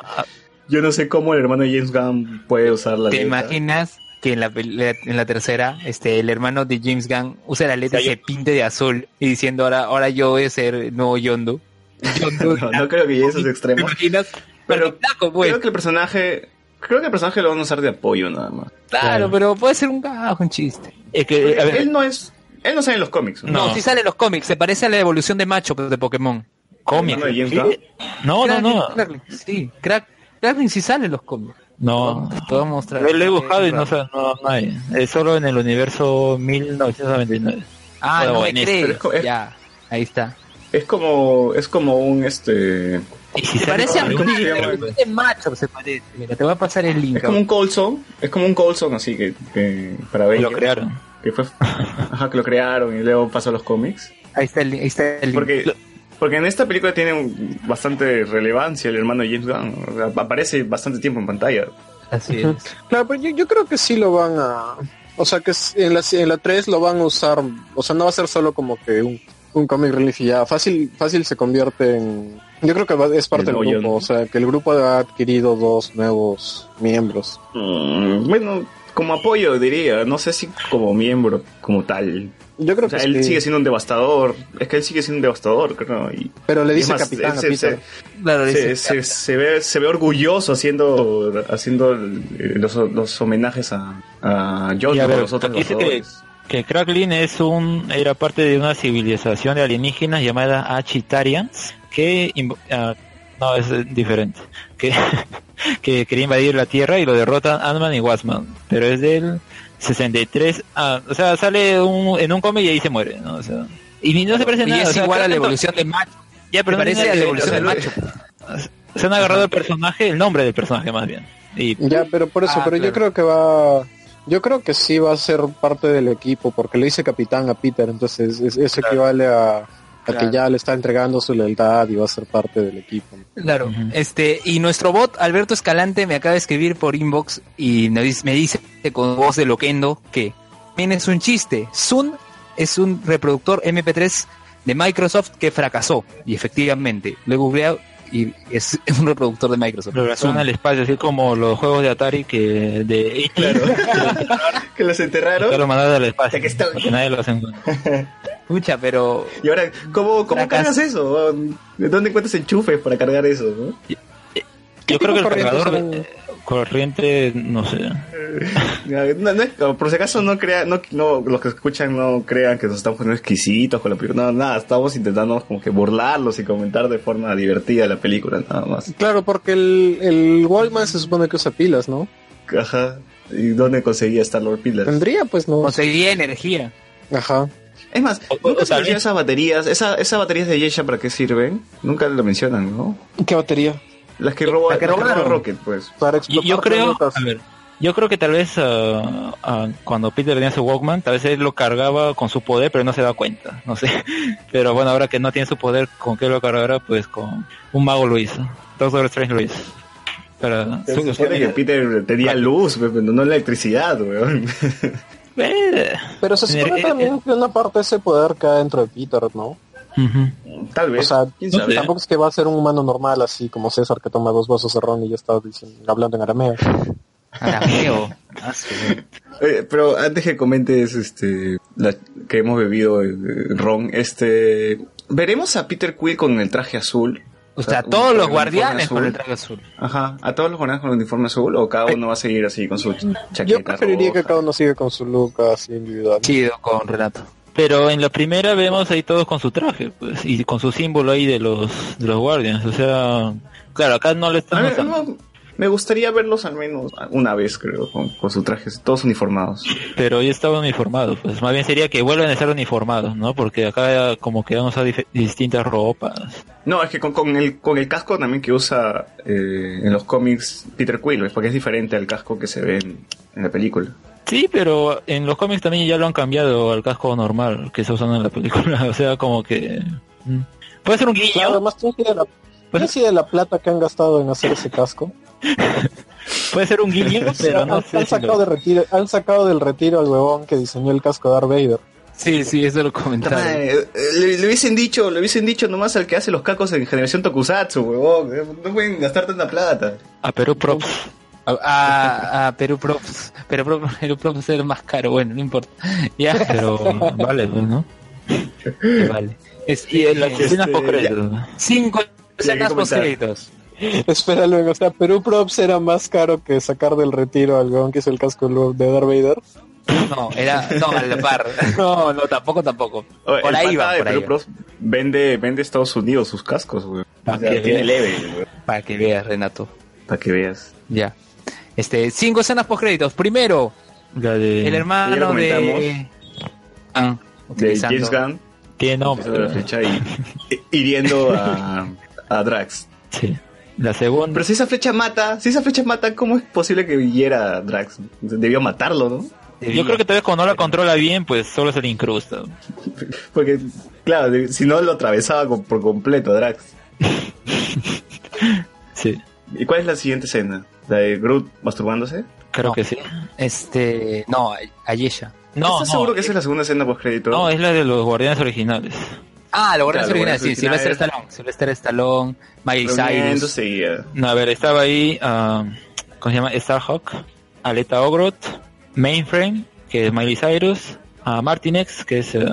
Yo no sé cómo el hermano de James Gunn puede usar la ¿te aleta. imaginas que en la, en la tercera, este, el hermano de James Gunn usa la aleta y se pinte de azul y diciendo ahora, ahora yo voy a ser nuevo Yondo? Yondo, No, no creo que llegue a esos ¿Te imaginas? Pero pues. Creo que el personaje, creo que el personaje lo van a usar de apoyo nada más. Claro, pero puede ser un gajo, un chiste. Es que, a ver, él no es, él no sale en los cómics. No, No. si sale en los cómics, se parece a la evolución de macho de Pokémon. cómic. hermano de James ¿sí? Gunn? No, no, no. Sí, Crack, Kraglin sí sale en los cómics. No. Te voy a mostrar. Lo, lo he buscado y no, sé, no, no hay. Es solo en el universo 1999. Ah, Bueno, no me en este, crees. es Ya, ahí está. Es como, es como un este, Y si Se parece a de macho se parece. Mira, te voy a pasar el link. es como un Colson, es como un Colson así que, que para ver lo crearon. que fue, ajá, que lo crearon y luego pasó a los cómics. Ahí está el, link, ahí está el link. Porque, porque en esta película tiene un- bastante relevancia el hermano James Gunn. Aparece bastante tiempo en pantalla. Así es. Claro, pero yo, yo creo que sí lo van a... O sea, que en la, en la 3 lo van a usar... O sea, no va a ser solo como que un, un comic relief y ya. Fácil, fácil se convierte en... Yo creo que va- es parte El del grupo. ¿no? O sea, que el grupo ha adquirido dos nuevos miembros. Mm, bueno, como apoyo diría, no sé si como miembro, como tal. Yo creo O sea, que él sí. sigue siendo un devastador. Es que él sigue siendo un devastador, creo. Y, Pero le dice capitán él a se-. Claro, se, dice, se, se ve, se ve orgulloso haciendo, haciendo el- los, los homenajes a, a John Y a ver, los otros dice que, que Cracklin es un, era parte de una civilización de alienígenas llamada Achitarians, que, ah, no, es eh, diferente, que, que quería invadir la Tierra y lo derrotan Ant-Man y Wasman, pero es del 63, ah, o sea, sale un- en un cómic y ahí se muere, ¿no? O sea, y no se parece y nada. es o sea, igual a la evolución de macho. Ya, pero no parece a la evolución del macho. Se han agarrado el personaje, el nombre del personaje más bien. Y Ya, pero por eso, Ah, pero yo claro. creo que va... Yo creo que sí va a ser parte del equipo, porque le dice capitán a Peter, entonces es- eso equivale a, a Claro. que ya le está entregando su lealtad y va a ser parte del equipo. Claro, este, y nuestro bot, Alberto Escalante, me acaba de escribir por inbox y me dice, me dice con voz de loquendo que también es un chiste. Zoom es un reproductor MP3 de Microsoft que fracasó. Y efectivamente, lo he googleado y es un reproductor de Microsoft. lo al espacio, así como los juegos de Atari que de Claro. que los que enterraron. lo mandaron al espacio, que está- porque nadie los encuentra. Escucha, pero Y ahora, ¿cómo, cómo cargas eso? ¿De dónde encuentras enchufes para cargar eso? no? Yo creo que el cargador son? de- corriente, no sé. No, no es- por si acaso no crea, no, no, los que escuchan no crean que nos estamos poniendo exquisitos con la película. No, nada, estamos intentando como que burlarlos y comentar de forma divertida la película, nada más. Claro, porque el, el Walkman se supone que usa pilas, ¿no? Ajá. ¿Y dónde conseguía Star Lord Pillars? Tendría, pues no. conseguía energía. Ajá. Es más, O- nunca o se esas baterías. Esa, ¿Esas baterías de Yesha para qué sirven? Nunca lo mencionan, ¿no? ¿Qué batería? Las que robó, La que robaron. Rocket, pues. Para explotar yo creo, planetas. a ver, yo creo que tal vez ah, cuando Peter tenía su Walkman, tal vez él lo cargaba con su poder, pero no se da cuenta, no sé. Pero bueno, ahora que no tiene su poder, ¿con qué lo cargará? Pues con un mago lo hizo. Doctor Strange lo hizo. Se supone que Peter tenía luz, pues, pero no electricidad, weón. Eh, Pero se supone Eh, también que una parte de ese poder cae dentro de Peter, ¿no? Tal O vez. sea, ¿Quién no- sabe? tampoco es que va a ser un humano normal así como César que toma dos vasos de ron y ya está diciendo, hablando en arameo. Arameo. Eh, pero antes que comentes este la, que hemos bebido eh, ron, este veremos a Peter Quill con el traje azul. O sea, un- todos los guardianes con el traje azul. Ajá, a todos los guardianes con el uniforme azul o cada uno va a seguir así con su ch- chaqueta. Yo preferiría que cada uno siga con su look así individual. Chido con Renato. Pero en la primera vemos ahí todos con su traje, pues, y con su símbolo ahí de los, de los Guardians. O sea, claro, acá no le A están no, me gustaría verlos al menos una vez, creo, con, con sus trajes, todos uniformados. Pero ya estaban uniformados, pues más bien sería que vuelvan a estar uniformados, ¿no? Porque acá como que van a distintas ropas. No, es que con, con el, con el casco también que usa eh, en los cómics Peter Quill, ¿ves? porque es diferente al casco que se ve en, en la película. Sí, pero en los cómics también ya lo han cambiado al casco normal que se usan en la película. O sea, como que... mm. Puede ser un guiño. Claro, además ¿quién sigue la, sigue la plata que han gastado en hacer ese casco? Puede ser un guiño, pero no han, sé han si sacado lo- de retiro, han sacado del retiro al huevón que diseñó el casco de Darth Vader. Sí, sí, eso lo comentaba. Madre, eh, le, le hubiesen dicho, le hubiesen dicho nomás al que hace los cacos en generación Tokusatsu, huevón. eh, No pueden gastar tanta plata. A Perú Props. A, a- a Perú Props. Pero Pro- Perú Props es el más caro, bueno, no importa. Ya, Pero vale, ¿no? vale. Este, Y en las escenas este, créditos. Cinco escenas post créditos. Espera luego, o sea, Perú Props era más caro que sacar del retiro al huevón que hizo el casco de Darth Vader. No, era, no, a la par. No, no, tampoco, tampoco. Oye, Por el ahí va, de por ahí Perú va. Pros vende, vende Estados Unidos sus cascos, güey. Pa' O sea, que tiene leve, güey. Para que veas, Renato. Para que veas. Ya. Este, cinco escenas post créditos. Primero, La de... el hermano de. Ah, De James Gunn, Tiene nombre. la y- hiriendo a, a Drax. Sí. La segunda... Pero si esa flecha mata, si esa flecha mata, ¿cómo es posible que hiera a Drax? Debió matarlo, ¿no? Yo creo que tal vez cuando no la controla bien, pues solo se le incrusta. Porque, claro, si no lo atravesaba por completo a Drax. Sí, ¿Y cuál es la siguiente escena? ¿La de Groot masturbándose? creo No. que sí. Este, no, a- Ayesha. No, ¿Estás no, seguro que esa es la segunda escena post crédito? no, es la de los guardianes originales. Ah, lo guardianes Claro, originales, sí, Sylvester. Stallone. Sylvester Stallone, Miley Cyrus. seguía. No, a ver, estaba ahí, ah, ¿cómo se llama? Starhawk, Aleta Ogrot, Mainframe, que es Miley Cyrus, a Martinex, que es eh,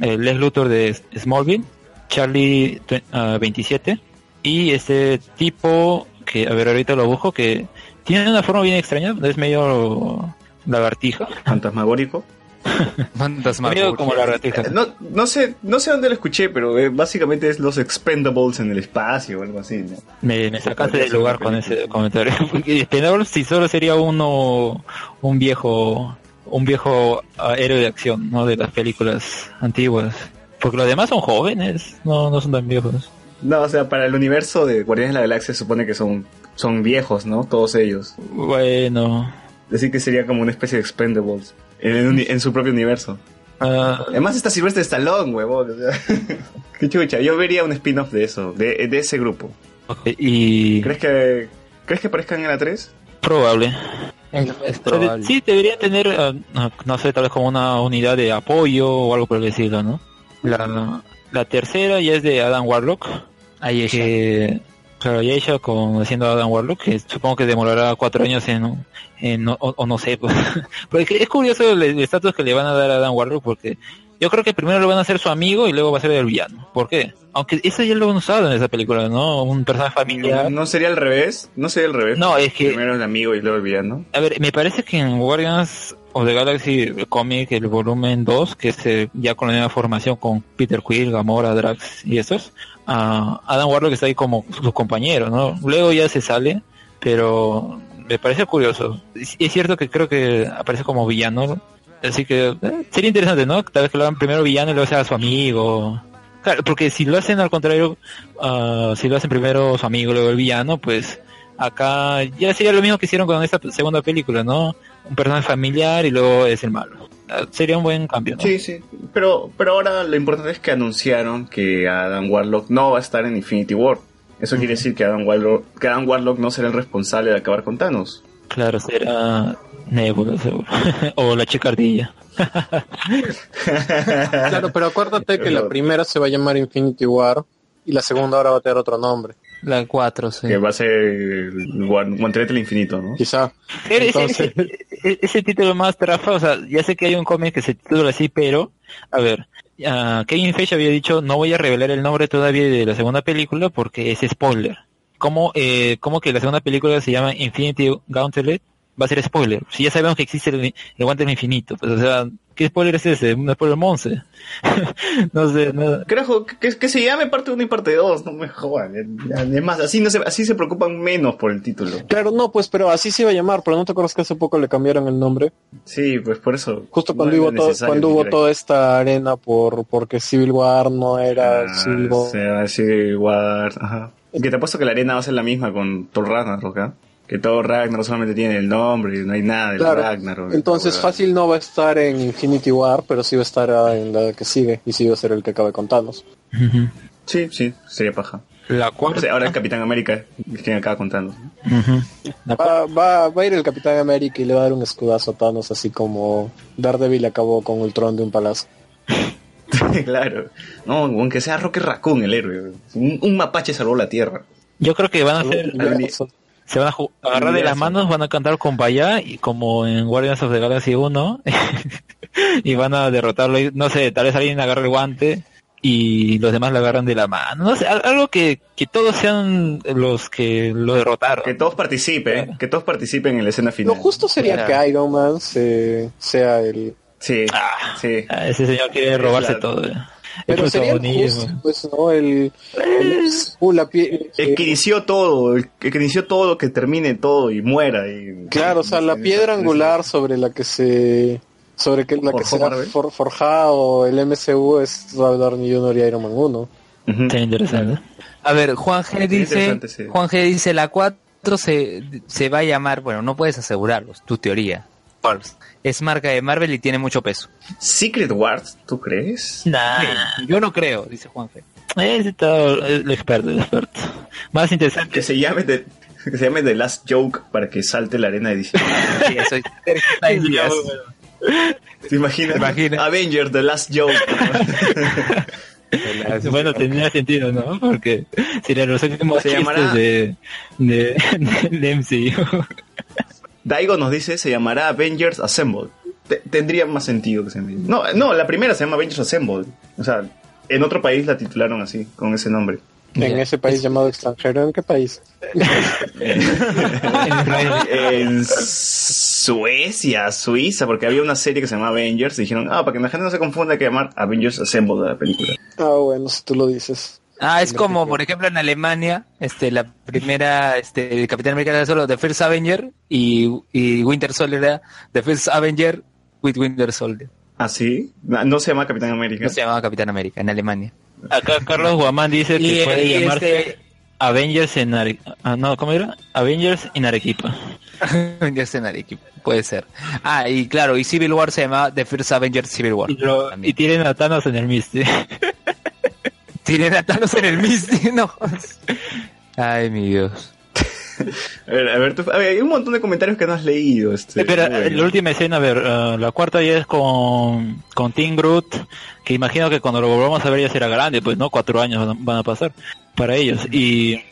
el Les Luthor de Smallville, Charlie twe- ah, 27, y este tipo, que a ver, ahorita lo busco, que tiene una forma bien extraña, es medio lagartija, Fantasmagórico. Fantasma. medio como lagartija. Eh, No, no sé, no sé dónde lo escuché, pero eh, básicamente es los expendables en el espacio o algo así, ¿no? Me, me sacaste del lugar con ese comentario. Expendables si solo sería uno, un viejo, un viejo ah, héroe de acción, ¿no? De las películas antiguas. Porque los demás son jóvenes, no, no son tan viejos. No, o sea, para el universo de Guardianes de la Galaxia se supone que son, son viejos, ¿no? Todos ellos. Bueno, Así que sería como una especie de expendables en, en su propio universo. ah, Además está Silvestre Stallone, huevón. o sea, Qué chucha. Yo vería un spin-off de eso, de, de ese grupo. y ¿Crees que, ¿crees que aparezcan en la 3? probable. Es, es sí, debería tener, ah, no sé, tal vez como una unidad de apoyo o algo por el estilo, ¿no? La, la tercera ya es de Adam Warlock. Ahí que claro ya ella con haciendo Adam Warlock que supongo que demorará cuatro años en, en o, o no sé pues. porque es curioso el estatus que le van a dar a Adam Warlock porque yo creo que primero lo van a hacer su amigo y luego va a ser el villano ¿por qué? aunque eso ya lo han usado en esa película ¿no? un personaje familiar ¿No sería al revés? ¿No sería al revés? no es que Primero el amigo y luego el villano. a ver, me parece que en Guardians of the Galaxy el cómic, el volumen 2, que es eh, ya con la nueva formación con Peter Quill, Gamora, Drax y estos, ah, Adam Warlock está ahí como su compañero, ¿no? Luego ya se sale, pero me parece curioso. Es, cierto que creo que aparece como villano, así que eh, sería interesante, ¿no? Tal vez que lo hagan primero villano y luego sea su amigo. Claro, porque si lo hacen al contrario, ah, si lo hacen primero su amigo luego el villano, pues acá ya sería lo mismo que hicieron con esta segunda película, ¿no? Un personaje familiar y luego es el malo. Sería un buen cambio, ¿no? Sí, sí. Pero, pero ahora lo importante es que anunciaron que Adam Warlock no va a estar en Infinity War. Eso quiere decir que Adam, Warlock, que Adam Warlock no será el responsable de acabar con Thanos. Claro, será Nebula, seguro. o la chicardilla. Claro, pero acuérdate que la primera se va a llamar Infinity War y la segunda ahora va a tener otro nombre. La 4, sí. Que va a ser el Guan- Guantelete del Infinito, ¿no? Quizá. Entonces- ese- ese- ese título más trafa, o sea, ya sé que hay un cómic que se titula así, pero, a ver, ah, Kevin Feige había dicho, no voy a revelar el nombre todavía de la segunda película porque es spoiler. ¿Cómo, eh, cómo que la segunda película se llama Infinity Gauntlet? Va a ser spoiler. Si ya sabemos que existe el, el guante del infinito, pues, o sea, ¿qué spoiler es ese? Un spoiler monce. no sé, no, Carajo, que, que se llame parte 1 y parte 2, no me jodan. Ya- ya- Es más, así, no se, así se preocupan menos por el título. Claro, no, pues, pero así se iba a llamar, pero ¿no te acuerdas que hace poco le cambiaron el nombre? Sí, pues por eso. Justo no cuando, hubo, to- necesario cuando hubo toda esta arena por porque Civil War no era Ah, Civil War. se va a decir War, ajá. Que te apuesto que la arena va a ser la misma con Thor Ragnarok, ¿ah? Que Thor Ragnarok solamente tiene el nombre y no hay nada de Claro. Ragnarok. Entonces fácil no va a estar en Infinity War, pero sí va a estar en la que sigue y sí va a ser el que acabe con Thanos. huevada. Sí, sí, sería paja. La O cuarta. sea, ahora el Capitán América es quien acaba contando. Va, va, va a ir el Capitán América y le va a dar un escudazo a Thanos, así como Daredevil acabó con Ultron de un palazo. claro. No, aunque sea Rocket Raccoon el héroe. Un, un mapache salvó la tierra. Yo creo que van a hacer. Se van a agarrar de las manos, van a cantar con Vaya y como en Guardians of the Galaxy 1 y van a derrotarlo. y, No sé, tal vez alguien agarre el guante y los demás le agarran de la mano. No sé, al- algo que, que todos sean los que lo derrotaron. Que todos participen, que todos participen en la escena final. Lo justo sería Claro. que Iron Man se- sea el... Sí, Ah. sí. Ah, ese señor quiere robarse Claro. todo. eh. Pero El sería el protagonismo. justo, pues, ¿no? El... el- uh, la pie- El que inició todo, el que inició todo, que termine todo y muera. Y, Claro, o sea, la piedra angular sobre la que se sobre que la que se for- forjado el MCU es Robert Downey Jr. y Iron Man 1. Ujú. Está interesante. A ver, Juan G dice, sí. Juan G dice la 4 se, se va a llamar, bueno, no puedes asegurarlo, es tu teoría. Es marca de Marvel y tiene mucho peso. Secret Wars, ¿tú crees? Nah. Yo no creo, dice Juan G. Ese está el experto, el experto. Más interesante. Que se llame The, que se llame The Last Joke para que salte la arena de DC. Sí, eso es- Dios. ¿Te imaginas? Imagina. Avengers The Last Joke. Bueno, tendría sentido, ¿no? Porque serían los últimos Se chistes llamará- de, de, de MCU. Daigo nos dice, se llamará Avengers Assemble. te- tendría más sentido que se llame. No, no, la primera se llama Avengers Assemble. O sea, en otro país la titularon así, con ese nombre. En ese país llamado extranjero, ¿en qué país? en Suecia, Suiza, porque había una serie que se llama Avengers y dijeron, ah, para que la gente no se confunda hay que llamar Avengers Assemble de la película. Ah, bueno, si tú lo dices. Ah, es como, por ejemplo, en Alemania, este, la primera, este, el Capitán América era solo The First Avenger y, y Winter Soldier era The First Avenger with Winter Soldier. ¿Ah, sí? No, no se llama Capitán América. No se llamaba Capitán América en Alemania. Acá Carlos Guamán dice que Y- puede y llamarse este- Avengers en Arequipa. Ah, no, ¿cómo era? Avengers en Arequipa. Avengers en Arequipa, puede ser. Ah, y claro, y Civil War se llamaba The First Avenger Civil War. Y, lo- también. y tienen a Thanos en el Misty. Tienen a Thanos en el Misty, no. Ay, mi Dios. A ver, a ver, tú- a ver, hay un montón de comentarios que no has leído. Este, Espera, bueno. la última escena, a ver, ah, la cuarta ya es con, con Tim Groot, que imagino que cuando lo volvamos a ver ya será grande, pues no, cuatro años van a- van a pasar para ellos. Y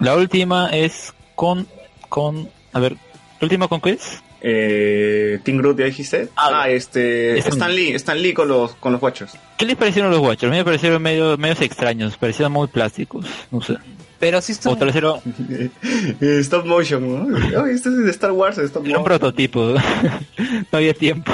la última es con, con, a ver, ¿la última con qué es? Eh, Team Groot, ¿ya dijiste? Ah, Ah, este... Stan- Stan Lee, Stan Lee con los, con los Watchers. ¿Qué les parecieron los Watchers? A mí me parecieron medio, medios extraños, parecían muy plásticos, no sé. Pero sí O son... tercero, Eh, stop motion, ¿no? Ay, esto es de Star Wars, stop era un motion. prototipo, no había tiempo.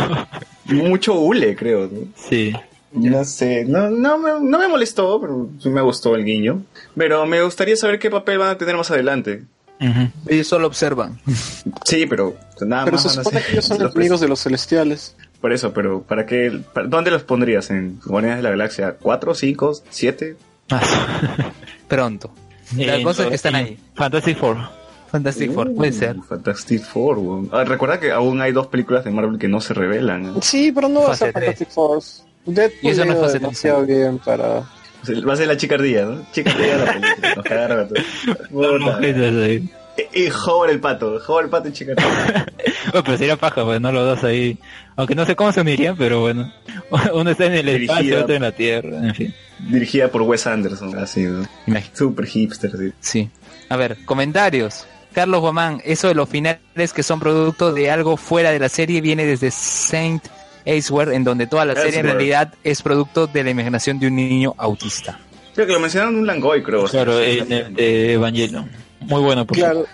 Mucho hule, creo. ¿no? Sí. No sé, no, no, me, no me molestó, pero sí me gustó el guiño. Pero me gustaría saber qué papel van a tener más adelante. Ellos solo observan. Sí, pero nada Pero más. se supone ser- que ellos son los enemigos de los celestiales. Por eso, pero ¿para qué? para- ¿Dónde los pondrías? ¿En Guardianes de la Galaxia? ¿Cuatro, cinco, siete? Ah, Pronto. La en- cosa es que están ahí. Fantastic Four. Fantastic Four, puede ser. Uh, Fantastic Four. Ah, recuerda que aún hay dos películas de Marvel que no se revelan. ¿eh? Sí, pero no va a ser. Fantastic Force. Deadpool Y eso no es demasiado bien para... Va a ser la chica ardilla, ¿no? Chica ardilla de la película. Nos cagaron a todos. Puta. Mujeres ahí. Y Howard el pato. Howard el pato y chica ardilla. Oh, pero sería paja, pues, ¿no? Los dos ahí. Aunque no sé cómo se unirían, pero bueno. Uno está en el Dirigida. espacio, otro en la tierra, en fin. Dirigida por Wes Anderson, así, ¿no? Super hipster, sí. Sí. A ver, comentarios. Carlos Guamán, eso de los finales que son producto de algo fuera de la serie viene desde Saint Aceware, en donde toda la serie en realidad es producto de la imaginación de un niño autista. Creo que lo mencionaron en un Langoy, creo. Claro, en el de Evangelion. Muy bueno, por Claro,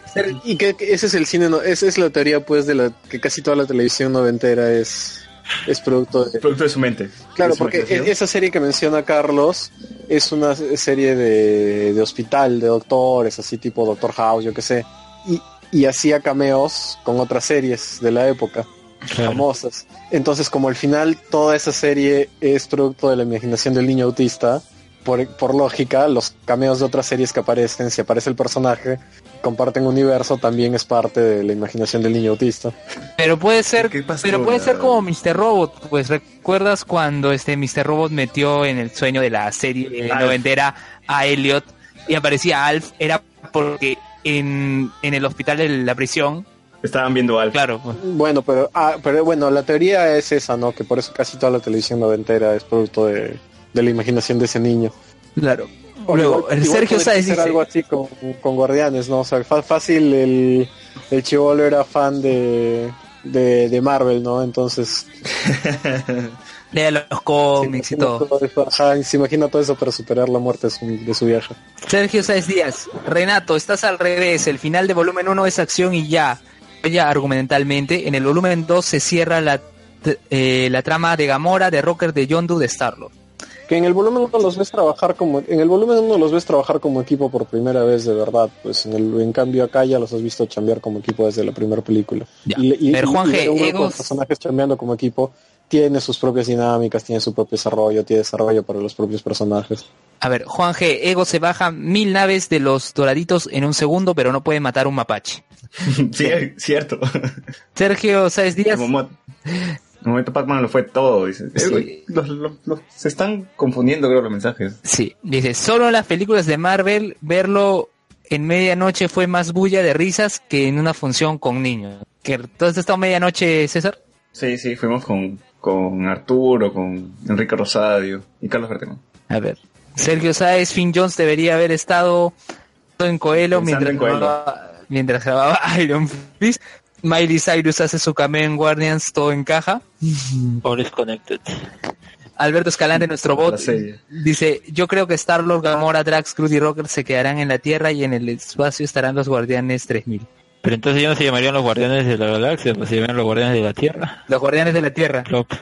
y que, que ese es el cine, no, esa es la teoría pues de la que casi toda la televisión noventera es, es producto de... Producto de su mente. Claro, su porque esa serie que menciona Carlos es una serie de, de hospital, de doctores, así tipo Doctor House, yo qué sé. Y, y hacía cameos con otras series de la época, Claro. famosas. Entonces, como al final toda esa serie es producto de la imaginación del niño autista, por, por lógica, los cameos de otras series que aparecen, si aparece el personaje, comparten universo, también es parte de la imaginación del niño autista. Pero puede ser, ¿Qué pasó, pero puede ser como Mr. Robot, pues recuerdas cuando este Mr. Robot metió en el sueño de la serie Alf. noventera a Elliot y aparecía Alf, era porque en, en el hospital de la prisión, Estaban viendo algo. claro, pues, Bueno, pero, ah, pero bueno, la teoría es esa, ¿no? Que por eso casi toda la televisión noventera es producto de, de la imaginación de ese niño. claro. O Luego, igual- el igual Sergio ser dice, algo así con, con Guardianes, ¿no? O sea, fácil el, el chivolo era fan de, de, de Marvel, ¿no? Entonces, lea los se cómics y imagina todo. todo eso, ajá, se imagina todo eso para superar la muerte de su, de su vieja. Sergio Sáez Díaz, Renato, estás al revés, el final de volumen 1 es acción y ya, ya argumentalmente, en el volumen 2 se cierra la, eh, la trama de Gamora, de Rocker, de Yondu, de Starlord. Que en el volumen 1 los ves trabajar como, en el volumen 1 los ves trabajar como equipo por primera vez de verdad, pues en, el, en cambio acá ya los has visto chambear como equipo desde la primera película. Ya. Y, y- Pero, y- Juan y G, Egos- personajes chambeando como equipo tiene sus propias dinámicas, tiene su propio desarrollo, tiene desarrollo para los propios personajes. A ver, Juan G, Ego se baja mil naves de los doraditos en un segundo, pero no puede matar un mapache. sí, cierto. Sergio Sáez Díaz, el momento, en el momento Pac-Man lo fue todo. Dice. Sí. güey, los- los- los- se están confundiendo, creo, los mensajes. sí, dice, solo en las películas de Marvel verlo en medianoche fue más bulla de risas que en una función con niños. ¿Que ¿Tú has estado medianoche, César? Sí, sí, fuimos con, con Arturo, con Enrique Rosadio y Carlos Berteno. A ver. Sergio Sáez, Finn Jones debería haber estado en Coelho mientras en Coelho. grababa, mientras grababa Iron Fist. Miley Cyrus hace su cameo en Guardians, todo encaja. All is connected. Alberto Escalante, nuestro bot, dice, yo creo que Star-Lord, Gamora, Drax, Groot y Rocket se quedarán en la Tierra y en el espacio estarán los Guardianes 3000. Pero entonces ya no se llamarían los guardianes de la galaxia, pues se llamarían los guardianes de la Tierra. Los Guardianes de la Tierra. Plop.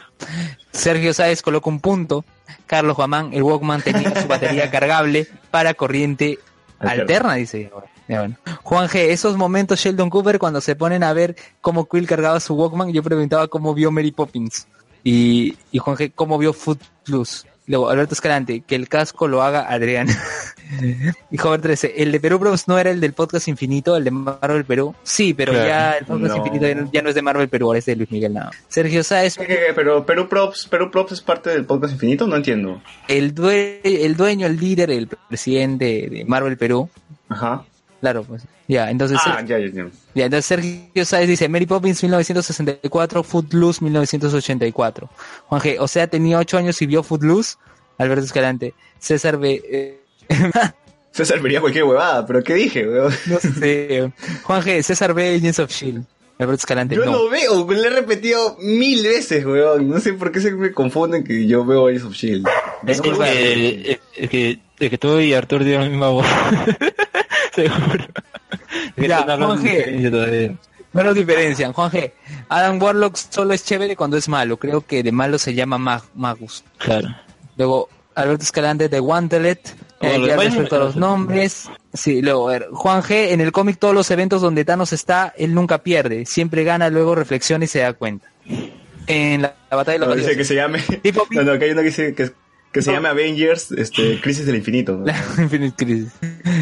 Sergio Sáez coloca un punto. Carlos Guamán, el Walkman tenía su batería cargable para corriente Alterna. alterna, dice. Bueno. Juan G, esos momentos Sheldon Cooper cuando se ponen a ver cómo Quill cargaba su Walkman, yo preguntaba cómo vio Mary Poppins. Y, y Juan G, cómo vio Footloose. Luego, Alberto Escalante, que el casco lo haga Adrián. y Jover 13, el de Perú Bros no era el del podcast infinito, el de Marvel Perú. Sí, pero Claro. ya el podcast No. infinito ya no, ya no es de Marvel Perú, ahora es de Luis Miguel nada. Sergio Sáez, ¿Qué, qué, qué? Pero Perú Props, Perú Props es parte del podcast infinito, no entiendo. el, due- el dueño, el líder, el presidente de Marvel Perú. Ajá. Claro, pues. Ya, entonces, Ah, ya, ya, ya. ya, entonces Sergio Sáez dice Mary Poppins 1964, Footloose 1984. Juan G, o sea, tenía ocho años y vio Footloose. Alberto Escalante. César B. eh, César vería cualquier huevada, pero ¿qué dije, weón? no sé. Juan G, César B. Agents of Shield. Alberto Escalante, Yo no. lo veo, le he repetido mil veces, weón. No sé por qué se me confunden que yo veo Agents of Shield. Es No que, acuerdo. eh, es que, es que tú y Artur dieron la misma voz. Seguro. Ya, Juan G. No lo diferencian. Juan G, Adam Warlock solo es chévere cuando es malo. Creo que de malo se llama Mag- Magus. Claro. Luego, Alberto Escalante de Wantelet. Oh, Eh, ya respecto a los nombres. Sí, luego, a ver, Juan G, en el cómic todos los eventos donde Thanos está, él nunca pierde. Siempre gana, luego reflexiona y se da cuenta. En la, la batalla de No, los dice dioses. que se llame. Tipo- No, no, que hay uno que dice que, que se llame Avengers, este, Crisis del Infinito. ¿no? La Infinite Crisis.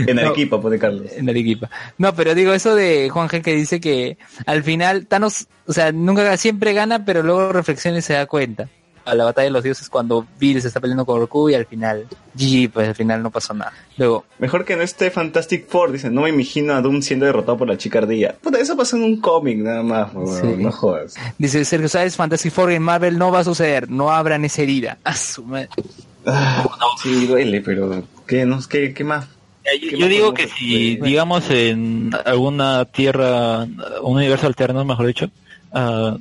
En No. Arequipa, pone Carlos. En Arequipa. No, pero digo eso de Juan G que dice que al final Thanos, o sea, nunca siempre gana, pero luego reflexiona y se da cuenta. A la batalla de los dioses cuando Bill se está peleando con Goku y al final, GG, pues al final no pasó nada. Luego, Mejor que en este Fantastic Four, dice, no me imagino a Doom siendo derrotado por la chica ardilla. Puta, eso pasó en un cómic nada más, Sí. no jodas. dice Sergio Sáez, Fantasy Four en Marvel no va a suceder, no abran esa herida. A su madre. Ah, sí, duele, pero ¿qué, no, qué, qué más? Yo, ¿Qué yo más digo que si, digamos, en alguna tierra, un universo alterno, mejor dicho, ah,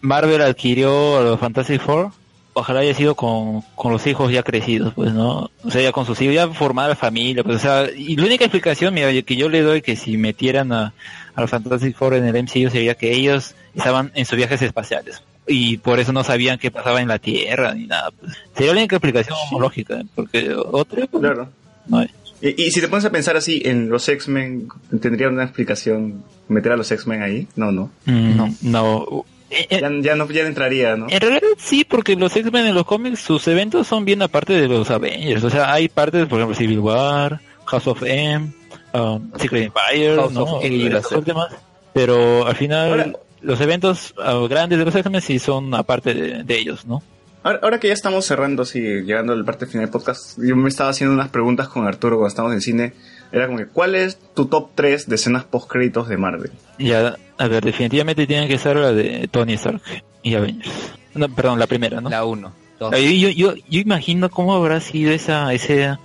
Marvel adquirió a los Fantastic Four, ojalá haya sido con, con los hijos ya crecidos, pues, ¿no? O sea, ya con sus hijos, ya formada la familia, pues, o sea, y la única explicación, mira, que yo le doy que si metieran a, a los Fantastic Four en el MCU sería que ellos estaban en sus viajes espaciales. Y por eso no sabían qué pasaba en la Tierra ni nada. Pues. Sería la única explicación lógica, ¿eh? porque otra, pues, Claro. no hay. Y, y si te pones a pensar así, en los X-Men, ¿tendría una explicación meter a los X-Men ahí? No, no. Mm, no. no. Eh, Ya, ya no, ya entraría, ¿no? En realidad sí, porque los X-Men en los cómics, sus eventos son bien aparte de los Avengers. O sea, hay partes, por ejemplo, Civil War, House of M, um, Secret Empire, House ¿no? of M y las- demás. Pero al final, Ahora- los eventos ah, grandes de los X-Men sí son aparte de, de ellos, ¿no? Ahora, ahora que ya estamos cerrando, así, llegando a la parte final del podcast, yo me estaba haciendo unas preguntas con Arturo cuando estábamos en cine. Era como que, ¿cuál es tu top 3 de escenas post-créditos de Marvel? Ya, a ver, definitivamente tiene que ser la de Tony Stark y Avengers. No, perdón, la primera, ¿no? La 1. Yo, yo, yo, yo imagino cómo habrá sido esa, ese,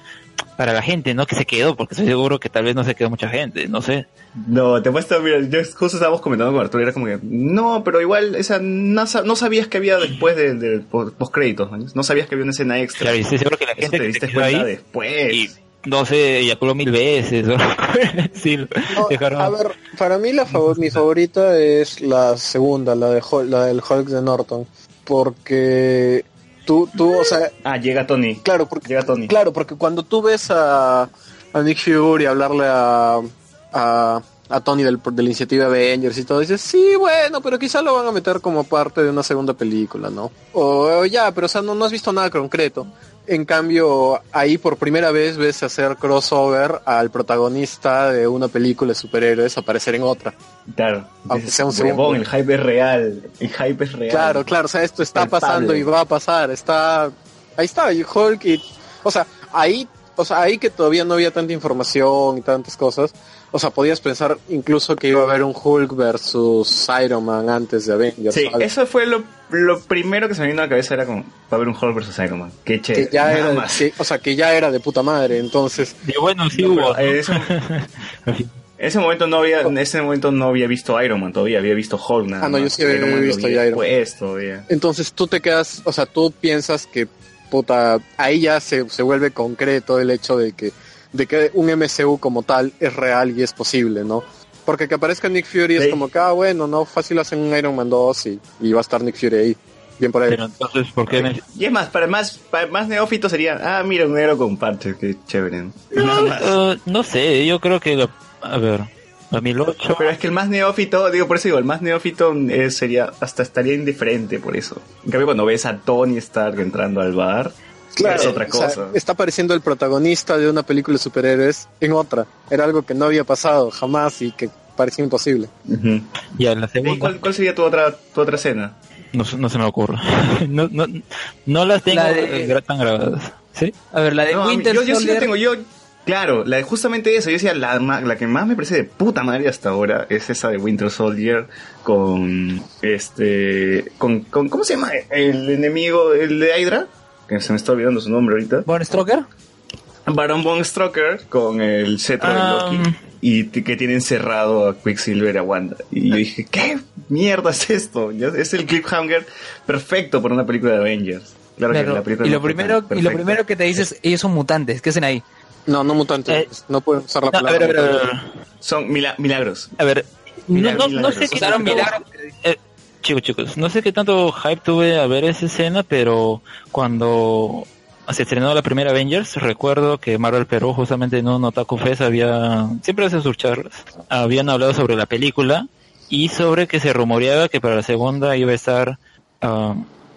para la gente, ¿no? Que se quedó, porque estoy seguro que tal vez no se quedó mucha gente, no sé. No, te puesto, mira, yo justo estábamos comentando con Arturo era como que, no, pero igual, esa, no, no sabías que había después del de, post-créditos, ¿no? No sabías que había una escena extra. Claro, y estoy seguro que la Eso gente te que se diste quedó cuenta ahí, después. y no sé, eyaculó mil veces, o sí, No, dejaron. A ver, para mí la favor- mi favorita es la segunda, la de la del Hulk de Norton, porque tú, tú, o sea, Ah, llega Tony. claro, porque Llega Tony. Claro, porque cuando tú ves a, a Nick Fury hablarle a, a, a Tony del, de la iniciativa Avengers y todo, dices, sí, bueno, pero quizá lo van a meter como parte de una segunda película, ¿no? O, o ya, pero o sea, no, no has visto nada concreto. En cambio, ahí por primera vez ves hacer crossover al protagonista de una película de superhéroes aparecer en otra. Claro. Aunque sea un "Huevón, segundo". el hype es real. El hype es real. Claro, claro, o sea, esto está Palpable. pasando y va a pasar, está, ahí está, y Hulk y, o sea, ahí, o sea, ahí que todavía no había tanta información y tantas cosas, o sea, podías pensar incluso que iba a haber un Hulk versus Iron Man antes de Avengers, Sí, ¿sabes? eso fue lo, lo primero que se me vino a la cabeza, era como, va a haber un Hulk vs Iron Man. Qué chévere. que ya nada era, más. que- o sea, que ya era de puta madre, entonces, Y bueno, sí No, hubo. eh, En ese momento no había, en ese momento no había visto Iron Man todavía, había visto Hulk nada Ah, no, yo sí había Iron Man lo visto vi ya Iron Man. todavía. Entonces tú te quedas, o sea, tú piensas que, puta, ahí ya se, se vuelve concreto el hecho de que, de que un MCU como tal es real y es posible, ¿no? Porque que aparezca Nick Fury es como que, ah, bueno, no, fácil hacen un Iron Man 2 y, y va a estar Nick Fury ahí. Bien por ahí. Pero entonces, ¿por qué me- Y es más, para más, para más neófito sería, ah, mira, un negro con parches, qué chévere. Eh, no sé, yo creo que, lo- a ver, 2008... Pero es que el más neófito, digo, por eso digo, el más neófito eh, sería, hasta estaría indiferente por eso. En cambio, cuando ves a Tony Stark entrando al bar, es otra o sea, cosa. está apareciendo el protagonista de una película de superhéroes en otra. Era algo que no había pasado jamás y que parecía imposible. Ujú. Ya, la ¿Y segunda... ¿Cuál, cuál sería tu otra, tu otra escena? No, se- no se me ocurre. no, no, no las tengo La de- gra- tan grabadas. ¿Sí? A ver, la de No, Winter yo, yo sí la Soldier- tengo, yo, claro, la de justamente eso, yo decía, la, ma- la que más me parece de puta madre hasta ahora es esa de Winter Soldier con, este, con, con ¿cómo se llama? El enemigo, el de Hydra, que se me está olvidando su nombre ahorita. Von Stroker. Baron Von Strucker con el cetro Ah. de Loki y t- que tiene encerrado a Quicksilver y a Wanda. Y yo dije, ¿qué mierda es esto? Es el cliffhanger perfecto para una película de Avengers. Claro que la película y lo primero y lo perfecta. primero que te dices ellos son mutantes qué hacen ahí No, no mutantes. Eh, no pueden usar la No, a palabra. ver, a ver, a ver. mutante. Son mila- milagros. A ver, no, Milagros, no, no milagros. sé qué milagros. eh, chicos, chicos, no sé qué tanto hype tuve a ver esa escena, pero cuando se estrenó la primera Avengers, recuerdo que Marvel Perú justamente en un Otaku Fest había, siempre hace sus charlas, habían hablado sobre la película y sobre que se rumoreaba que para la segunda iba a estar ah,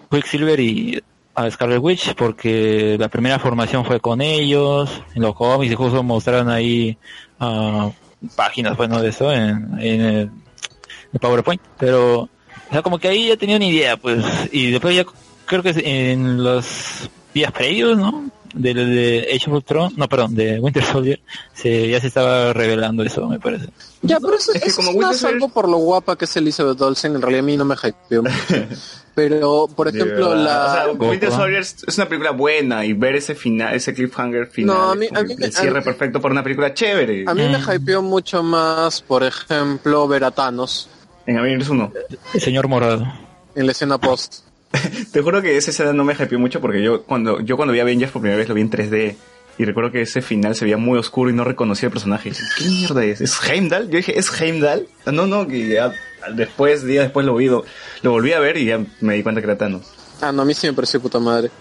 Quicksilver y a Scarlet Witch porque la primera formación fue con ellos en los cómics y justo mostraron ahí ah, páginas bueno de eso en, en el, el PowerPoint pero o sea como que ahí ya tenía una idea pues y después ya creo que en los días previos no de, de Age of Ultron no perdón de Winter Soldier se ya se estaba revelando eso me parece Ya, pero eso, Es que eso como es Winter más Soldier- algo por lo guapa que es Elizabeth Olsen. En realidad a mí no me hypeó mucho. Pero, por ejemplo, la... O sea, Winter. Soldier es una película buena y ver ese final, ese cliffhanger final, No, a mí- a mí me- el cierre a mí- perfecto para una película chévere. A mí me Mm. hypeó mucho más, por ejemplo, ver a Thanos En Avengers 1. el señor morado en la escena post. Te juro que esa escena no me hypeó mucho porque yo cuando yo cuando vi Avengers por primera vez lo vi en 3D y recuerdo que ese final se veía muy oscuro y no reconocía el personaje. Y dije, ¿Qué mierda es? ¿Es Heimdall? Yo dije, ¿es Heimdall? No, no, que ya después, días después lo vi, lo, lo volví a ver y ya me di cuenta que era Thanos. Ah, no, a mí sí me pareció puta madre.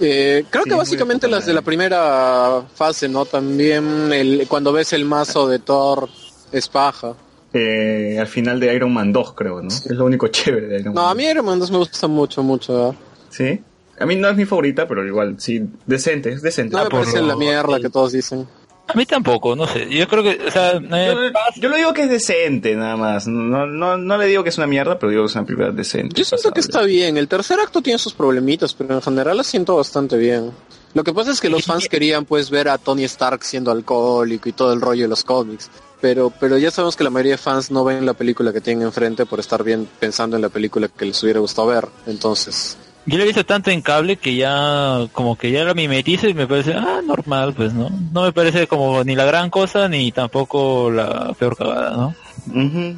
Eh, creo Sí, que básicamente de las de la primera fase, ¿no? También el, cuando ves el mazo de Thor es paja. Eh, al final de Iron Man 2, creo, ¿no? Es lo único chévere de Iron No, Man. a mí Iron Man 2 me gusta mucho, mucho. ¿Sí? A mí no es mi favorita, pero igual, sí, decente, es decente. No Ah, me por parece la mierda que todos dicen. a mí tampoco no sé yo creo que o sea eh, Yo, yo lo digo que es decente, nada más. No, no, no le digo que es una mierda, pero digo que es una película decente. Yo siento que está bien. El tercer acto tiene sus problemitas, pero en general la siento bastante bien. Lo que pasa es que los fans querían pues ver a Tony Stark siendo alcohólico y todo el rollo de los cómics. Pero, pero ya sabemos que la mayoría de fans no ven la película que tienen enfrente por estar bien pensando en la película que les hubiera gustado ver. Entonces, Yo lo he visto tanto en cable que ya como que ya lo mimetizo y me parece, ah, normal, pues, ¿no? No me parece como ni la gran cosa ni tampoco la peor cagada, ¿no?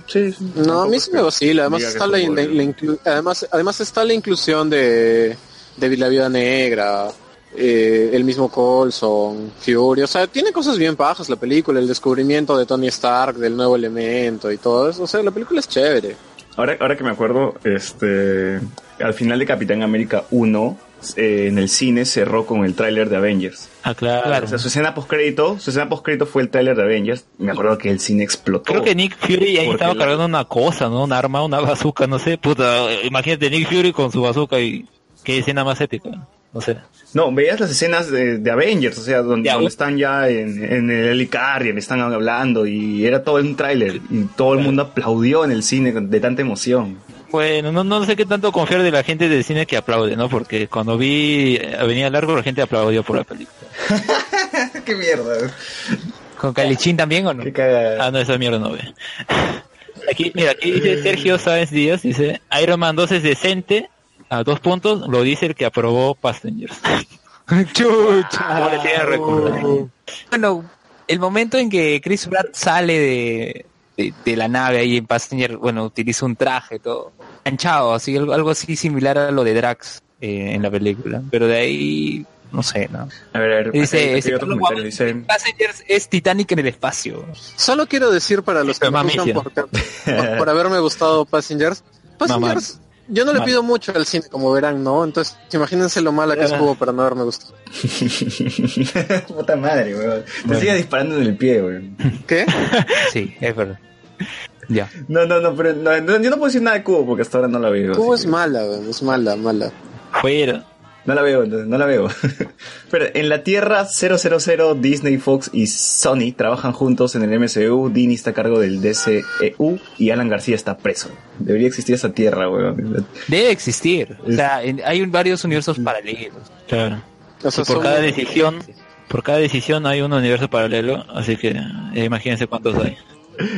Sí, sí. no, a mí sí me vacila. Además está es la, la- además, además está la inclusión de, de la vida negra, eh, el mismo Colson, Fury. O sea, tiene cosas bien bajas la película, el descubrimiento de Tony Stark, del nuevo elemento y todo eso. O sea, la película es chévere. Ahora, ahora que me acuerdo, este, al final de Capitán América 1, eh, en el cine cerró con el tráiler de Avengers. Ah, claro. O sea, su escena postcrédito, su escena postcrédito fue el tráiler de Avengers. Me acuerdo que el cine explotó. Creo que Nick Fury ahí estaba la- cargando una cosa, ¿no? Un arma, una bazooka, no sé, puta. Imagínate Nick Fury con su bazooka y qué escena más épica. No sé. No, veías las escenas de, de Avengers, o sea, donde, están ya en, en el Helicarrier, están hablando y era todo un tráiler y todo el mundo aplaudió en el cine de tanta emoción. Bueno, no, no sé qué tanto confiar de la gente del cine que aplaude, ¿no? Porque cuando vi eh, Avenida Largo la gente aplaudió por la película. ¡Qué mierda! con Calichín también o no. Ah, no, esa mierda no ve. Aquí, mira, aquí dice Sergio Sáenz Díaz, dice, Iron Man 2 es decente, a dos puntos, lo dice el que aprobó Passengers. Chucha. Bueno el momento en que Chris Pratt sale de, de, de la nave ahí en Passenger, bueno, utiliza un traje todo anchado, así algo, algo así similar a lo de Drax eh, en la película. Pero de ahí, no sé, ¿no? A ver, a ver. Dice, Dice, Passengers es Titanic en el espacio. Solo quiero decir para los que me por, por haberme gustado Passengers. Passengers, yo no le pido mucho al cine, como verán, ¿no? Entonces, imagínense lo mala que Ah. estuvo para no haberme gustado. Puta madre, weón. Te sigue disparando en el pie, weón. ¿Qué? Sí, es verdad. Ya. No, no, no, pero no, no, yo no puedo decir nada de Cubo porque hasta ahora no la veo. Cubo es mala, weón, es mala, mala. Fuera. No la veo, no, no la veo. Pero en la Tierra 000 Disney, Fox y Sony trabajan juntos en el MCU. Dini está a cargo del DCEU y Alan García está preso. Debería existir esa Tierra, weón. Debe existir. O sea, en- hay un- varios universos paralelos. Claro. O sea, Y por cada decisión, por cada decisión hay un universo paralelo, así que eh, imagínense cuántos hay.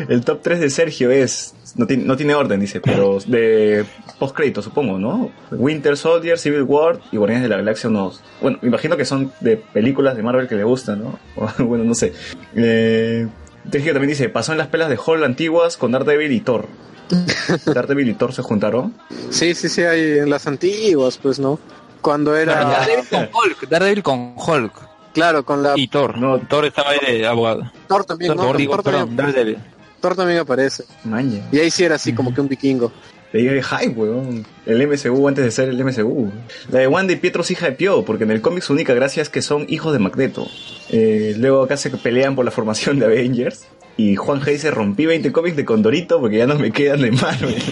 El top 3 de Sergio es. No, tiene- no tiene orden, dice, pero de post crédito, supongo, ¿no? Winter Soldier, Civil War y Guardianes de la Galaxia unos. Bueno, me imagino que son de películas de Marvel que le gustan, ¿no? Bueno, no sé. Eh, también dice: pasó en las pelas de Hall antiguas con Daredevil y Thor. Daredevil y Thor se juntaron. Sí, sí, sí, hay en las antiguas, pues, ¿no? Cuando era, Daredevil con Hulk. Daredevil con Hulk. claro, con la Y Thor, No. Thor estaba ahí de abogado. Thor también, ¿no? Thor, digo, Thor, perdón, también, Daredevil. Thor también aparece. Maña. Y ahí sí era así, como que un vikingo. Le dije, hype, weón. El MCU antes de ser el MCU. La de Wanda y Pietro sí hypeó, porque en el cómic su única gracia es que son hijos de Magneto. Eh, luego acá se pelean por la formación de Avengers. Y Juan G dice, rompí 20 cómics de Condorito porque ya no me quedan de Marvel.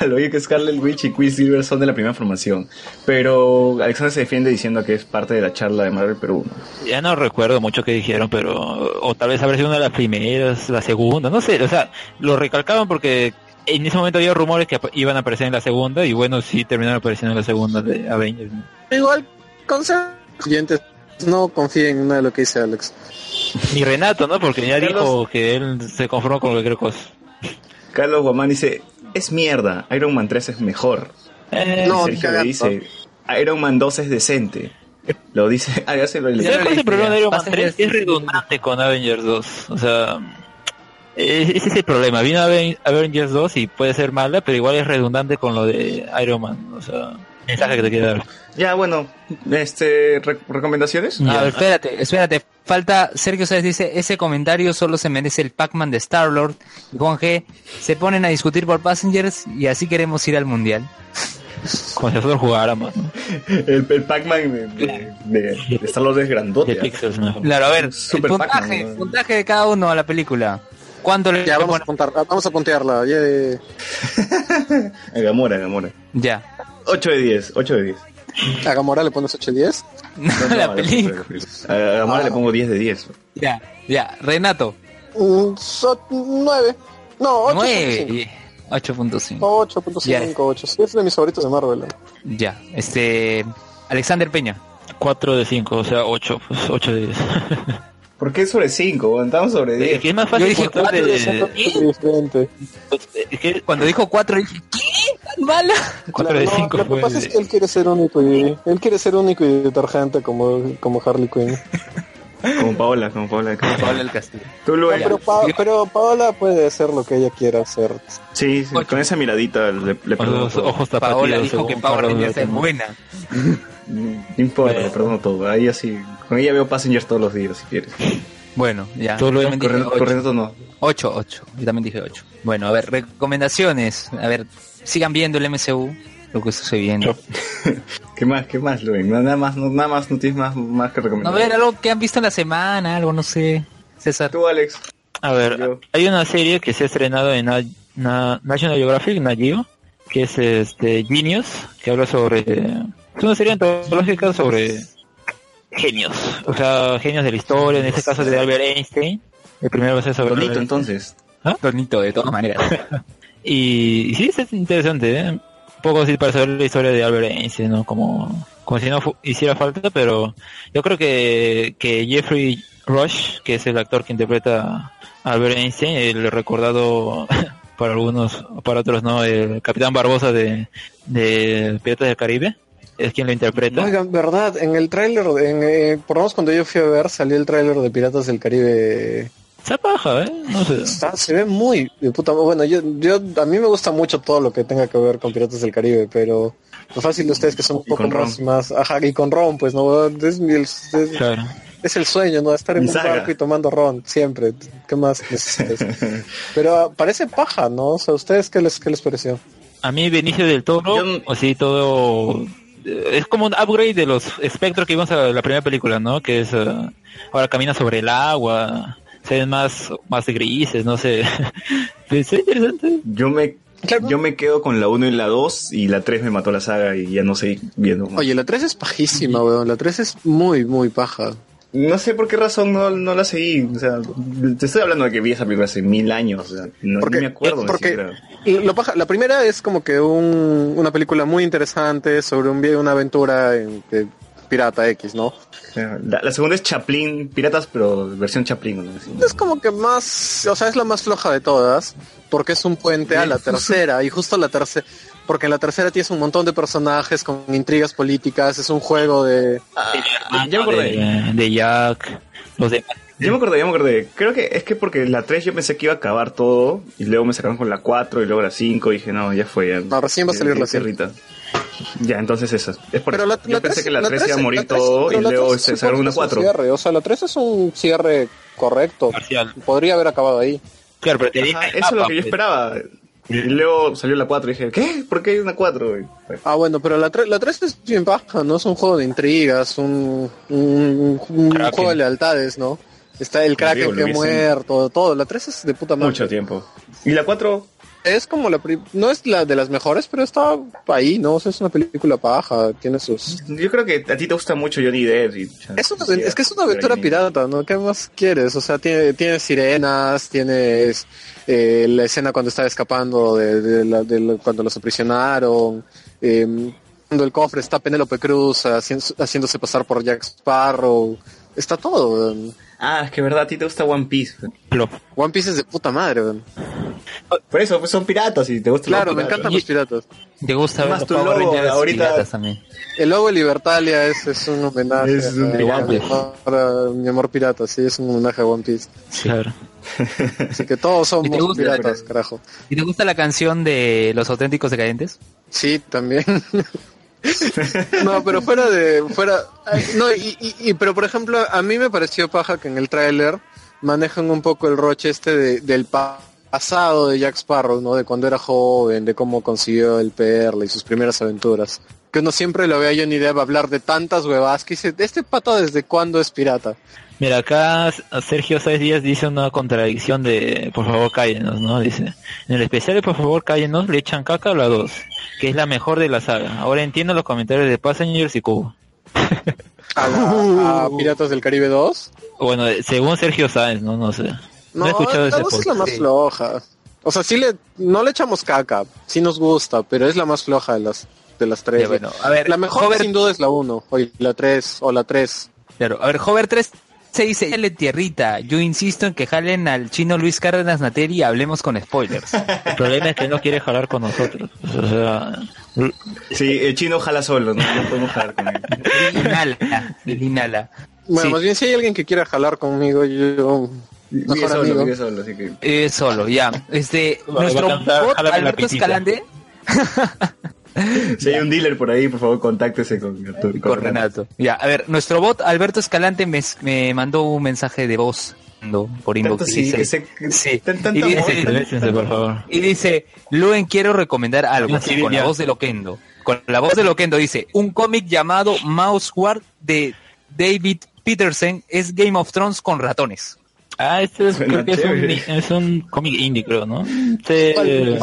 Al oír que Scarlet Witch y Quicksilver son de la primera formación. Pero Alexander se defiende diciendo que es parte de la charla de Marvel Perú. Ya no recuerdo mucho qué dijeron, pero o tal vez habrá sido una de las primeras, la segunda, no sé, o sea, lo recalcaban porque en ese momento había rumores que iban a aparecer en la segunda y bueno, sí terminaron apareciendo en la segunda de Avengers. Igual, consejo. Oyentes, no confíen en nada de lo que dice Alex. Ni Renato, ¿no? Porque ya Carlos- dijo que él se conformó con cualquier cosa. Carlos Guamán dice, es mierda, Iron Man 3 es mejor. Eh, No, Sergio le dice, Iron Man 2 es decente. Lo dice, ah, ya se lo leí. ¿Sabes cuál es el problema de Iron Man Pasen 3? ya- Es redundante con Avengers 2. O sea, ese es el problema. Vino Aven- Avengers 2 y puede ser mala, pero igual es redundante con lo de Iron Man. O sea, mensaje que te quiere dar. Ya, bueno, este, re- ¿recomendaciones? A ver, espérate, espérate. Falta, Sergio Sáez dice, ese comentario solo se merece el Pac-Man de Star-Lord. Y Juan G, se ponen a discutir por Passengers y así queremos ir al Mundial. Como si nosotros jugáramos, ¿no? El, el Pac-Man de, de, de, de Star Wars es grandote. De Pixels mejor. Claro, a ver, el Super puntaje, Pac-Man, ¿no? puntaje de cada uno a la película. ¿Cuánto le Ya, vamos a apuntar, vamos a puntearla. ya. A Gamora. Ya. 8 de 10, 8 de 10. A Gamora le pones 8 10. No, No, la no, película. A Gamora le pongo 10 de 10. Ya, ya. Renato, Mm, so- 9. No, 8.5. 9. 8.5. 8.5, 8. Sí, es de mis favoritos de Marvel. ¿no? Ya. Este, Alexander Peña. 4 de 5, o sea, 8. Pues 8 de 10. ¿Por qué sobre 5? Estamos sobre 10. Es que es más fácil Yo dije cortar cuatro de de... Es diferente. Es que Cuando dijo 4 dije, ¿qué? ¿Tan mala? 4 de Claro, no, 5 Lo que pasa es que él quiere ser único y él quiere ser único y detergente como, como Harley Quinn. Como Paola, como Paola. como Pablo del Castillo. Tú No, luego. pero, Pa- pero Paola puede hacer lo que ella quiera hacer. Sí, sí, con esa miradita le, le perdono los ojos tapados. Paola dijo que Power Rangers es buena. No importa, le perdono todo. Ahí así. Con ella veo Passengers todos los días, si quieres. Bueno, ya. Lo corriendo no. 8, 8. Yo también dije 8. Bueno, a ver, recomendaciones. A ver, sigan viendo el MCU, lo que está sucediendo. ¿Qué más? ¿Qué más, Luen? Nada más, no, nada más, no tienes más, más que A recomendar. ver, algo que han visto en la semana, algo, no sé. César. Tú, Alex. A ver, Yo. hay una serie que se ha estrenado en Na- Na- National Geographic, Nagio, que es este Genius, que habla sobre... Es una serie antológica sobre genios, o sea, genios de la historia, en este caso de Albert Einstein. El primero va a ser sobre... Bonito, entonces. Bonito, de todas maneras. Y, y sí, es interesante, ¿eh? Un poco así para saber la historia de Albert Einstein, ¿no? Como, como si no hiciera falta, pero yo creo que, que Jeffrey Rush, que es el actor que interpreta a Albert Einstein, el recordado para algunos, para otros no, el Capitán Barbosa de, de Piratas del Caribe, es quien lo interpreta. Verdad, en el tráiler, eh, por lo menos cuando yo fui a ver, salió el tráiler de Piratas del Caribe. Esa paja, ¿eh? No sé. Está- se ve muy de puta Bueno, yo, yo, a mí me gusta mucho todo lo que tenga que ver con Piratas del Caribe, pero lo fácil de ustedes que son un poco más, más, ajá, y con ron, pues, no, es, mi- es, es- Claro. es el sueño, ¿no? Estar en Mi un saga. barco y tomando ron, siempre. ¿Qué más necesitas? pero ah, parece paja, ¿no? O sea, ¿ustedes qué les, qué les pareció? A mí Benicio del Toro, Yo- así todo... eh, Es como un upgrade de los espectros que vimos a la primera película, ¿no? Que es... eh, ahora camina sobre el agua, se ven más, más grises, no sé. Pues, es interesante. Yo me, yo me quedo con la 1 y la 2 y la 3 me mató la saga y ya no seguí viendo. más. Oye, la 3 es pajísima, weón. La 3 es muy, muy paja. No sé por qué razón no, no la seguí. O sea, te estoy hablando de que vi esa película hace mil años. O sea, no Porque- ni me acuerdo ni porque-. Y lo paja- la primera es como que un- una película muy interesante sobre un, una aventura en, de pirata X, ¿no? La, la segunda es Chaplin, Piratas, pero versión Chaplin. Es como que más, o sea, es la más floja de todas, porque es un puente a la tercera, y justo la tercera, porque en la tercera tienes un montón de personajes con intrigas políticas, es un juego de... Ah, ya me acordé. De, de Jack, los de... Ya me acordé, ya me acordé. Creo que es que porque la 3 yo pensé que iba a acabar todo y luego me sacaron con la 4 y luego la 5 y dije, no, ya fue. Ya, No, recién va a salir la qué 5. Ya, entonces eso. Es por Pero eso. la, yo la pensé tres- que la 3 iba a tres- morir todo y luego se sacaron una es un 4. cierre, o sea, la 3 es un cierre correcto. Parcial. Podría haber acabado ahí. Claro, pero te Ajá, dije, eso es lo que yo pues, esperaba. Y luego salió la 4 y dije, ¿qué? ¿Por qué hay una 4? Y, pues, Ah, bueno, pero la 3, la 3 es bien baja, ¿no? Es un juego de intrigas, un, un, un juego de lealtades, ¿no? Está el Kraken que ha muerto, todo. La 3 es de puta madre. mucho tiempo. Y la 4, Es como la... No es la de las mejores, pero está ahí, ¿no? O sea, es una película paja, tiene sus... yo creo que a ti te gusta mucho Johnny Depp. Y, Es, una, es que es una aventura pirata, ¿no? ¿Qué más quieres? O sea, tiene, tiene sirenas, tienes eh, la escena cuando estaba escapando de, de la- de la- cuando los aprisionaron, eh, cuando el cofre está Penélope Cruz haciéndose pasar por Jack Sparrow, está todo. weón. Ah, es que verdad, a ti te gusta One Piece. plop. One Piece es de puta madre. weón. Por eso, pues son piratas y te gusta Claro, me encantan los piratas. Te gusta ver Más los tu Power Rangers ahorita- piratas también. El logo de Libertalia es, es un homenaje Es un a, pirata. a- mi amor pirata, sí, es un homenaje a One Piece. Claro. Así que todos ¿Y te somos gusta? piratas, carajo. ¿Y te gusta la canción de Los Auténticos Decadentes? Sí, también. no, pero fuera de, fuera, no, y, y- pero por ejemplo, a mí me pareció paja que en el tráiler manejan un poco el roche este de- del pa- pasado de Jack Sparrow, ¿no? De cuando era joven, de cómo consiguió el perla y sus primeras aventuras. Que uno siempre lo ve a Johnny Depp hablar de tantas huevas que dice, ¿este pato desde cuándo es pirata? Mira, acá Sergio Sáez Díaz dice una contradicción de por favor cállenos, ¿no? Dice, en el especial de por favor cállenos le echan caca a la 2, que es la mejor de la saga. Ahora entiendo los comentarios de Passengers y Cubo. A, la- a Piratas del Caribe 2. Bueno, eh, según Sergio Sáez, no, no sé. No, he escuchado la ese es la más floja. O sea, sí le, no le echamos caca, sí nos gusta, pero es la más floja de las, de las tres. Ya, bueno, a ver, la mejor Hover- sin duda es la 1, o la 3, o la 3. Claro, a ver, Hover 3 se dice, "Dale tierrita, yo insisto en que jalen al chino Luis Cárdenas Nateri y hablemos con spoilers. El problema es que no quiere jalar con nosotros. O sea, Sí, el chino jala solo, no, no podemos jalar con él. Inhala, él inhala. Bueno, Sí. más bien si hay alguien que quiera jalar conmigo, yo... Mejor solo, amigo. solo, así que... Eh, solo, ya. Este, nuestro bot, Alberto. Escalante, Si hay un dealer por ahí, por favor, contáctese con, con, con Renato. Ya, a ver, nuestro bot Alberto Escalante me, me mandó un mensaje de voz no, por inbox. Tanto y sí, dice- que se... Sí. tan- tanto Y dice- por favor. Y dice, Luen, quiero recomendar algo sí, con la voz de Loquendo. Con la voz de Loquendo dice, un cómic llamado Mouse Guard de David Peterson es Game of Thrones con ratones. Ah, este es, creo que es un, es un cómic indie, creo, ¿no? Chévere.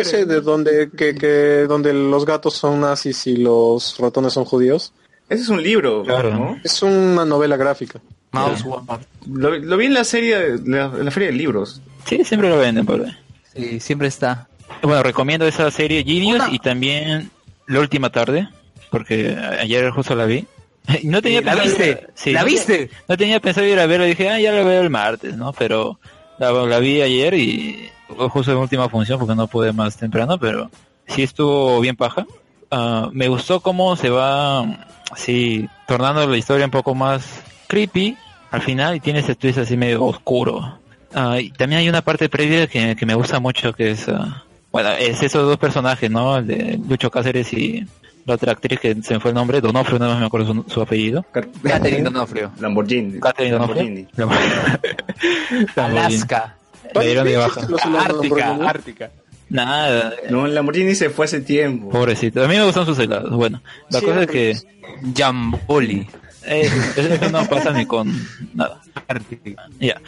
Ese de donde, que, que, donde los gatos son nazis y los ratones son judíos. Ese es un libro, Claro. ¿no? Es una novela gráfica. Mouse Guard. Lo, lo vi en la serie, de la, en la feria de libros. sí, siempre lo venden por ahí. Sí, siempre está. Bueno, recomiendo esa serie Genius Una- y también La Última Tarde, porque ayer justo la vi. No tenía Eh, ¿La pensado- viste? Sí, ¿La no viste? te- No tenía pensado ir a verla, dije, ah, ya la veo el martes, ¿no? Pero la, la vi ayer y fue justo en última función porque no pude más temprano, pero sí estuvo bien paja. ah, me gustó cómo se va así tornando la historia un poco más creepy al final y tiene ese twist así medio oscuro. Ah, y también hay una parte previa que, que me gusta mucho que es, ah, bueno, es esos dos personajes, ¿no? El de Lucho Cáceres y la otra actriz que se me fue el nombre, Donofrio, no me acuerdo su, su apellido. Catherine Donofrio. Lamborghini. Catherine Donofrio. Lamborghini. Alaska. Le dieron de baja. Ártica. Ártica. Nada, No, el Lamborghini se fue hace tiempo. pobrecito. A mí me gustan sus helados. Bueno, la Sí, cosa es que Jamboli. eh, eso no pasa ni con nada. Ártica. Ya.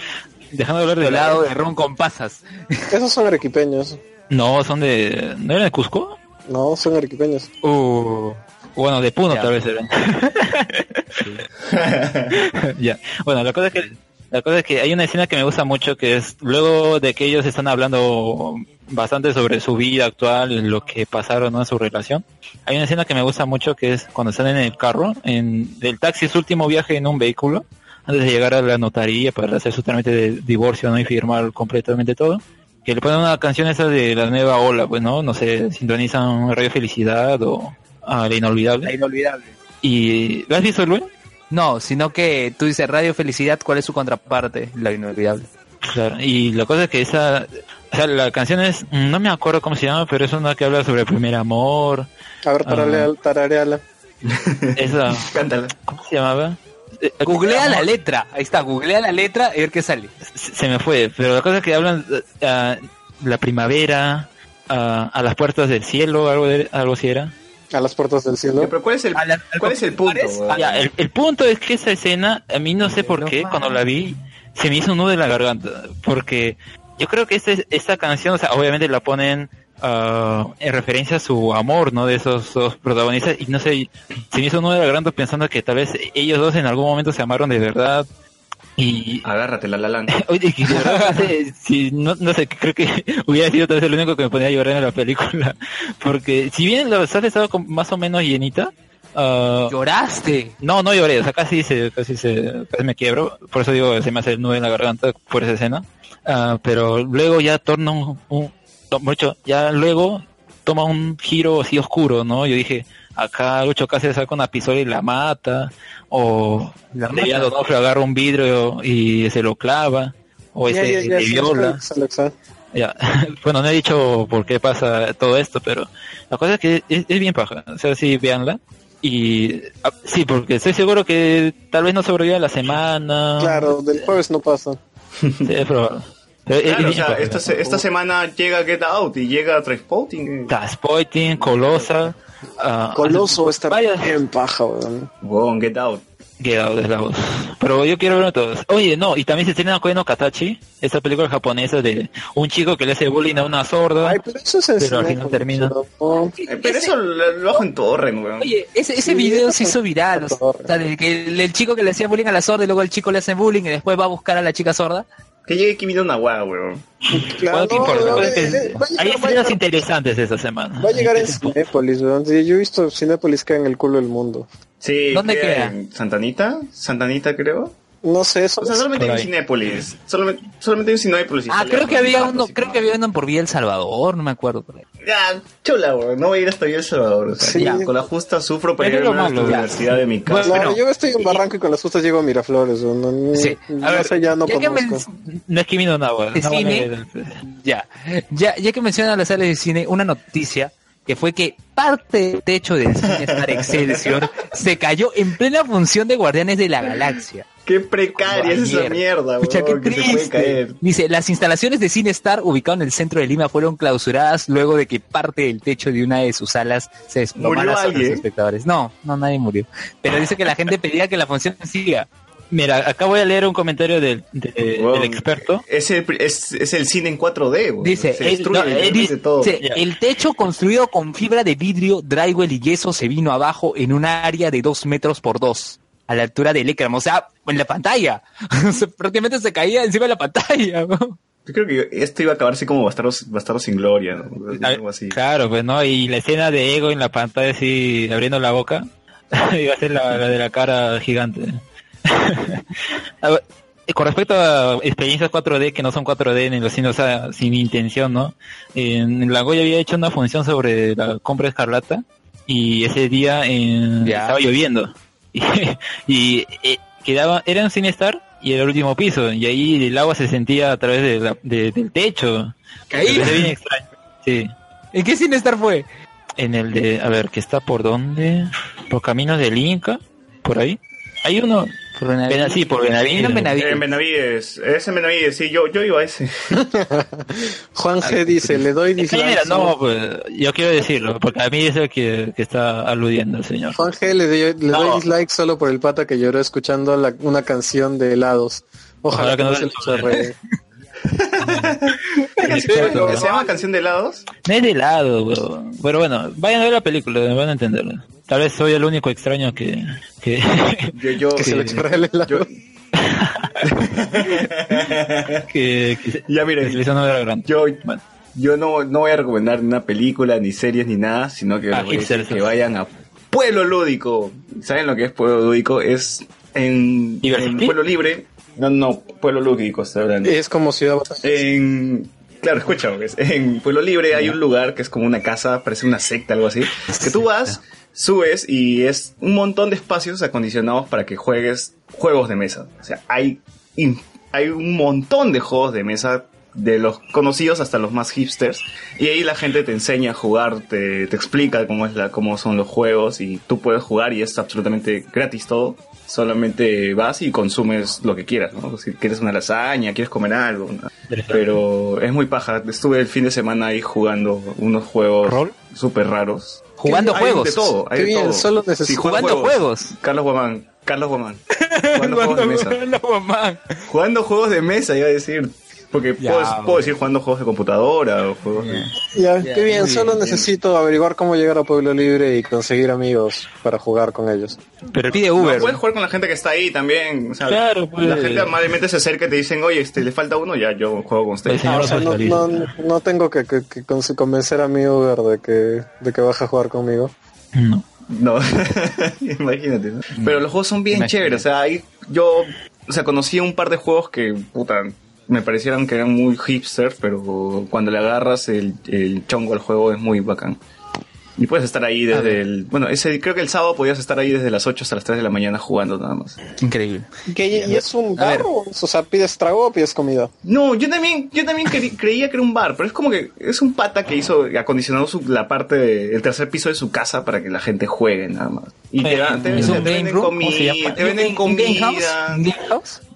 Dejando de hablar de Helado helado. de ron con pasas. Esos son arequipeños. No, son de. ¿No eran de Cusco? No, son arequipeños. Uh. Bueno, de Puno Ya. tal vez eran. ya. Bueno, la cosa es que la cosa es que hay una escena que me gusta mucho que es luego de que ellos están hablando bastante sobre su vida actual, lo que pasaron ¿no? en su relación. Hay una escena que me gusta mucho que es cuando están en el carro, en del taxi su último viaje en un vehículo, antes de llegar a la notaría para hacer su trámite de divorcio ¿no? y firmar completamente todo. Que le ponen una canción esa de la nueva ola, pues no, no sé, sintonizan Radio Felicidad o a La Inolvidable. La inolvidable. ¿Y ¿lo has visto, Luis? No, sino que tú dices Radio Felicidad, ¿cuál es su contraparte? La inolvidable. Claro, y la cosa es que esa, o sea, la canción es, no me acuerdo cómo se llama, pero es una que habla sobre el primer amor, A ver, tararea- tarareala. esa, Cántala. ¿cómo se llamaba? Eh, Googlea la letra. Ahí está, googlea la letra y ver qué sale. Se, se me fue, pero la cosa es que hablan eh, ah, la primavera, ah, a las puertas del cielo, algo de, algo así era. A las puertas del cielo. pero ¿cuál es el, A la- cuál es el punto? Ya, el, el punto es que esa escena, a mí no sé por qué, cuando la vi, se me hizo un nudo en la garganta, porque yo creo que este, esta canción, o sea, obviamente la ponen ah, en referencia a su amor, ¿no? De esos dos protagonistas, y no sé, se me hizo un nudo en la garganta pensando que tal vez ellos dos en algún momento se amaron de verdad, y... Agárrate la la la. Oye, que de verdad, no no, no sé, creo que hubiera sido tal vez el único que me ponía a llorar en la película, porque si bien la sala estaba como más o menos llenita, ah, Lloraste. no, no lloré, o sea, casi se, casi se, casi me quiebro, por eso digo, se me hace el nudo en la garganta por esa escena, Ah, pero luego ya torna un, un mucho, ya luego toma un giro así oscuro, ¿no? Yo dije, acá Lucho casi saca una pistola y la mata, o La mata. Donofrio agarra un vidrio y se lo clava, o ese le sí, viola. Ya, bueno, no he dicho por qué pasa todo esto, pero la cosa es que es, es bien paja. O sea, sí, véanla. Y ah, sí, porque estoy seguro que tal vez no sobreviva la semana. Claro, del jueves no pasa. Sí, es probable. Claro, o sea, paja. esta, se- esta semana llega Get Out y llega Trainspotting. Está Spoiting, Colosa. ah, Coloso está Vaya. bien paja, weón. Wow, Get Out. Get Out es la voz. Pero yo quiero verlo todos. Oye, no, y también se estrena Koe no Katachi, esa película japonesa de un chico que le hace bullying a una sorda. Ay, pero eso es en Pero al final termina. Eh, pero eso lo, lo bajo en torrent, weón. Oye, ese, ese Sí, video se hizo viral. O sea, de que el, el chico que le hacía bullying a la sorda y luego el chico le hace bullying y después va a buscar a la chica sorda. Que llegue Kimi no Nawa, weón. Claro, eh, que- eh, Hay llegar- interesantes esta semana. Va a llegar en Cinépolis, weón. Sí, yo he visto Cinépolis cae en el culo del mundo. Sí, ¿Dónde queda? en Santanita, Santanita creo. No sé, eso O sea, solamente hay un. Cinépolis. Solamente, solamente hay un Cinépolis. Ah, creo que había uno, creo que había uno por Vía El Salvador, no me acuerdo. por ahí. Ya, chula, weón. No voy a ir hasta ahí El Salvador. O sea, Sí. ya, con la justa sufro para Pero ir es a la universidad de mi casa. Bueno, yo estoy en Barranco y con las justas llego a Miraflores. No, no- Sí. no A ver, sé, ya no ya que me-. No es no. ¿De Nawa cine? no es- Ya, ya, ya que mencionan las salas de cine, una noticia que fue que parte del techo del cine Star Excelsior se cayó en plena función de Guardianes de la Galaxia. Qué precaria es esa mierda, Escucha, qué que se puede caer. Dice, las instalaciones de Cine Star ubicado en el centro de Lima fueron clausuradas luego de que parte del techo de una de sus salas se desplomara ¿Murió sobre los espectadores. No, no, nadie murió. Pero dice que la gente pedía que la función siga. Mira, acá voy a leer un comentario del, de- Weón, del experto. Es el, es, es el cine en 4D, weón. Dice, se el, no, eh, dice, todo. dice, el techo construido con fibra de vidrio, drywall y yeso se vino abajo en un área de dos metros por dos, a la altura del Ekram, o sea, en la pantalla. Prácticamente se caía encima de la pantalla. ¿no? Yo creo que esto iba a acabarse como Bastardos, Bastardos sin Gloria, ¿no? Algo así. Claro, pues no, y la escena de Ego en la pantalla así abriendo la boca iba a ser la, la de la cara gigante. A ver, Con respecto a experiencias 4D que no son 4D ni los cines, o sea, sin intención, ¿no? En la Goya había hecho una función sobre la compra escarlata y ese día en- estaba lloviendo y, y, eh, quedaba era un Sinestar y era el último piso y ahí el agua se sentía a través de la- de- del techo ¿Caí? Bien extraño sí ¿En qué fue? en el de a ver que está por dónde por caminos del Inca por ahí hay uno Por Benavides. Bena- sí por Benavides Era en Benavides. En Benavides, es en Benavides, sí, yo, yo iba a ese. Juan G dice, le doy dislike. no, pues yo quiero decirlo, porque a mí es el que, que está aludiendo el señor. Juan G le, doy- le doy No. dislike solo por el pata que lloró escuchando la- una canción de helados. Ojalá, Ojalá que que no no se le lo chorree. ¿Lo que se llama canción de helados? No es de helado, weón. Pero bueno, vayan a ver la película, van a entenderlo. Tal vez soy el único extraño que... que... Yo, yo, Que se le chorrea el helado. yo, que, que ya que miren, gran- yo, Bueno, yo no, no voy a recomendar ni una película, ni series, ni nada, sino que, Ah, que vayan a Pueblo Lúdico. ¿Saben lo que es Pueblo Lúdico? Es en Pueblo Libre. No, no, Pueblo Lúdico estoy hablando. Es como Ciudad. En, claro, escucha, en Pueblo Libre hay un lugar que es como una casa, parece una secta, algo así, que tú vas, subes y es un montón de espacios acondicionados para que juegues juegos de mesa. O sea, hay, hay un montón de juegos de mesa, de los conocidos hasta los más hipsters, y ahí la gente te enseña a jugar, te, te explica cómo, es la, cómo son los juegos y tú puedes jugar y es absolutamente gratis todo. Solamente vas y consumes lo que quieras, ¿no? Si quieres una lasaña, quieres comer algo, ¿no? Pero es muy paja. Estuve el fin de semana ahí jugando unos juegos ¿Rol? súper raros. Jugando Hay juegos. de todo, hay Qué de bien, todo. solo necesito- Sí, Jugando juegos. Carlos Guamán. Carlos Guamán. Jugando juegos de mesa. Jugando juegos de mesa, iba a decir. Porque Ya, puedo, bueno. puedo decir jugando juegos de computadora o juegos de... Ya, qué bien, solo bien, necesito averiguar cómo llegar a Pueblo Libre y conseguir amigos para jugar con ellos. pero Pide No, Uber. puedes jugar con la gente que está ahí también. O sea, Claro, pues. La gente amablemente se acerca y te dicen, oye, este, le falta uno, ya yo juego con ustedes. Pues, señor Ah, o sea, no, no, no tengo que, que- que con- convencer a mi Uber de que, de que baje a jugar conmigo. No. No, imagínate. ¿no? Pero los juegos son bien Imagínate. chéveres. O sea, ahí yo, o sea, conocí un par de juegos que, puta, me parecieron que eran muy hipster, pero cuando le agarras el, el chongo al juego es muy bacán. Y puedes estar ahí desde el... Bueno, ese, creo que el sábado podías estar ahí desde las 8 hasta las 3 de la mañana jugando nada más. Increíble. ¿Qué, ¿Y es un bar o, o sea, pides trago o pides comida? No, yo también, yo también cre- creía que era un bar, pero es como que es un pata que hizo, acondicionado su, la parte, de- el tercer piso de su casa para que la gente juegue nada más. Y te, te, ¿Es te game venden comida, te venden comida.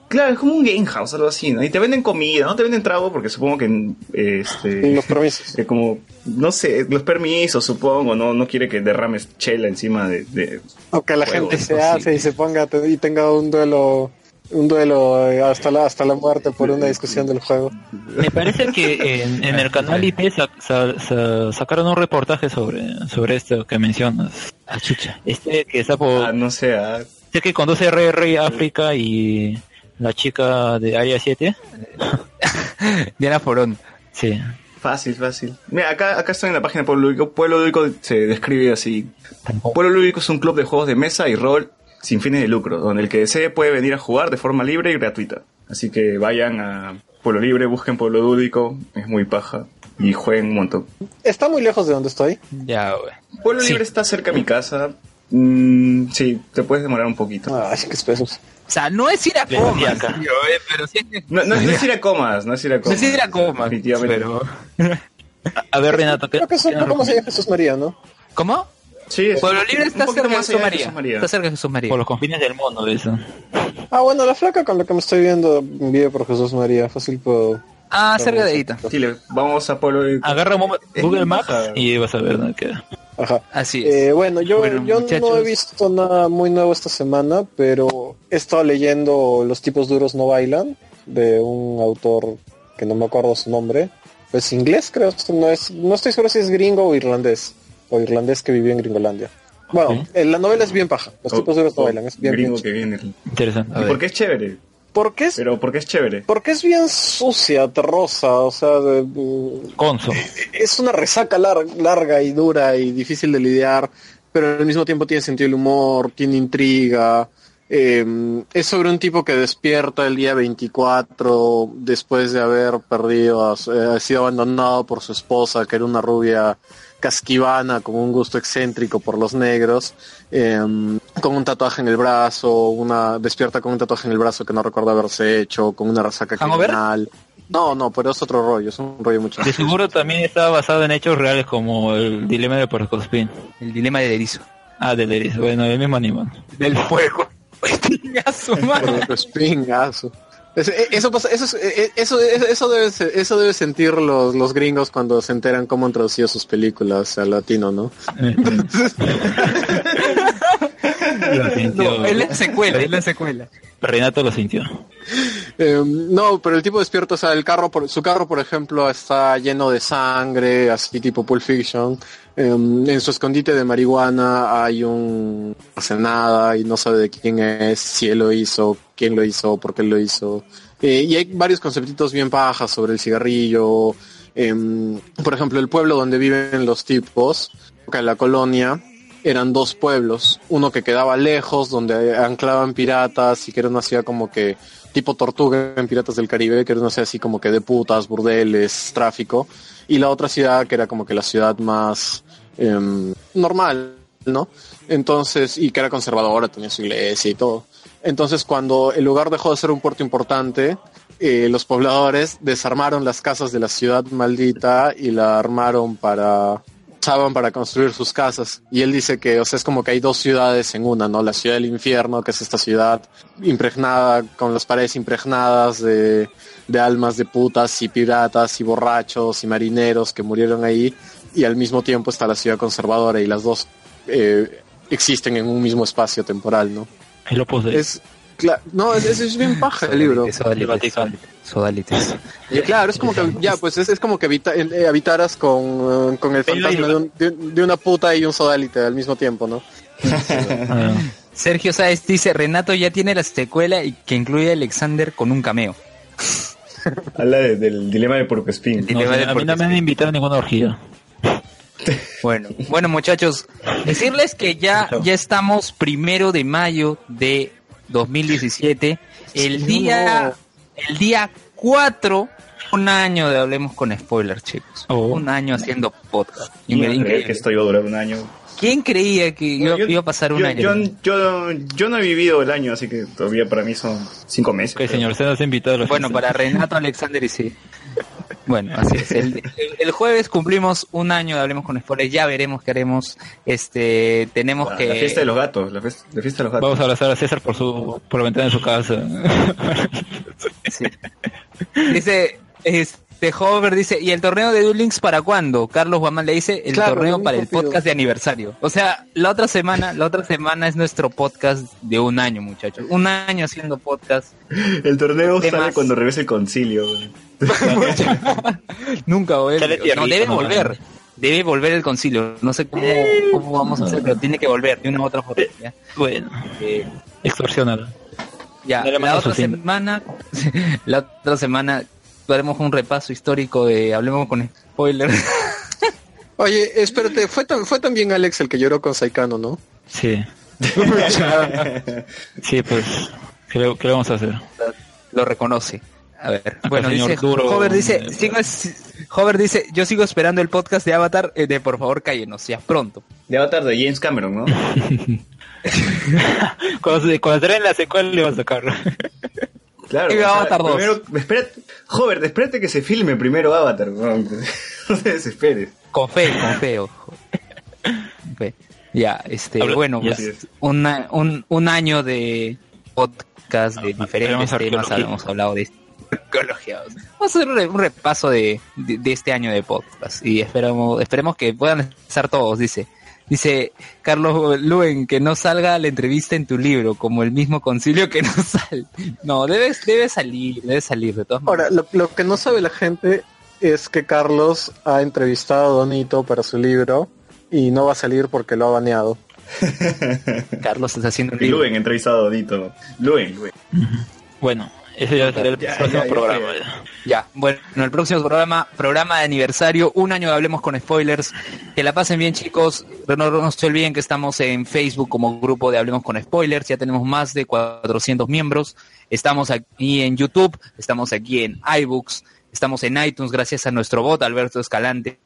Claro, es como un game house, algo así, ¿no? Y te venden comida, no te venden trago porque supongo que, este, Los permisos. que como, no sé, los permisos, supongo, no, no quiere que derrames chela encima de, de O que la gente se hace y se ponga te- y tenga un duelo un duelo eh, hasta la hasta la muerte por una discusión del juego. Me parece que en, en el canal IP sa- sa- sa- sacaron un reportaje sobre, sobre esto que mencionas. Ah, chucha. Este que está por... ah, no sé, ah, Este que conduce RR África y la chica de Área 7. Diana Forón. Sí. Fácil, fácil. Mira, acá, acá estoy en la página de Pueblo Lúdico. Pueblo Lúdico se describe así. Pueblo Lúdico es un club de juegos de mesa y rol sin fines de lucro, donde el que desee puede venir a jugar de forma libre y gratuita. Así que vayan a Pueblo Libre, busquen Pueblo Lúdico, es muy paja, y jueguen un montón. Está muy lejos de donde estoy. Ya, güey. Pueblo Sí. Libre está cerca de mi casa. Mm, sí, te puedes demorar un poquito. Ay, qué espesos. O sea, no es ir a comas, decía acá. tío, eh, pero sí No, no, no es ir a comas, no es ir a no comas. es ir a comas, Definitivamente. pero... A- ver, Renato, ¿qué, Creo que es un poco nos más allá de Jesús María, ¿no? ¿Cómo? Sí, es Pueblo Libre un está cerca de Jesús María. María. Está cerca de Jesús María. Por los confines del mundo, eso. Ah, bueno, la flaca con la que me estoy viendo vive por Jesús María. Fácil puedo. Ah, cerca de ahí. Chile, vamos a Pueblo Lúdico. Agarra un momento- Es Google Maps y vas a ver dónde queda. Ajá. Así es. Eh, bueno, yo, Bueno, yo no he visto nada muy nuevo esta semana, pero he estado leyendo Los tipos duros no bailan, de un autor que no me acuerdo su nombre. Es inglés, creo. No, es, no estoy seguro si es gringo o irlandés. O irlandés que vivió en Gringolandia. Bueno, eh, la novela es bien paja. Los tipos duros no bailan. Es bien, bien gringo ch- que viene. Interesante. ¿Y por qué es chévere? ¿Por qué es, Pero porque es chévere. porque es bien sucia, terrosa? O sea, de- Conso. es una resaca lar- larga y dura y difícil de lidiar, pero al mismo tiempo tiene sentido del humor, tiene intriga, Eh, es sobre un tipo que despierta el día 24 después de haber perdido, a eh, ha sido abandonado por su esposa, que era una rubia casquivana con un gusto excéntrico por los negros, eh, con un tatuaje en el brazo, una despierta con un tatuaje en el brazo que no recuerda haberse hecho, con una resaca criminal. No, no, pero es otro rollo, es un rollo mucho De seguro también está basado en hechos reales como el dilema de Puerto Spin. El dilema del erizo. Ah, del erizo. Bueno, el mismo animal. Del fuego. Madre. E- Eso pasa, eso, es- e- eso, eso, eso debe, eso debe sentir los, los gringos cuando se enteran cómo han traducido sus películas al latino, ¿no? lo sintió. No, es la secuela, es la secuela. Renato lo sintió. Eh, no, pero el tipo despierto, o sea, el carro, por, su carro, por ejemplo, está lleno de sangre, así tipo Pulp Fiction. Eh, en su escondite de marihuana hay un... nada y no sabe de quién es, si él lo hizo, quién lo hizo, por qué lo hizo. Eh, y hay varios conceptitos bien pajas sobre el cigarrillo. Em, por ejemplo, el pueblo donde viven los tipos, que la colonia, eran dos pueblos. Uno que quedaba lejos, donde anclaban piratas y que era una ciudad como que tipo tortuga en Piratas del Caribe, que era una ciudad así como que de putas, burdeles, tráfico. Y la otra ciudad que era como que la ciudad más em, normal, ¿no? Entonces, y que era conservadora, tenía su iglesia y todo. Entonces, cuando el lugar dejó de ser un puerto importante, eh, los pobladores desarmaron las casas de la ciudad maldita y la armaron para usaban para construir sus casas. Y él dice que, o sea, es como que hay dos ciudades en una, ¿no? La ciudad del infierno, que es esta ciudad impregnada, con las paredes impregnadas de, de almas de putas y piratas y borrachos y marineros que murieron ahí. Y al mismo tiempo está la ciudad conservadora y las dos eh, existen en un mismo espacio temporal, ¿no? El opus de Es, cla- no, es, es bien paja el libro. Sodalites, claro, es como que, ya, pues es, es como que habita- eh, habitaras con, eh, con el fantasma de, un- de- de una puta y un sodalite al mismo tiempo, ¿no? Ah, Sergio Sáez dice, Renato ya tiene la secuela y que incluye a Alexander con un cameo. Habla de- del dilema de Porcospín. El no, a mí no me han invitado a ninguna orgía. Bueno, bueno muchachos, decirles que ya, ya estamos primero de mayo de 2017, el día, el día 4, un año de Hablemos con Spoilers, chicos. Oh. Un año haciendo podcast. Y me Increíble. que esto iba a durar un año. ¿Quién creía que iba, Yo- iba a pasar un yo, año? Yo, yo, yo no he vivido el año, así que todavía para mí son cinco meses. Ok, señor, se nos ha invitado Bueno, para Renato Alexander y sí. Bueno, así es. El, el- el jueves cumplimos un año de Hablemos con Spoilers. Ya veremos qué haremos. Este, tenemos La, que. la fiesta de los gatos, la fiesta, la fiesta de los gatos. Vamos a abrazar a César por su por la ventana de su casa. Sí. Dice, este Hover dice, ¿y el torneo de Duel Links para cuándo? Carlos Guamán le dice, el Claro, torneo para el pido. podcast de aniversario. O sea, la otra semana, la otra semana es nuestro podcast de un año, muchachos. Un año haciendo podcast. El torneo ¿Qué sale más? cuando regrese el concilio. güey. Nunca. Sale No, debe ¿no? volver. Debe volver el concilio. No sé cómo, cómo vamos a hacer, pero tiene que volver de una u otra forma. ¿ya? bueno, Eh, extorsionado. Ya, No la otra semana, la otra semana haremos un repaso histórico de Hablemos con spoilers. Oye, espérate, fue, tan, fue también Alex el que lloró con Saikano, ¿no? Sí. Sí, pues, ¿qué, le- qué le vamos a hacer? Lo reconoce. A ver, Acá, bueno, dice, Duro. Hover dice, sigo, Hover dice, yo sigo esperando el podcast de Avatar, eh, de por favor cállenos, ya pronto. De Avatar de James Cameron, ¿no? Cuando, se, cuando traen la secuela le va a sacar. Claro. Y Avatar 2. Primero, espérate, Joder, espérate que se filme primero Avatar. No, no te desesperes. Con fe, con fe, ojo. Con fe. Ya, este, Habla- bueno, ya. pues, una- un, un año de podcast de Ah, diferentes temas, hemos hablado de arqueología. Vamos a hacer un re- un repaso de, de, de este año de podcast y esperamos, esperemos que puedan estar todos, dice. Dice Carlos Luen que no salga la entrevista en tu libro, como el mismo concilio que no sale. No, debe, debe salir, debe salir de todas maneras. Ahora, lo, lo que no sabe la gente es que Carlos ha entrevistado a Donito para su libro y no va a salir porque lo ha baneado. Carlos está haciendo un Y libro. Luen, entrevistado a Dito. Luen, Luen. Bueno, Ese ya será el Ya, próximo ya, programa. ya. Ya, bueno, el próximo programa, programa de aniversario, un año de Hablemos con Spoilers. Que la pasen bien, chicos. No, no se olviden que estamos en Facebook como grupo de Hablemos con Spoilers. Ya tenemos más de 400 miembros. Estamos aquí en YouTube, estamos aquí en iBooks, estamos en iTunes gracias a nuestro bot Alberto Escalante,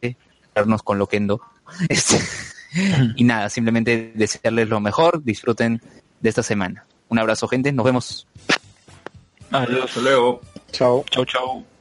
vernos con Loquendo. Este, y nada, simplemente desearles lo mejor, disfruten de esta semana. Un abrazo, gente, nos vemos. Adiós. Hasta luego. Chao. Chau, chau.